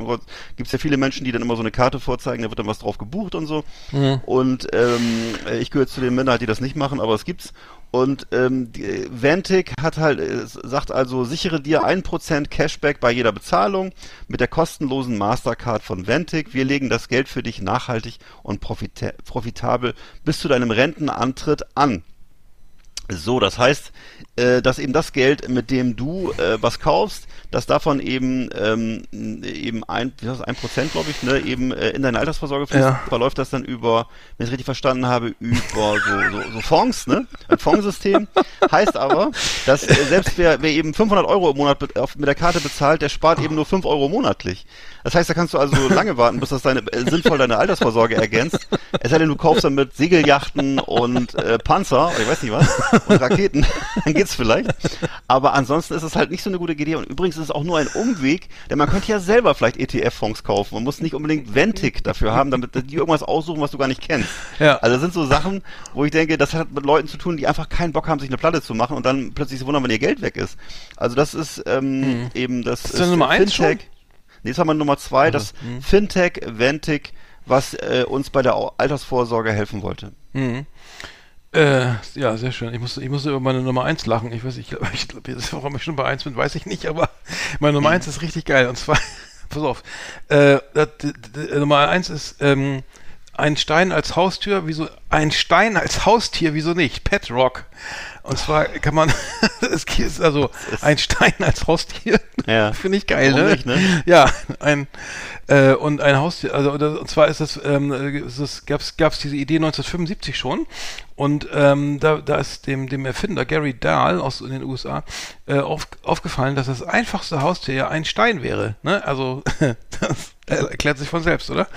gibt es ja viele Menschen, die dann immer so eine Karte vorzeigen, da wird dann was drauf gebucht und so. Und ähm, äh, ich gehöre zu den Männern, die das nicht machen, aber es gibt's. Und ähm, die, Ventic hat halt, äh, sagt also, sichere dir 1% Cashback bei jeder Bezahlung mit der kostenlosen Mastercard von Ventic. Wir legen das Geld für dich nachhaltig und profita profitabel bis zu deinem Rentenantritt an. So, das heißt, äh, dass eben das Geld, mit dem du äh, was kaufst, dass davon eben ähm, eben ein, wie heißt das, ein Prozent, glaube ich, ne, eben äh, in deine Altersvorsorge fließt, Ja. verläuft das dann über, wenn ich es richtig verstanden habe, über so, so, so Fonds, ne, ein Fondssystem. heißt aber, dass äh, selbst wer, wer eben 500 Euro im Monat mit der Karte bezahlt, der spart eben nur 5 Euro monatlich. Das heißt, da kannst du also lange warten, bis das deine äh, sinnvoll deine Altersvorsorge ergänzt. Es sei denn, du kaufst damit Segelyachten und äh, Panzer, oder ich weiß nicht was, und Raketen, dann geht's vielleicht. Aber ansonsten ist es halt nicht so eine gute Idee. Und übrigens ist es auch nur ein Umweg, denn man könnte ja selber vielleicht ETF-Fonds kaufen. Man muss nicht unbedingt Ventic dafür haben, damit die irgendwas aussuchen, was du gar nicht kennst. Ja. Also das sind so Sachen, wo ich denke, das hat mit Leuten zu tun, die einfach keinen Bock haben, sich eine Platte zu machen und dann plötzlich sich wundern, wenn ihr Geld weg ist. Also das ist ähm, eben das Ist das Nummer eins Fintech. Jetzt haben wir Nummer zwei, das Mhm. Fintech, Ventic, was äh, uns bei der Altersvorsorge helfen wollte. Mhm. Äh, ja, sehr schön. Ich musste, ich musste über meine Nummer 1 lachen. Ich weiß, ich glaube, ich, jetzt, warum ich schon bei 1 bin, weiß ich nicht, aber meine Nummer 1 ist richtig geil. Und zwar, pass auf, äh, das, Nummer 1 ist ähm, ein Stein als Haustür, wieso, ein Stein als Haustier, wieso nicht? Pet Rock. Und zwar kann man, es ist also ein Stein als Haustier. Ja. Finde ich geil, ne? nicht, ne? Ja, ein äh, und ein Haustier, also und zwar ist das, ähm, ist das gab's gab's diese Idee 1975 schon und ähm, da, da ist dem dem Erfinder Gary Dahl aus den USA äh, auf, aufgefallen, dass das einfachste Haustier ja ein Stein wäre, ne? Also das erklärt sich von selbst, oder?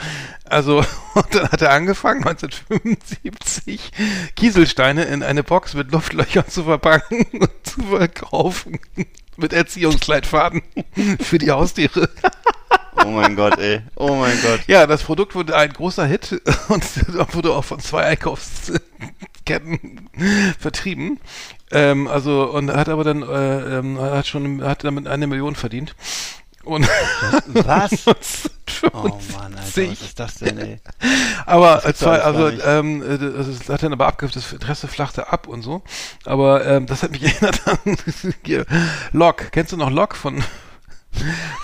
Also und dann hat er angefangen 1975 Kieselsteine in eine Box mit Luftlöchern zu verpacken und zu verkaufen mit Erziehungsleitfaden für die Haustiere. Oh mein Gott, ey. Oh mein Gott. Ja, das Produkt wurde ein großer Hit und wurde auch von zwei Einkaufsketten vertrieben. Ähm, also und hat aber dann äh, ähm, hat schon hat damit eine Million verdient. Und Was? 1975. Oh Mann, Alter, was ist das denn, ey? Aber gibt's zwei, also ähm, äh, das ist- hat dann aber abgegriffen, das Interesse flachte ab und so. Aber ähm, das hat mich erinnert an hier, Lock. Kennst du noch Lock von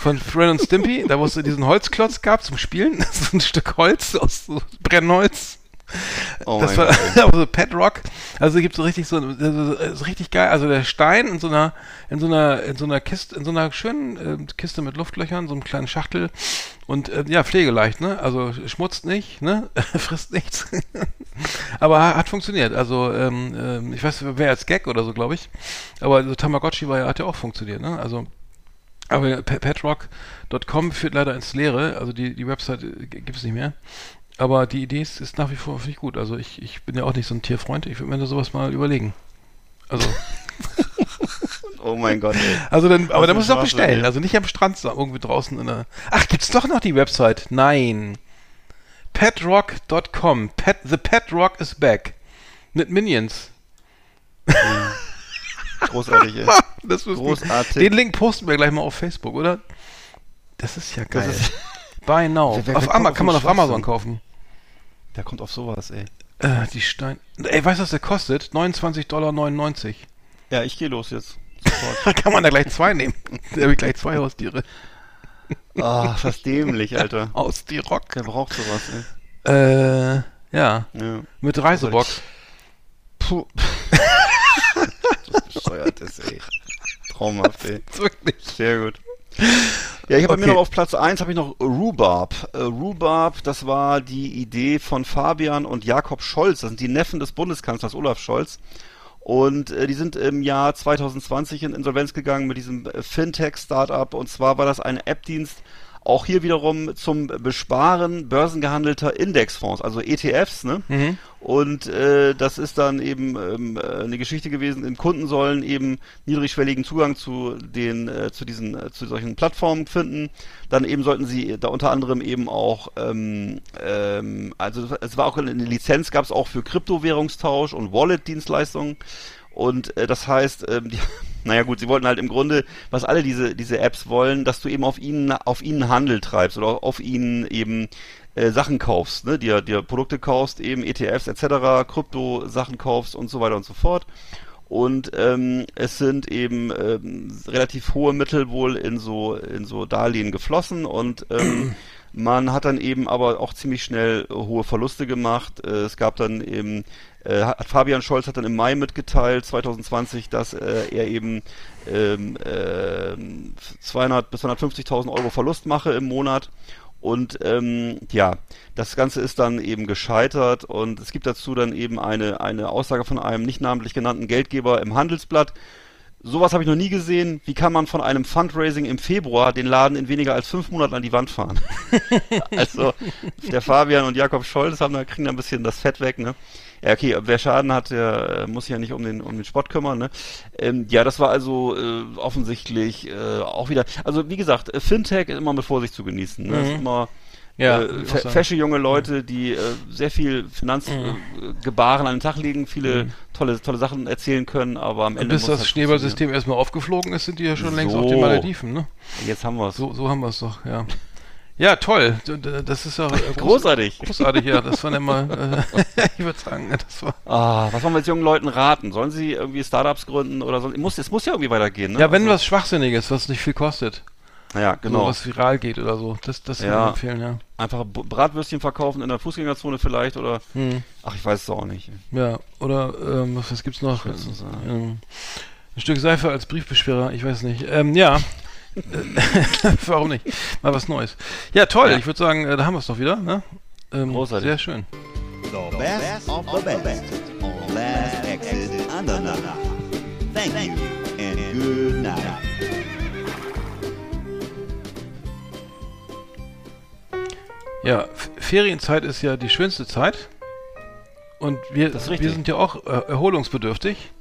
von Fred und Stimpy? Da wo es so diesen Holzklotz gab zum Spielen, so ein Stück Holz aus so Brennholz. Oh das war Gott, ey. aber so Pet Rock. Also gibt so richtig so, also, ist richtig geil. Also der Stein in so einer, in so einer, in so einer Kiste, in so einer schönen äh, Kiste mit Luftlöchern, so einem kleinen Schachtel und äh, ja pflegeleicht, ne? Also schmutzt nicht, ne? Frisst nichts. aber ha- hat funktioniert. Also ähm, ähm, ich weiß, wer als Gag oder so, glaube ich. Aber so Tamagotchi war ja, hat ja auch funktioniert, ne? Also aber pe- petrock.com führt leider ins Leere, also die, die Website gibt es nicht mehr. Aber die Idee ist, ist nach wie vor ich gut. Also ich, ich bin ja auch nicht so ein Tierfreund, ich würde mir da sowas mal überlegen. Also, Oh mein Gott, ey. also dann, aber da musst du auch bestellen. ey. Also nicht am Strand, sondern irgendwie draußen in der. Ach, gibt's doch noch die Website? Nein. Petrock.com. Pet, the Pet Rock is back. Mit Minions. Großartig, ey. Das Großartig. Den Link posten wir gleich mal auf Facebook, oder? Das ist ja geil. ist- Buy now. Wer- wer- auf wer kommt Ama auf kann man auf Amazon kaufen. Der kommt auf sowas, ey. Äh, die Stein. Ey, weißt du, was der kostet? 29,99 Dollar. Ja, ich gehe los jetzt. Sofort. Da kann man da gleich zwei nehmen. Da habe ich gleich zwei Haustiere. Ah, ist das dämlich, Alter. Aus die Rock. Wer braucht sowas, ey? Äh, ja. Ja. Mit Reisebock. Puh. das bescheuert ist, ey. Traumhaft, ey. Wirklich. Sehr gut. Ja, ich habe bei Okay. mir noch auf Platz 1 habe ich noch Rhubarb. Äh, Rhubarb, das war die Idee von Fabian und Jakob Scholz. Das sind die Neffen des Bundeskanzlers Olaf Scholz. Und äh, die sind im Jahr 2020 in Insolvenz gegangen mit diesem äh, Fintech-Startup. Und zwar war das ein App-Dienst, auch hier wiederum zum Besparen börsengehandelter Indexfonds, also ETFs. Ne? Mhm. Und äh, das ist dann eben ähm, äh, eine Geschichte gewesen. Im Kunden sollen eben niedrigschwelligen Zugang zu den äh, zu diesen äh, zu solchen Plattformen finden. Dann eben sollten sie da unter anderem eben auch ähm, ähm, also es war auch eine Lizenz gab es auch für Kryptowährungstausch und Wallet-Dienstleistungen. Und äh, das heißt, ähm, die, naja gut, sie wollten halt im Grunde, was alle diese diese Apps wollen, dass du eben auf ihnen auf ihnen Handel treibst oder auf ihnen eben äh, Sachen kaufst, ne, dir, dir Produkte kaufst, eben ETFs etc., Krypto-Sachen kaufst und so weiter und so fort. Und ähm, es sind eben ähm, relativ hohe Mittel wohl in so in so Darlehen geflossen und ähm, man hat dann eben aber auch ziemlich schnell hohe Verluste gemacht. Äh, es gab dann eben hat Fabian Scholz hat dann im Mai mitgeteilt 2020, dass äh, er eben ähm, äh, 200 bis 250.000 Euro Verlust mache im Monat. Und ähm, ja, das Ganze ist dann eben gescheitert und es gibt dazu dann eben eine, eine Aussage von einem nicht namentlich genannten Geldgeber im Handelsblatt. Sowas habe ich noch nie gesehen. Wie kann man von einem Fundraising im Februar den Laden in weniger als fünf Monaten an die Wand fahren? also der Fabian und Jakob Scholz haben da kriegen da ein bisschen das Fett weg, ne? Ja, okay, wer Schaden hat, der äh, muss sich ja nicht um den um den Sport kümmern, ne? Ähm, ja, das war also äh, offensichtlich äh, auch wieder. Also wie gesagt, äh, Fintech ist immer mit Vorsicht zu genießen. Ne? Mhm. Es ist immer Ja, äh, fesche junge Leute, die äh, sehr viel Finanzgebaren äh, Gebaren an den Tag legen, viele tolle tolle Sachen erzählen können, aber am Und Ende bis muss das halt Schneeballsystem erstmal aufgeflogen ist, sind die ja schon längst auf So. den Malediven, ne? Jetzt haben wir es. So, so haben wir es doch, ja. Ja, toll. Das ist ja äh, groß- Großartig. Großartig, ja. Das war immer, äh, ich würde sagen, das war. Ah, was wollen wir jetzt jungen Leuten raten? Sollen sie irgendwie Startups gründen oder so? Muss, es muss ja irgendwie weitergehen, ne? Ja, wenn also, was Schwachsinniges, was nicht viel kostet. Ja, So, genau. was viral geht oder so. Das, das würde Ja. ich empfehlen, ja. Einfach Bratwürstchen verkaufen in der Fußgängerzone vielleicht oder. Hm. Ach, ich weiß es auch nicht. Ja, oder ähm, was, was gibt's noch? Ähm, ein Stück Seife als Briefbeschwerer, ich weiß nicht. Ähm, ja. Warum nicht? Mal was Neues. Ja, toll. Ja. Ich würde sagen, äh, da haben wir es doch wieder. Ne? Ähm, Großartig. Sehr schön. The best of the best on Last Exit Andernach. Thank you and good night. Ja, Ferienzeit ist ja die schönste Zeit. Und wir, wir sind ja auch äh, erholungsbedürftig.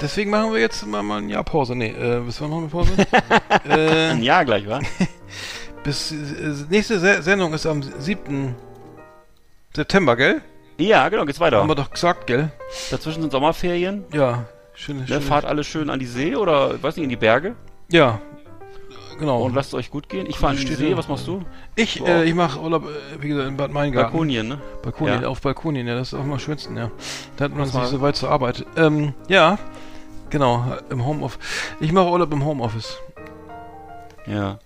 Deswegen machen wir jetzt mal, mal ein Jahr Pause. Nee, äh, bis wann machen wir Pause? äh, Ein Jahr gleich, wa? bis, äh, nächste Se Sendung ist am 7. September, gell? ja, genau, geht's weiter. Haben wir doch gesagt, gell? Dazwischen sind Sommerferien. Ja, schöne, Ne, schöne fahrt alle schön an die See oder, weiß nicht, in die Berge Ja, genau. und lasst euch gut gehen. Ich fahre an die See, was machst du? ich du äh, ich mache Urlaub, äh, wie gesagt, in Bad Meingarten. Balkonien, ne? Balkonien, Ja. auf Balkonien, ja, das ist auch mal am schönsten, ja. Da hat man sich so weit zur Arbeit. Ähm, ja, genau, im Homeoffice. Ich mache Urlaub im Homeoffice. Ja.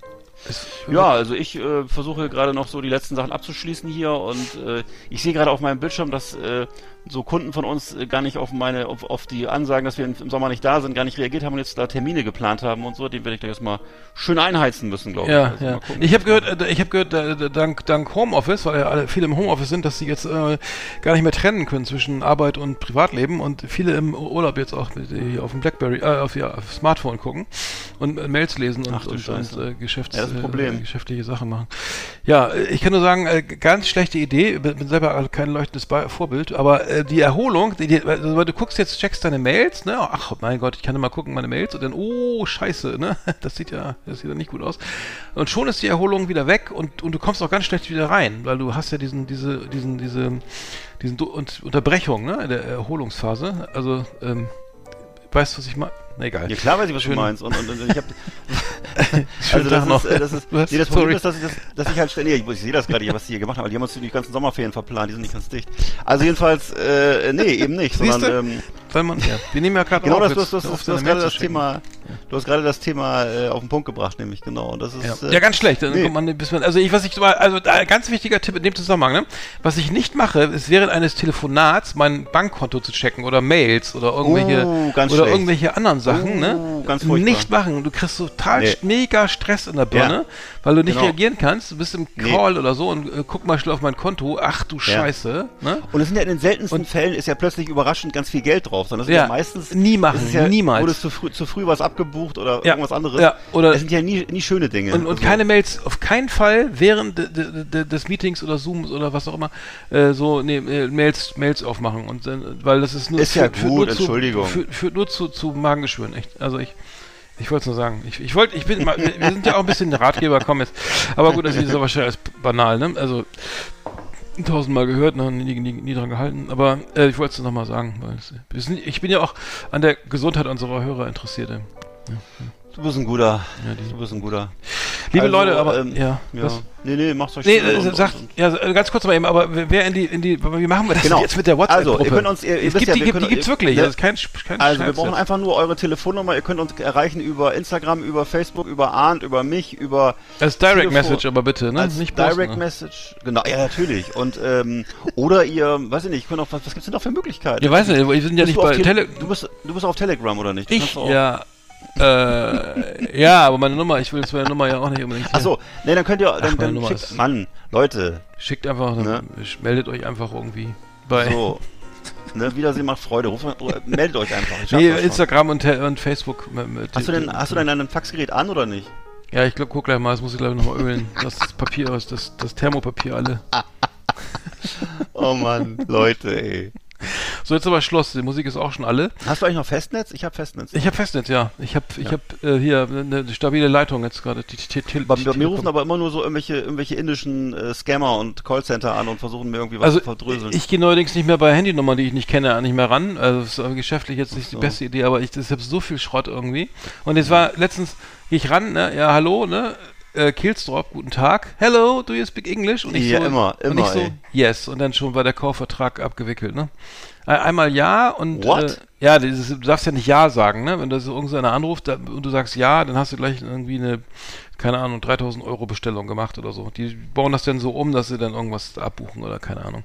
Ja, also ich äh, versuche gerade noch so die letzten Sachen abzuschließen hier und äh, ich sehe gerade auf meinem Bildschirm, dass äh, so Kunden von uns äh, gar nicht auf meine, auf, auf die Ansagen, dass wir im Sommer nicht da sind, gar nicht reagiert haben und jetzt da Termine geplant haben und so, den werde ich gleich erstmal schön einheizen müssen, glaube ich. Ja, Also ja. Ich habe gehört, äh, ich habe gehört, äh, dank, dank Homeoffice, weil ja alle viele im Homeoffice sind, dass sie jetzt äh, gar nicht mehr trennen können zwischen Arbeit und Privatleben und viele im Urlaub jetzt auch auf dem BlackBerry, äh, auf ihr Smartphone gucken und Mails lesen und, Ach und, und äh, Geschäfts, Ja, Problem. Äh, geschäftliche Sachen machen. Ja, ich kann nur sagen, äh, ganz schlechte Idee. Bin bin selber kein leuchtendes Vorbild, aber äh, die Erholung, die, die, also, weil du guckst jetzt, checkst deine Mails, ne? Ach mein Gott, ich kann immer gucken meine Mails und dann, oh Scheiße, ne? Das sieht ja, das sieht ja nicht gut aus. Und schon ist die Erholung wieder weg und, und du kommst auch ganz schlecht wieder rein, weil du hast ja diesen, diese, diesen, diese, diesen und Unterbrechung, ne? In der Erholungsphase. Also, ähm, weißt du, was ich meine? Egal. Ja, klar weiß ich, was Schön. du meinst. Und, und, und ich Schönen also das Tag noch. ist, äh, das ist, nee, das Problem ist, dass ich, das, dass ich halt ständig, ich, ich sehe das gerade was die hier gemacht haben, aber die haben uns die ganzen Sommerferien verplant, die sind nicht ganz dicht. Also jedenfalls, äh, nee, eben nicht, Siehst sondern, ähm, Weil man, ja, wir nehmen ja gerade genau auf, das, du jetzt hast, du hast, gerade das. Thema, du hast gerade das Thema äh, auf den Punkt gebracht, nämlich, genau, und das ist, Ja. äh, ja, ganz schlecht. Dann nee. kommt man, bis man, also ich, was ich, also ein ganz wichtiger Tipp in dem Zusammenhang, ne? Was ich nicht mache, ist während eines Telefonats mein Bankkonto zu checken oder Mails oder irgendwelche Oh, oder schlecht. irgendwelche anderen Sachen, Oh, ne? ganz furchtbar. nicht machen. Du kriegst total Nee. mega Stress in der Birne, Ja. weil du nicht Genau. reagieren kannst. Du bist im Nee. Call oder so und äh, guck mal schnell auf mein Konto. Ach du Scheiße, ne? Und es sind ja in den seltensten Und- Fällen ist ja plötzlich überraschend ganz viel Geld drauf, sondern es sind ja, Ja, meistens nie machen, ja, niemals. Wurde zu früh, zu früh was abgebucht oder Ja, irgendwas anderes. ja, oder- es sind ja nie, nie schöne Dinge. Und, und Also, keine Mails, auf keinen Fall während de, de, de, des Meetings oder Zooms oder was auch immer, äh, so nee, äh, Mails, Mails aufmachen. Und, äh, weil das ist nur, Ist ja führt- führt gut, nur zu, Entschuldigung. Führt, nur zu, zu Magengeschwüren, echt. Also ich, ich wollte es nur sagen. Ich, ich wollte, ich bin, mal, wir sind ja auch ein bisschen Ratgeber, komm jetzt. Aber gut, das ist aber wahrscheinlich als banal, ne? Also tausendmal gehört, ne? nie, nie, nie dran gehalten. Aber äh, ich wollte es nochmal sagen. Weil ich bin ja auch an der Gesundheit unserer Hörer interessiert. ey. Du bist ein guter. Ja, du bist ein guter. Liebe Also, Leute, aber ähm, ja, Ja. was? Nee, nee, macht's euch Nee, äh, und- sagt, und- ja, ganz kurz mal eben, aber wer in die, in die, wie machen wir das Genau. jetzt mit der Also, WhatsApp-Gruppe? ihr könnt uns- ihr- ihr es wisst gibt, ja, die, können- die gibt's wirklich, ne? das ist kein, kein Also, wir brauchen einfach nur eure Telefonnummer. Ihr könnt uns erreichen über Instagram, über Facebook, über Arndt, über mich, über Als Direct Telefon- Message aber bitte, ne? als Nicht posten, Direct ne? Message. Genau, ja, natürlich. Und, ähm, oder ihr, weiß ich nicht, könnt auch, was, was gibt's denn noch für Möglichkeiten? Ja, weiß nicht, wir sind ja Bist nicht bei Tele du, bist, du bist auf Telegram, oder nicht? Ich, ja, äh, ja, aber meine Nummer, ich will jetzt meine Nummer ja auch nicht unbedingt. Achso, nee, dann könnt ihr, Ach, dann, meine dann schickt, ist- Mann, Leute, Schickt einfach, Ne? meldet euch einfach irgendwie bei... so, ne, Wiedersehen macht Freude, Ruft, oder meldet euch einfach. Nee. Instagram und, und Facebook. mit- mit- Hast du denn, hast du denn ein Faxgerät an oder nicht? Ja, ich glaube, guck gleich mal, das muss ich glaube ich nochmal ölen. Das, Papier das, das Thermopapier alle. Oh Mann, Leute, ey. So, jetzt aber Schluss. Die Musik ist auch schon alle. Hast du eigentlich noch Festnetz? Ich habe Festnetz. Ich habe Festnetz, ja. Ich habe ich Ja. hab, äh, hier eine stabile Leitung jetzt gerade. Mir rufen aber immer nur so irgendwelche, irgendwelche indischen äh, Scammer und Callcenter an und versuchen mir irgendwie was also zu verdröseln. ich gehe neuerdings nicht mehr bei Handynummern, die ich nicht kenne, nicht mehr ran. Also das ist geschäftlich jetzt nicht so. die beste Idee, aber ich, ich habe so viel Schrott irgendwie. Und jetzt war letztens, gehe ich ran, ne? Ja, hallo, ne? Äh, Kilstrop, guten Tag. Hello, do you speak English? Und ich Ja, so, immer, und immer, ich so, ey. yes. Und dann schon war der Kaufvertrag abgewickelt, ne? Ein- Einmal ja und What? Äh, ja, dieses, du darfst ja nicht ja sagen, ne? Wenn da so irgendeiner anruft da, und du sagst ja, dann hast du gleich irgendwie eine, keine Ahnung, 3000 Euro Bestellung gemacht oder so. Die bauen das dann so um, dass sie dann irgendwas abbuchen oder keine Ahnung.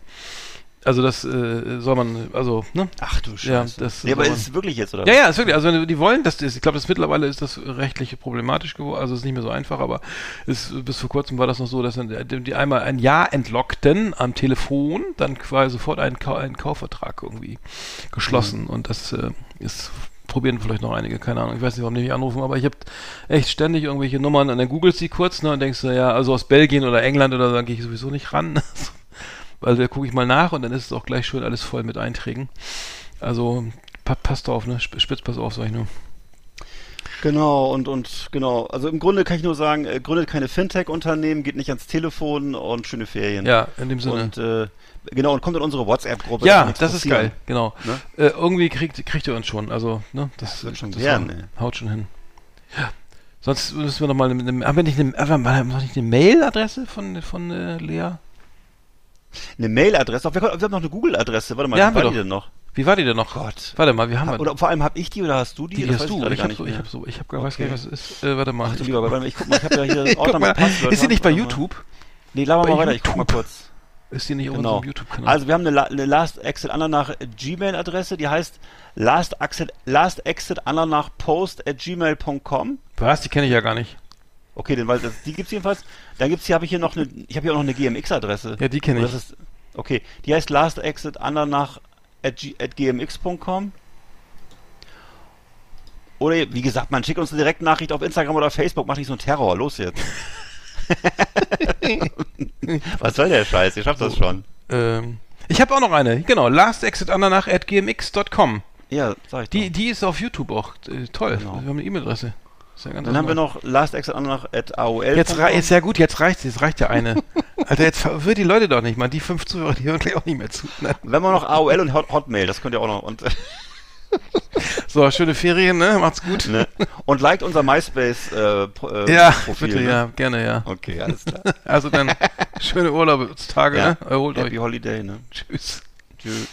Also das äh, soll man, also, ne? Ach du Ja, Scheiße. das nee, aber soll ist es wirklich jetzt, oder? Ja, ja, ist wirklich, also wenn die wollen, das ist, ich glaube, das mittlerweile ist das rechtliche problematisch geworden, also ist nicht mehr so einfach, aber ist, bis vor kurzem war das noch so, dass dann die, die einmal ein Ja entlockten am Telefon, dann quasi sofort einen, Kau einen Kaufvertrag irgendwie geschlossen und das äh, ist probieren vielleicht noch einige, keine Ahnung, ich weiß nicht, warum die mich anrufen, aber ich habe echt ständig irgendwelche Nummern und dann googelst sie kurz ne, und denkst du, ja, also aus Belgien oder England oder so, dann gehe ich sowieso nicht ran. Also da gucke ich mal nach und dann ist es auch gleich schön alles voll mit Einträgen. Also pa passt auf, ne? Sp- Spitz, pass auf, sag ich nur. Genau, und, und genau. Also im Grunde kann ich nur sagen, äh, gründet keine Fintech-Unternehmen, geht nicht ans Telefon und schöne Ferien. Ja, in dem Sinne. Und äh, genau, und kommt in unsere WhatsApp-Gruppe. ja, das ist geil, genau. Ne? Äh, irgendwie kriegt, kriegt ihr uns schon. Also, ne, das, Das wird schon das haut- ey. haut schon hin. Ja. Sonst müssen wir nochmal eine, eine, haben wir nicht eine, haben wir noch nicht eine Mail-Adresse von, von äh, Lea? Eine Mailadresse, wir, wir haben noch eine Google-Adresse. Warte mal, Ja, wie war die denn noch? Wie war die denn noch? Gott. Warte mal, wir haben Ha, oder vor allem habe ich die oder hast du die? die, Das hast weiß du. Ich gar habe nicht so, ich habe so, ich habe gar weiß gar Okay. nicht, was es ist. Äh, warte mal. Ach du ich, lieber, warte mal, ich guck mal, ich habe ja hier Ordner mit Passwörtern. ist die nicht bei. YouTube? Nee, laber mal weiter, ich guck mal kurz. Ist die nicht auf Genau. unserem YouTube-Kanal? Also wir haben eine, La eine Last Exit Ananach Gmail-Adresse, die heißt last exit, last exit Ananach post at gmail.com. Was? Die kenne ich ja gar nicht. Okay, denn, weil das, die gibt's jedenfalls. Dann gibt's hier, habe ich hier noch eine, ich habe hier auch noch eine GMX-Adresse. Ja, die kenne ich. das ist- Okay, die heißt last exit Ananach at, g- at gmx.com. Oder wie gesagt, man schickt uns eine Direktnachricht auf Instagram oder Facebook, macht nicht so einen Terror. Los jetzt. Was soll der Scheiß? Ihr schafft das schon. Ähm, ich habe auch noch eine, genau, lastexitandernach at gmx.com. Ja, sag ich Die, doch. die ist auf YouTube auch äh, toll. Genau. Wir haben eine E-Mail-Adresse. Ja Dann haben wir normal. noch last exit Ananach at AOL. Jetzt ist ja gut, jetzt reicht jetzt reicht ja eine. Alter, jetzt verwirrt die Leute doch nicht, man. Die fünf Zuhörer, die hören gleich auch nicht mehr zu. Nein. Wenn wir noch AOL und Hot Hotmail, das könnt ihr auch noch. Und, So, schöne Ferien, ne? Macht's gut. ne? und liked unser MySpace äh, äh, Ja, Profil. bitte, ne? ja, gerne, ja. Okay, alles klar. Also dann schöne Urlaubstage, Ja. ne? Erholt Happy euch. Holiday, ne? Tschüss. Tschüss.